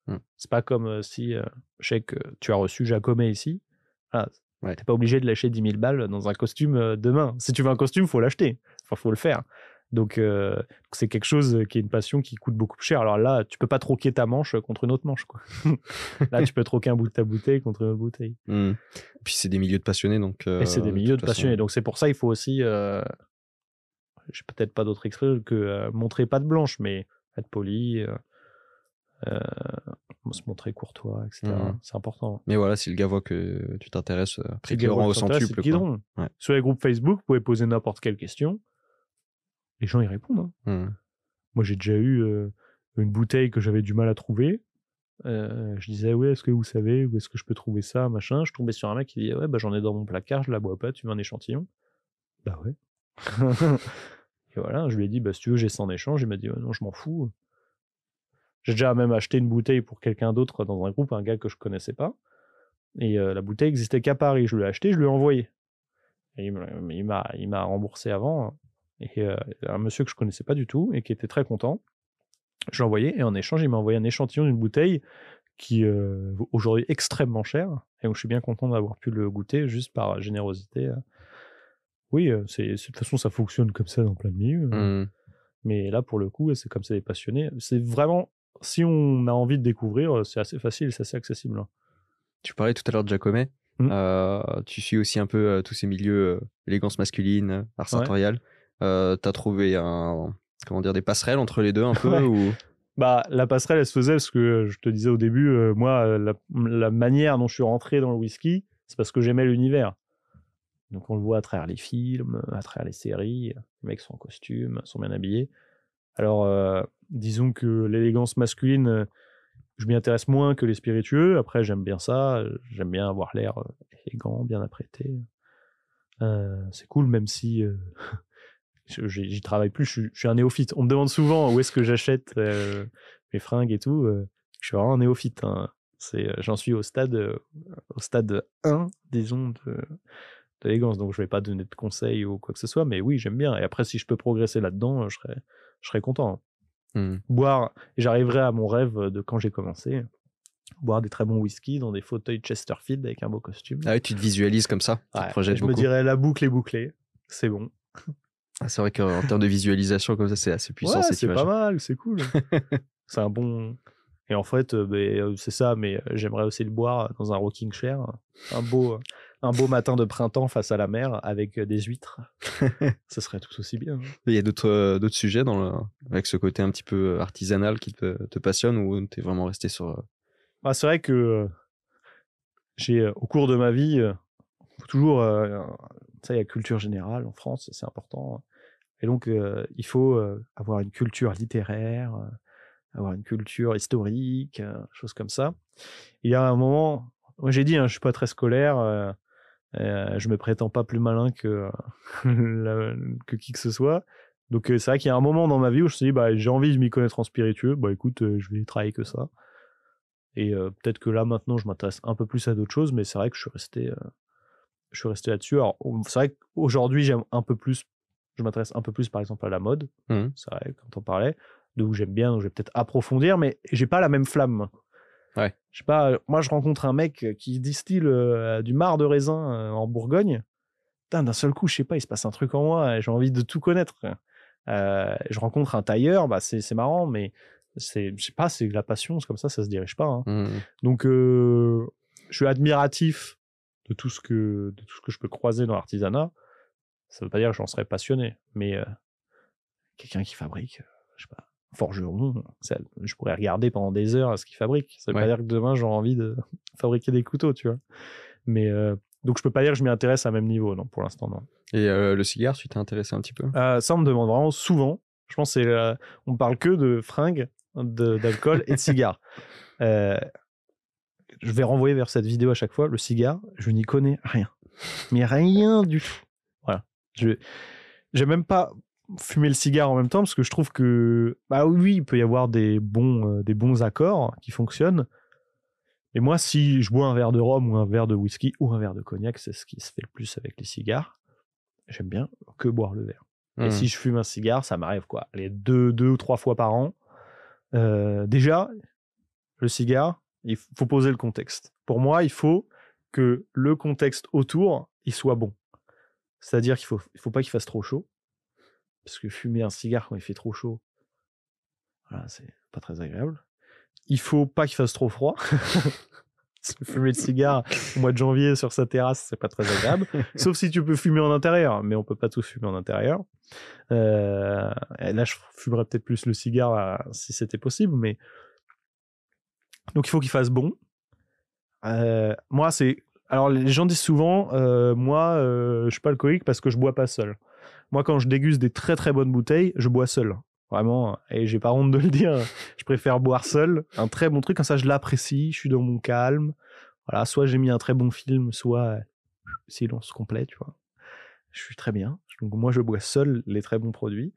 Mm. C'est pas comme euh, si euh, je sais que tu as reçu Jacomet ici. Voilà, Ouais. T'es pas obligé de lâcher 10 000 balles dans un costume euh, demain. Si tu veux un costume, faut l'acheter. Enfin, faut le faire. Donc, c'est quelque chose qui est une passion qui coûte beaucoup plus cher. Alors là, tu peux pas troquer ta manche contre une autre manche. Quoi. là, tu peux troquer un bout de ta bouteille contre une autre bouteille. Hmm. Puis c'est des milieux de passionnés, donc. Et c'est des milieux de passionnés. Donc c'est pour ça il faut aussi, j'ai peut-être pas d'autre expression que euh, montrer pas de blanche, mais être poli, euh, euh, se montrer courtois, etc. Mhm. C'est important. Mais voilà, si le gars voit que tu t'intéresses, voit au centuple. Ouais. Sur les groupes Facebook, vous pouvez poser n'importe quelle question. Les gens y répondent. hein. Hmm. Moi, j'ai déjà eu euh, une bouteille que j'avais du mal à trouver. Euh, je disais, ouais, est-ce que vous savez où est-ce que je peux trouver ça, machin? Je tombais sur un mec qui dit, ouais, bah, j'en ai dans mon placard, je la bois pas, tu veux un échantillon Bah ouais. Et voilà, je lui ai dit, bah, si tu veux, j'ai ça en échange. Il m'a dit, non, je m'en fous. J'ai déjà même acheté une bouteille pour quelqu'un d'autre dans un groupe, un gars que je connaissais pas. Et euh, la bouteille existait qu'à Paris. Je l'ai acheté, je lui ai envoyé. Et il m'a, remboursé avant. Et euh, un monsieur que je connaissais pas du tout et qui était très content. Je l'ai envoyé et en échange, il m'a envoyé un échantillon d'une bouteille qui euh, aujourd'hui extrêmement cher. Et donc, je suis bien content d'avoir pu le goûter juste par générosité. Oui, euh, c'est, de toute façon, ça fonctionne comme ça dans plein de milieux. hein. Hmm. Mais là, pour le coup, c'est comme c'est des passionnés. C'est vraiment, si on a envie de découvrir, c'est assez facile, c'est assez accessible. hein. Tu parlais tout à l'heure de Jacomet. Mm. Euh, tu suis aussi un peu euh, tous ces milieux, euh, élégance masculine, art Ouais. sartorial. Euh, T'as trouvé un, comment dire, des passerelles entre les deux un peu Ouais. ou... Bah, la passerelle, elle se faisait parce que euh, je te disais au début, euh, moi, euh, la, la manière dont je suis rentré dans le whisky, c'est parce que j'aimais l'univers. Donc, on le voit à travers les films, à travers les séries. Les mecs sont en costume, sont bien habillés. Alors, euh, disons que l'élégance masculine, euh, je m'y intéresse moins que les spiritueux. Après, j'aime bien ça. euh, J'aime bien avoir l'air élégant, bien apprêté. C'est cool, même si j'y travaille plus. Je suis, un néophyte. On me demande souvent où est-ce que j'achète mes fringues et tout. je suis vraiment un néophyte. hein. J'en suis au stade, au stade 1, disons, de, Donc, je vais pas donner de conseils ou quoi que ce soit, mais oui, j'aime bien. Et après, si je peux progresser là-dedans, je serais, je serais content. Hmm. Boire, j'arriverai à mon rêve de quand j'ai commencé. Boire des très bons whisky dans des fauteuils Chesterfield avec un beau costume. Ah ouais, tu te visualises comme ça. Tu te je me dirais la boucle est bouclée. C'est bon. Ah, c'est vrai qu'en termes de visualisation comme ça, c'est assez puissant Ouais, c'est pas mal, c'est cool. c'est un bon. Et en fait, euh, ben, euh, c'est ça, mais euh, j'aimerais aussi le boire dans un rocking chair. Un beau, un beau matin de printemps face à la mer avec euh, des huîtres. Ce serait tout aussi bien. Il y a d'autres euh, d'autres sujets dans le... avec ce côté un petit peu artisanal qui te, te passionne ou t'es vraiment resté sur. euh, Bah, c'est vrai que euh, j'ai, euh, au cours de ma vie, euh, toujours, euh, ça, il y a culture générale en France, c'est important. Et donc, euh, il faut euh, avoir une culture littéraire, euh, avoir une culture historique, euh, choses comme ça. Il y a un moment, moi j'ai dit, hein, je suis pas très scolaire, euh, euh, je me prétends pas plus malin que, la- que qui que ce soit. Donc euh, c'est vrai qu'il y a un moment dans ma vie où je me suis dit, bah, j'ai envie de m'y connaître en spiritueux, bah écoute, euh, je vais travailler que ça. Et euh, peut-être que là maintenant je m'intéresse un peu plus à d'autres choses, mais c'est vrai que je suis resté, euh, je suis resté là-dessus. Alors c'est vrai qu'aujourd'hui j'aime un peu plus, je m'intéresse un peu plus par exemple à la mode. Mhm. C'est vrai quand on parlait, donc j'aime bien, donc je vais peut-être approfondir, mais j'ai pas la même flamme. Ouais. Je sais pas, euh, moi je rencontre un mec qui distille euh, du marc de raisin euh, en Bourgogne. D'un seul coup, je sais pas, il se passe un truc en moi, et j'ai envie de tout connaître. Euh, je rencontre un tailleur, bah c'est marrant, mais c'est, je sais pas, c'est de la passion, c'est comme ça, ça se dirige pas. hein. hmm. Donc, euh, je suis admiratif de tout ce que de tout ce que je peux croiser dans l'artisanat. Ça veut pas dire que j'en serais passionné, mais euh, quelqu'un qui fabrique, euh, je sais pas, forgeron, ça- je pourrais regarder pendant des heures à ce qu'il fabrique. Ça veut Ouais. pas dire que demain j'aurai envie de fabriquer des couteaux, tu vois. Mais euh, donc je peux pas dire que je m'y intéresse à même niveau, non, pour l'instant non. Et euh, le cigare, tu t'es intéressé un petit peu? Euh, ça, on me demande vraiment souvent. Je pense que euh, on parle que de fringues, d'alcool et de cigares. Je vais renvoyer vers cette vidéo à chaque fois. Le cigare, je n'y connais rien. Mais rien du tout. Voilà. Je j'ai même pas fumé le cigare en même temps parce que je trouve que bah oui, il peut y avoir des bons euh, des bons accords qui fonctionnent. Mais moi, si je bois un verre de rhum ou un verre de whisky ou un verre de cognac, c'est ce qui se fait le plus avec les cigares. J'aime bien que boire le verre. Et Hmm. si je fume un cigare, ça m'arrive quoi Les deux, deux ou trois fois par an. Euh, déjà, le cigare, il faut poser le contexte. Pour moi, il faut que le contexte autour, il soit bon. C'est-à-dire qu'il faut, il faut pas qu'il fasse trop chaud. Parce que fumer un cigare quand il fait trop chaud, voilà, c'est pas très agréable. Il faut pas qu'il fasse trop froid. Fumer le cigare au mois de janvier sur sa terrasse, c'est pas très agréable. Sauf si tu peux fumer en intérieur, mais on peut pas tous fumer en intérieur. Euh, là, je fumerais peut-être plus le cigare euh, si c'était possible, mais donc il faut qu'il fasse bon. Euh, moi, c'est alors les gens disent souvent, moi, je suis pas alcoolique parce que je bois pas seul. Moi, quand je déguste des très très bonnes bouteilles, je bois seul. Vraiment, et j'ai pas honte de le dire. Je préfère boire seul, un très bon truc, comme ça je l'apprécie, je suis dans mon calme. Voilà, soit j'ai mis un très bon film, soit euh, silence complet, tu vois. Je suis très bien. Donc moi, je bois seul les très bons produits.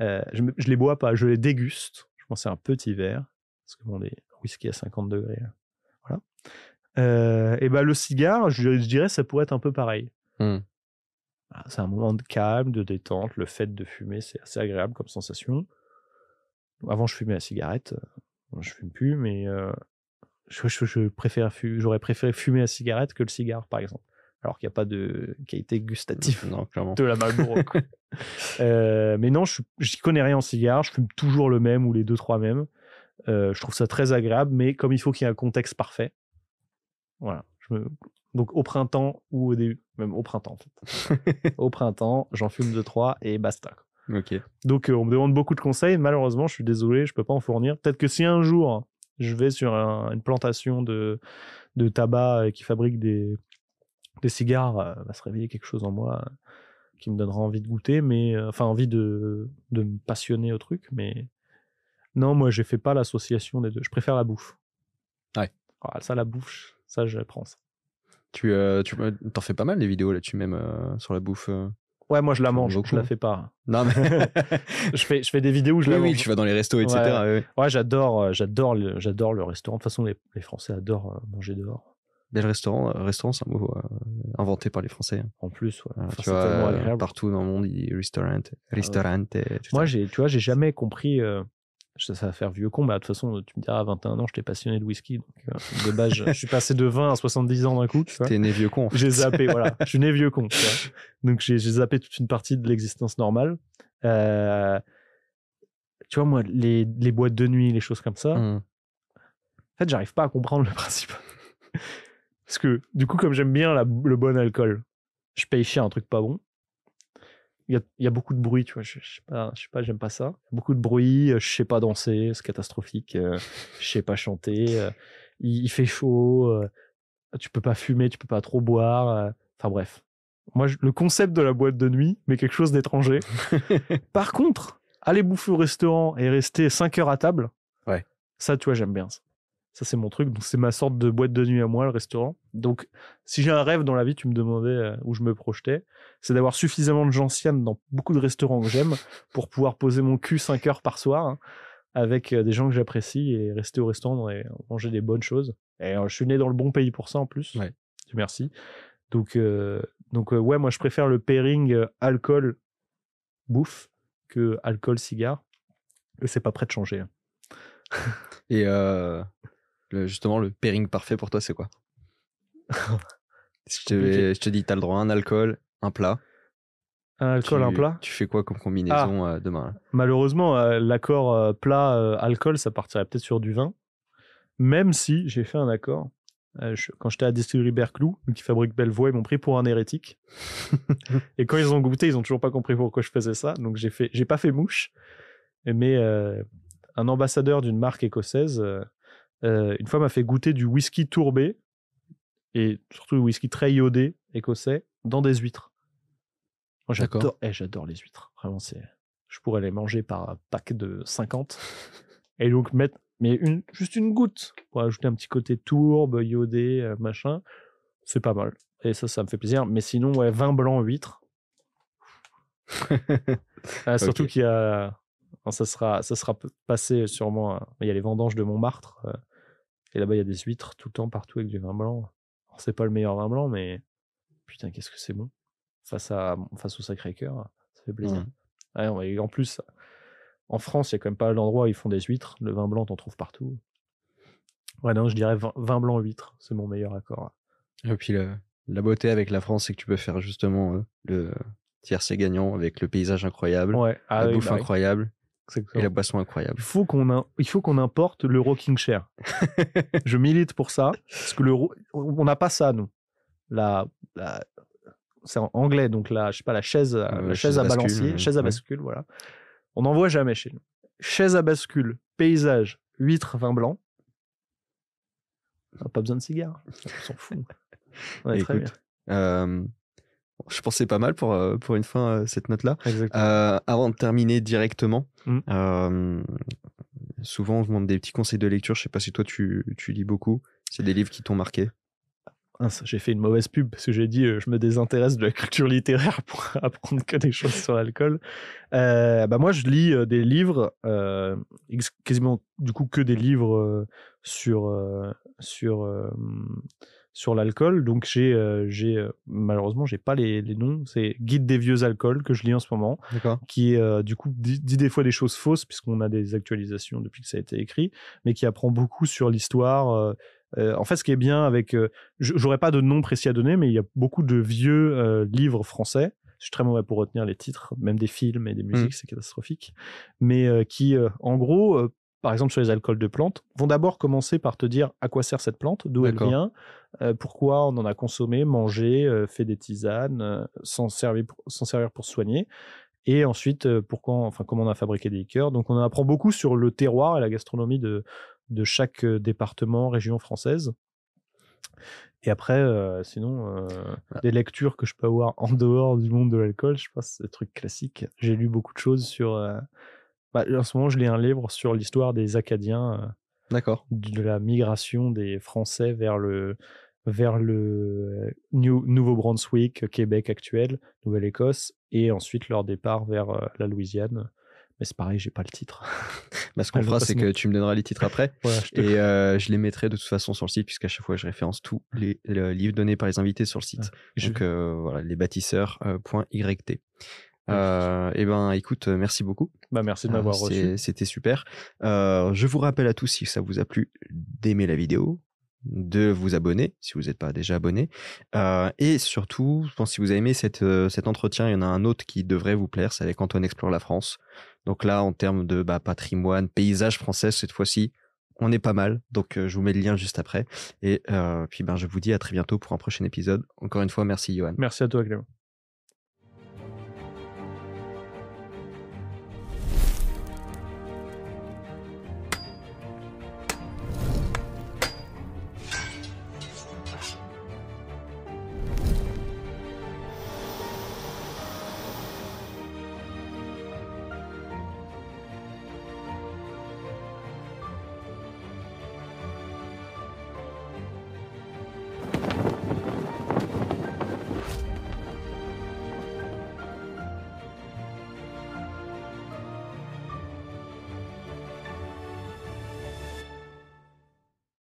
Euh, je, je les bois pas, je les déguste. Je pense c'est un petit verre. Parce que bon, les whisky à 50 degrés, voilà. Euh, et ben le cigare, je, je dirais, ça pourrait être un peu pareil. Hmm. Voilà, C'est un moment de calme, de détente. Le fait de fumer, c'est assez agréable comme sensation. Avant, je fumais la cigarette. Je fume plus, mais euh, je, je- je préfère j'aurais préféré fumer la cigarette que le cigare, par exemple. Alors qu'il n'y a pas de qualité gustative Non, de la Marlboro. Euh, mais non, je j'y connais rien en cigare. Je fume toujours le même ou les deux trois mêmes. Euh, je trouve ça très agréable, mais comme il faut qu'il y ait un contexte parfait. Voilà. Je me- Donc au printemps ou au début, même au printemps en fait. au printemps, j'en fume deux trois et basta. Donc euh, on me demande beaucoup de conseils. Malheureusement, je suis désolé, je peux pas en fournir. Peut-être que si un jour je vais sur un- une plantation de, de tabac qui fabrique des, des cigares, euh, va se réveiller quelque chose en moi euh, qui me donnera envie de goûter, mais enfin envie de, de me passionner au truc. Mais non, moi j'ai fait pas l'association des deux. Je préfère la bouffe. Ouais. Ah, ça, la bouffe, je- ça je prends ça. Tu, euh, tu t'en fais pas mal des vidéos là-dessus même euh, sur la bouffe. euh. Ouais, moi je la mange, je la fais pas. Non mais. Je fais, je fais des vidéos où je oui, la oui, mange. tu vas dans les restos, etc. Ouais. ouais, ouais. Ouais, j'adore, euh, j'adore, le, j'adore le restaurant. De toute façon, les, les Français adorent manger dehors. Bel restaurant. euh, restaurant, c'est un mot inventé par les Français. hein. En plus, ouais. Enfin, tu vois, partout dans le monde, il dit restaurant, restaurant. tout Moi, j'ai, tu vois, j'ai jamais compris. Ça, ça va faire vieux con, mais de toute façon, tu me diras, à 21 ans, j'étais passionné de whisky. Donc, euh, de base, je, je suis passé de 20 à 70 ans d'un coup. T'es né vieux con. en fait. J'ai zappé, voilà. Je suis né vieux con. tu vois. Donc, j'ai, zappé toute une partie de l'existence normale. Euh, tu vois, moi, les, les boîtes de nuit, les choses comme ça, Hmm. En fait, j'arrive pas à comprendre le principe. Parce que, du coup, comme j'aime bien la- le bon alcool, je paye cher un truc pas bon. Il y a, y a beaucoup de bruit, tu vois. Je, je sais pas, je sais pas, j'aime pas ça. Beaucoup de bruit, euh, je sais pas danser, c'est catastrophique. euh, je sais pas chanter. euh, il, il fait chaud. euh, tu peux pas fumer, tu peux pas trop boire. euh, Enfin bref. Moi, je- le concept de la boîte de nuit, mais quelque chose d'étranger. Par contre, aller bouffer au restaurant et rester 5 heures à table, Ouais. ça, tu vois, j'aime bien ça. Ça, c'est mon truc. Donc, c'est ma sorte de boîte de nuit à moi, le restaurant. Donc, si j'ai un rêve dans la vie, tu me demandais euh, où je me projetais, c'est d'avoir suffisamment de gentianes dans beaucoup de restaurants que j'aime pour pouvoir poser mon cul 5 heures par soir hein, avec euh, des gens que j'apprécie et rester au restaurant et manger des bonnes choses. Et euh, je suis né dans le bon pays pour ça en plus. Ouais. Merci. Donc, euh, donc euh, ouais, moi, je préfère le pairing euh, alcool bouffe que alcool cigare. Et c'est pas prêt de changer. hein. Et euh, le- justement, le pairing parfait pour toi, c'est quoi? Je, te, Compliqué. je te dis, t'as le droit à un alcool, un plat. Un alcool, tu, un plat? Tu fais quoi comme combinaison euh, demain Malheureusement, euh, l'accord euh, plat euh, alcool, ça partirait peut-être sur du vin. Même si j'ai fait un accord. Je- quand j'étais à Distillerie Berclou, qui fabrique Bellevoie, ils m'ont pris pour un hérétique. et quand ils ont goûté, ils ont toujours pas compris pourquoi je faisais ça. Donc j'ai fait, j'ai pas fait mouche. Mais un ambassadeur d'une marque écossaise, euh, une fois m'a fait goûter du whisky tourbé et surtout le whisky très iodé écossais dans des huîtres. Moi j'adore, eh, j'adore les huîtres. Vraiment c'est, je pourrais les manger par pack de 50 et donc mettre mais une, juste une goutte pour ajouter un petit côté tourbe, iodé, euh, machin. C'est pas mal. Et ça, ça me fait plaisir. Mais sinon, ouais, vin blanc, huître. Ah, surtout qu'il y a. ça, sera, ça sera passé sûrement. Il y a les vendanges de Montmartre. euh, et là-bas, il y a des huîtres tout le temps, partout avec du vin blanc. Alors, c'est pas le meilleur vin blanc, mais putain, qu'est-ce que c'est bon. Face, à, face au Sacré-Cœur, ça fait plaisir. Ouais, on- et en plus, en France, il y a quand même pas mal d'endroits où ils font des huîtres. Le vin blanc, t'en trouves partout. Ouais, non, je dirais vin, vin blanc huître. C'est mon meilleur accord. Et puis le- la beauté avec la France, c'est que tu peux faire justement euh, le tiercé gagnant avec le paysage incroyable, Ouais, ah la oui, bouffe bah incroyable C'est et la boisson incroyable. Il faut qu'on im- il faut qu'on importe le rocking chair. je milite pour ça parce que le on n'a pas ça nous. La, la- c'est en anglais donc la je sais pas la chaise à- Euh, la chaise chaise à bascule, balancier, chaise à ouais. bascule voilà. On n'en voit jamais chez nous. Chaise à bascule, paysage, huître, vin blanc. On n'a pas besoin de cigare. On s'en fout. Ouais, très bien. Écoute, euh, je pensais pas mal pour, euh, pour une fin euh, cette note-là. Euh, avant de terminer directement, Mm. souvent je demande des petits conseils de lecture. Je sais pas si toi tu, tu lis beaucoup. C'est des livres qui t'ont marqué. j'ai fait une mauvaise pub parce que j'ai dit je me désintéresse de la culture littéraire pour apprendre que des choses sur l'alcool. bah moi, je lis des livres, quasiment du coup que des livres sur sur sur l'alcool. Donc j'ai, euh, j'ai euh, malheureusement j'ai pas les, les noms. C'est Guide des vieux alcools que je lis en ce moment, qui euh, du coup dit, des fois des choses fausses puisqu'on a des actualisations depuis que ça a été écrit, mais qui apprend beaucoup sur l'histoire. en fait, ce qui est bien avec, j'aurais pas de nom précis à donner, mais il y a beaucoup de vieux livres français. Je suis très mauvais pour retenir les titres, même des films et des musiques, mmh. c'est catastrophique. Mais qui, en gros, par exemple sur les alcools de plantes, vont d'abord commencer par te dire à quoi sert cette plante, d'où elle vient, euh, pourquoi on en a consommé, mangé, euh, fait des tisanes, euh, s'en servir, servir, pour soigner, et ensuite pourquoi, enfin comment on a fabriqué des liqueurs. Donc on en apprend beaucoup sur le terroir et la gastronomie de, de chaque département, région française. Et après, sinon, des lectures que je peux avoir en dehors du monde de l'alcool, je pense c'est des trucs classiques. J'ai lu beaucoup de choses sur bah, en ce moment, je lis un livre sur l'histoire des Acadiens. Euh, D'accord. De la migration des Français vers le, vers le New, Nouveau-Brunswick, Québec actuel, Nouvelle-Écosse, et ensuite leur départ vers euh, la Louisiane. Mais c'est pareil, j'ai pas le titre. Bah, ce qu'on fera, c'est que tu me donneras les titres après. et euh, je les mettrai de toute façon sur le site, puisqu'à chaque fois, je référence tous les, livres donnés par les invités sur le site. Donc, voilà, lesbâtisseurs.yt. Euh, et eh ben, écoute, euh, merci beaucoup. Bah, merci de m'avoir reçu. C'était super. Euh, je vous rappelle à tous, si ça vous a plu, d'aimer la vidéo, de vous abonner si vous n'êtes pas déjà abonné. Euh, et surtout, je pense si vous avez aimé cette, cet entretien, il y en a un autre qui devrait vous plaire, c'est avec Antoine Explore la France. Donc là, en termes de bah, patrimoine, paysage français, cette fois-ci, on est pas mal. Donc je vous mets le lien juste après. Et puis ben, je vous dis à très bientôt pour un prochain épisode. Encore une fois, merci Johan. Merci à toi Clément.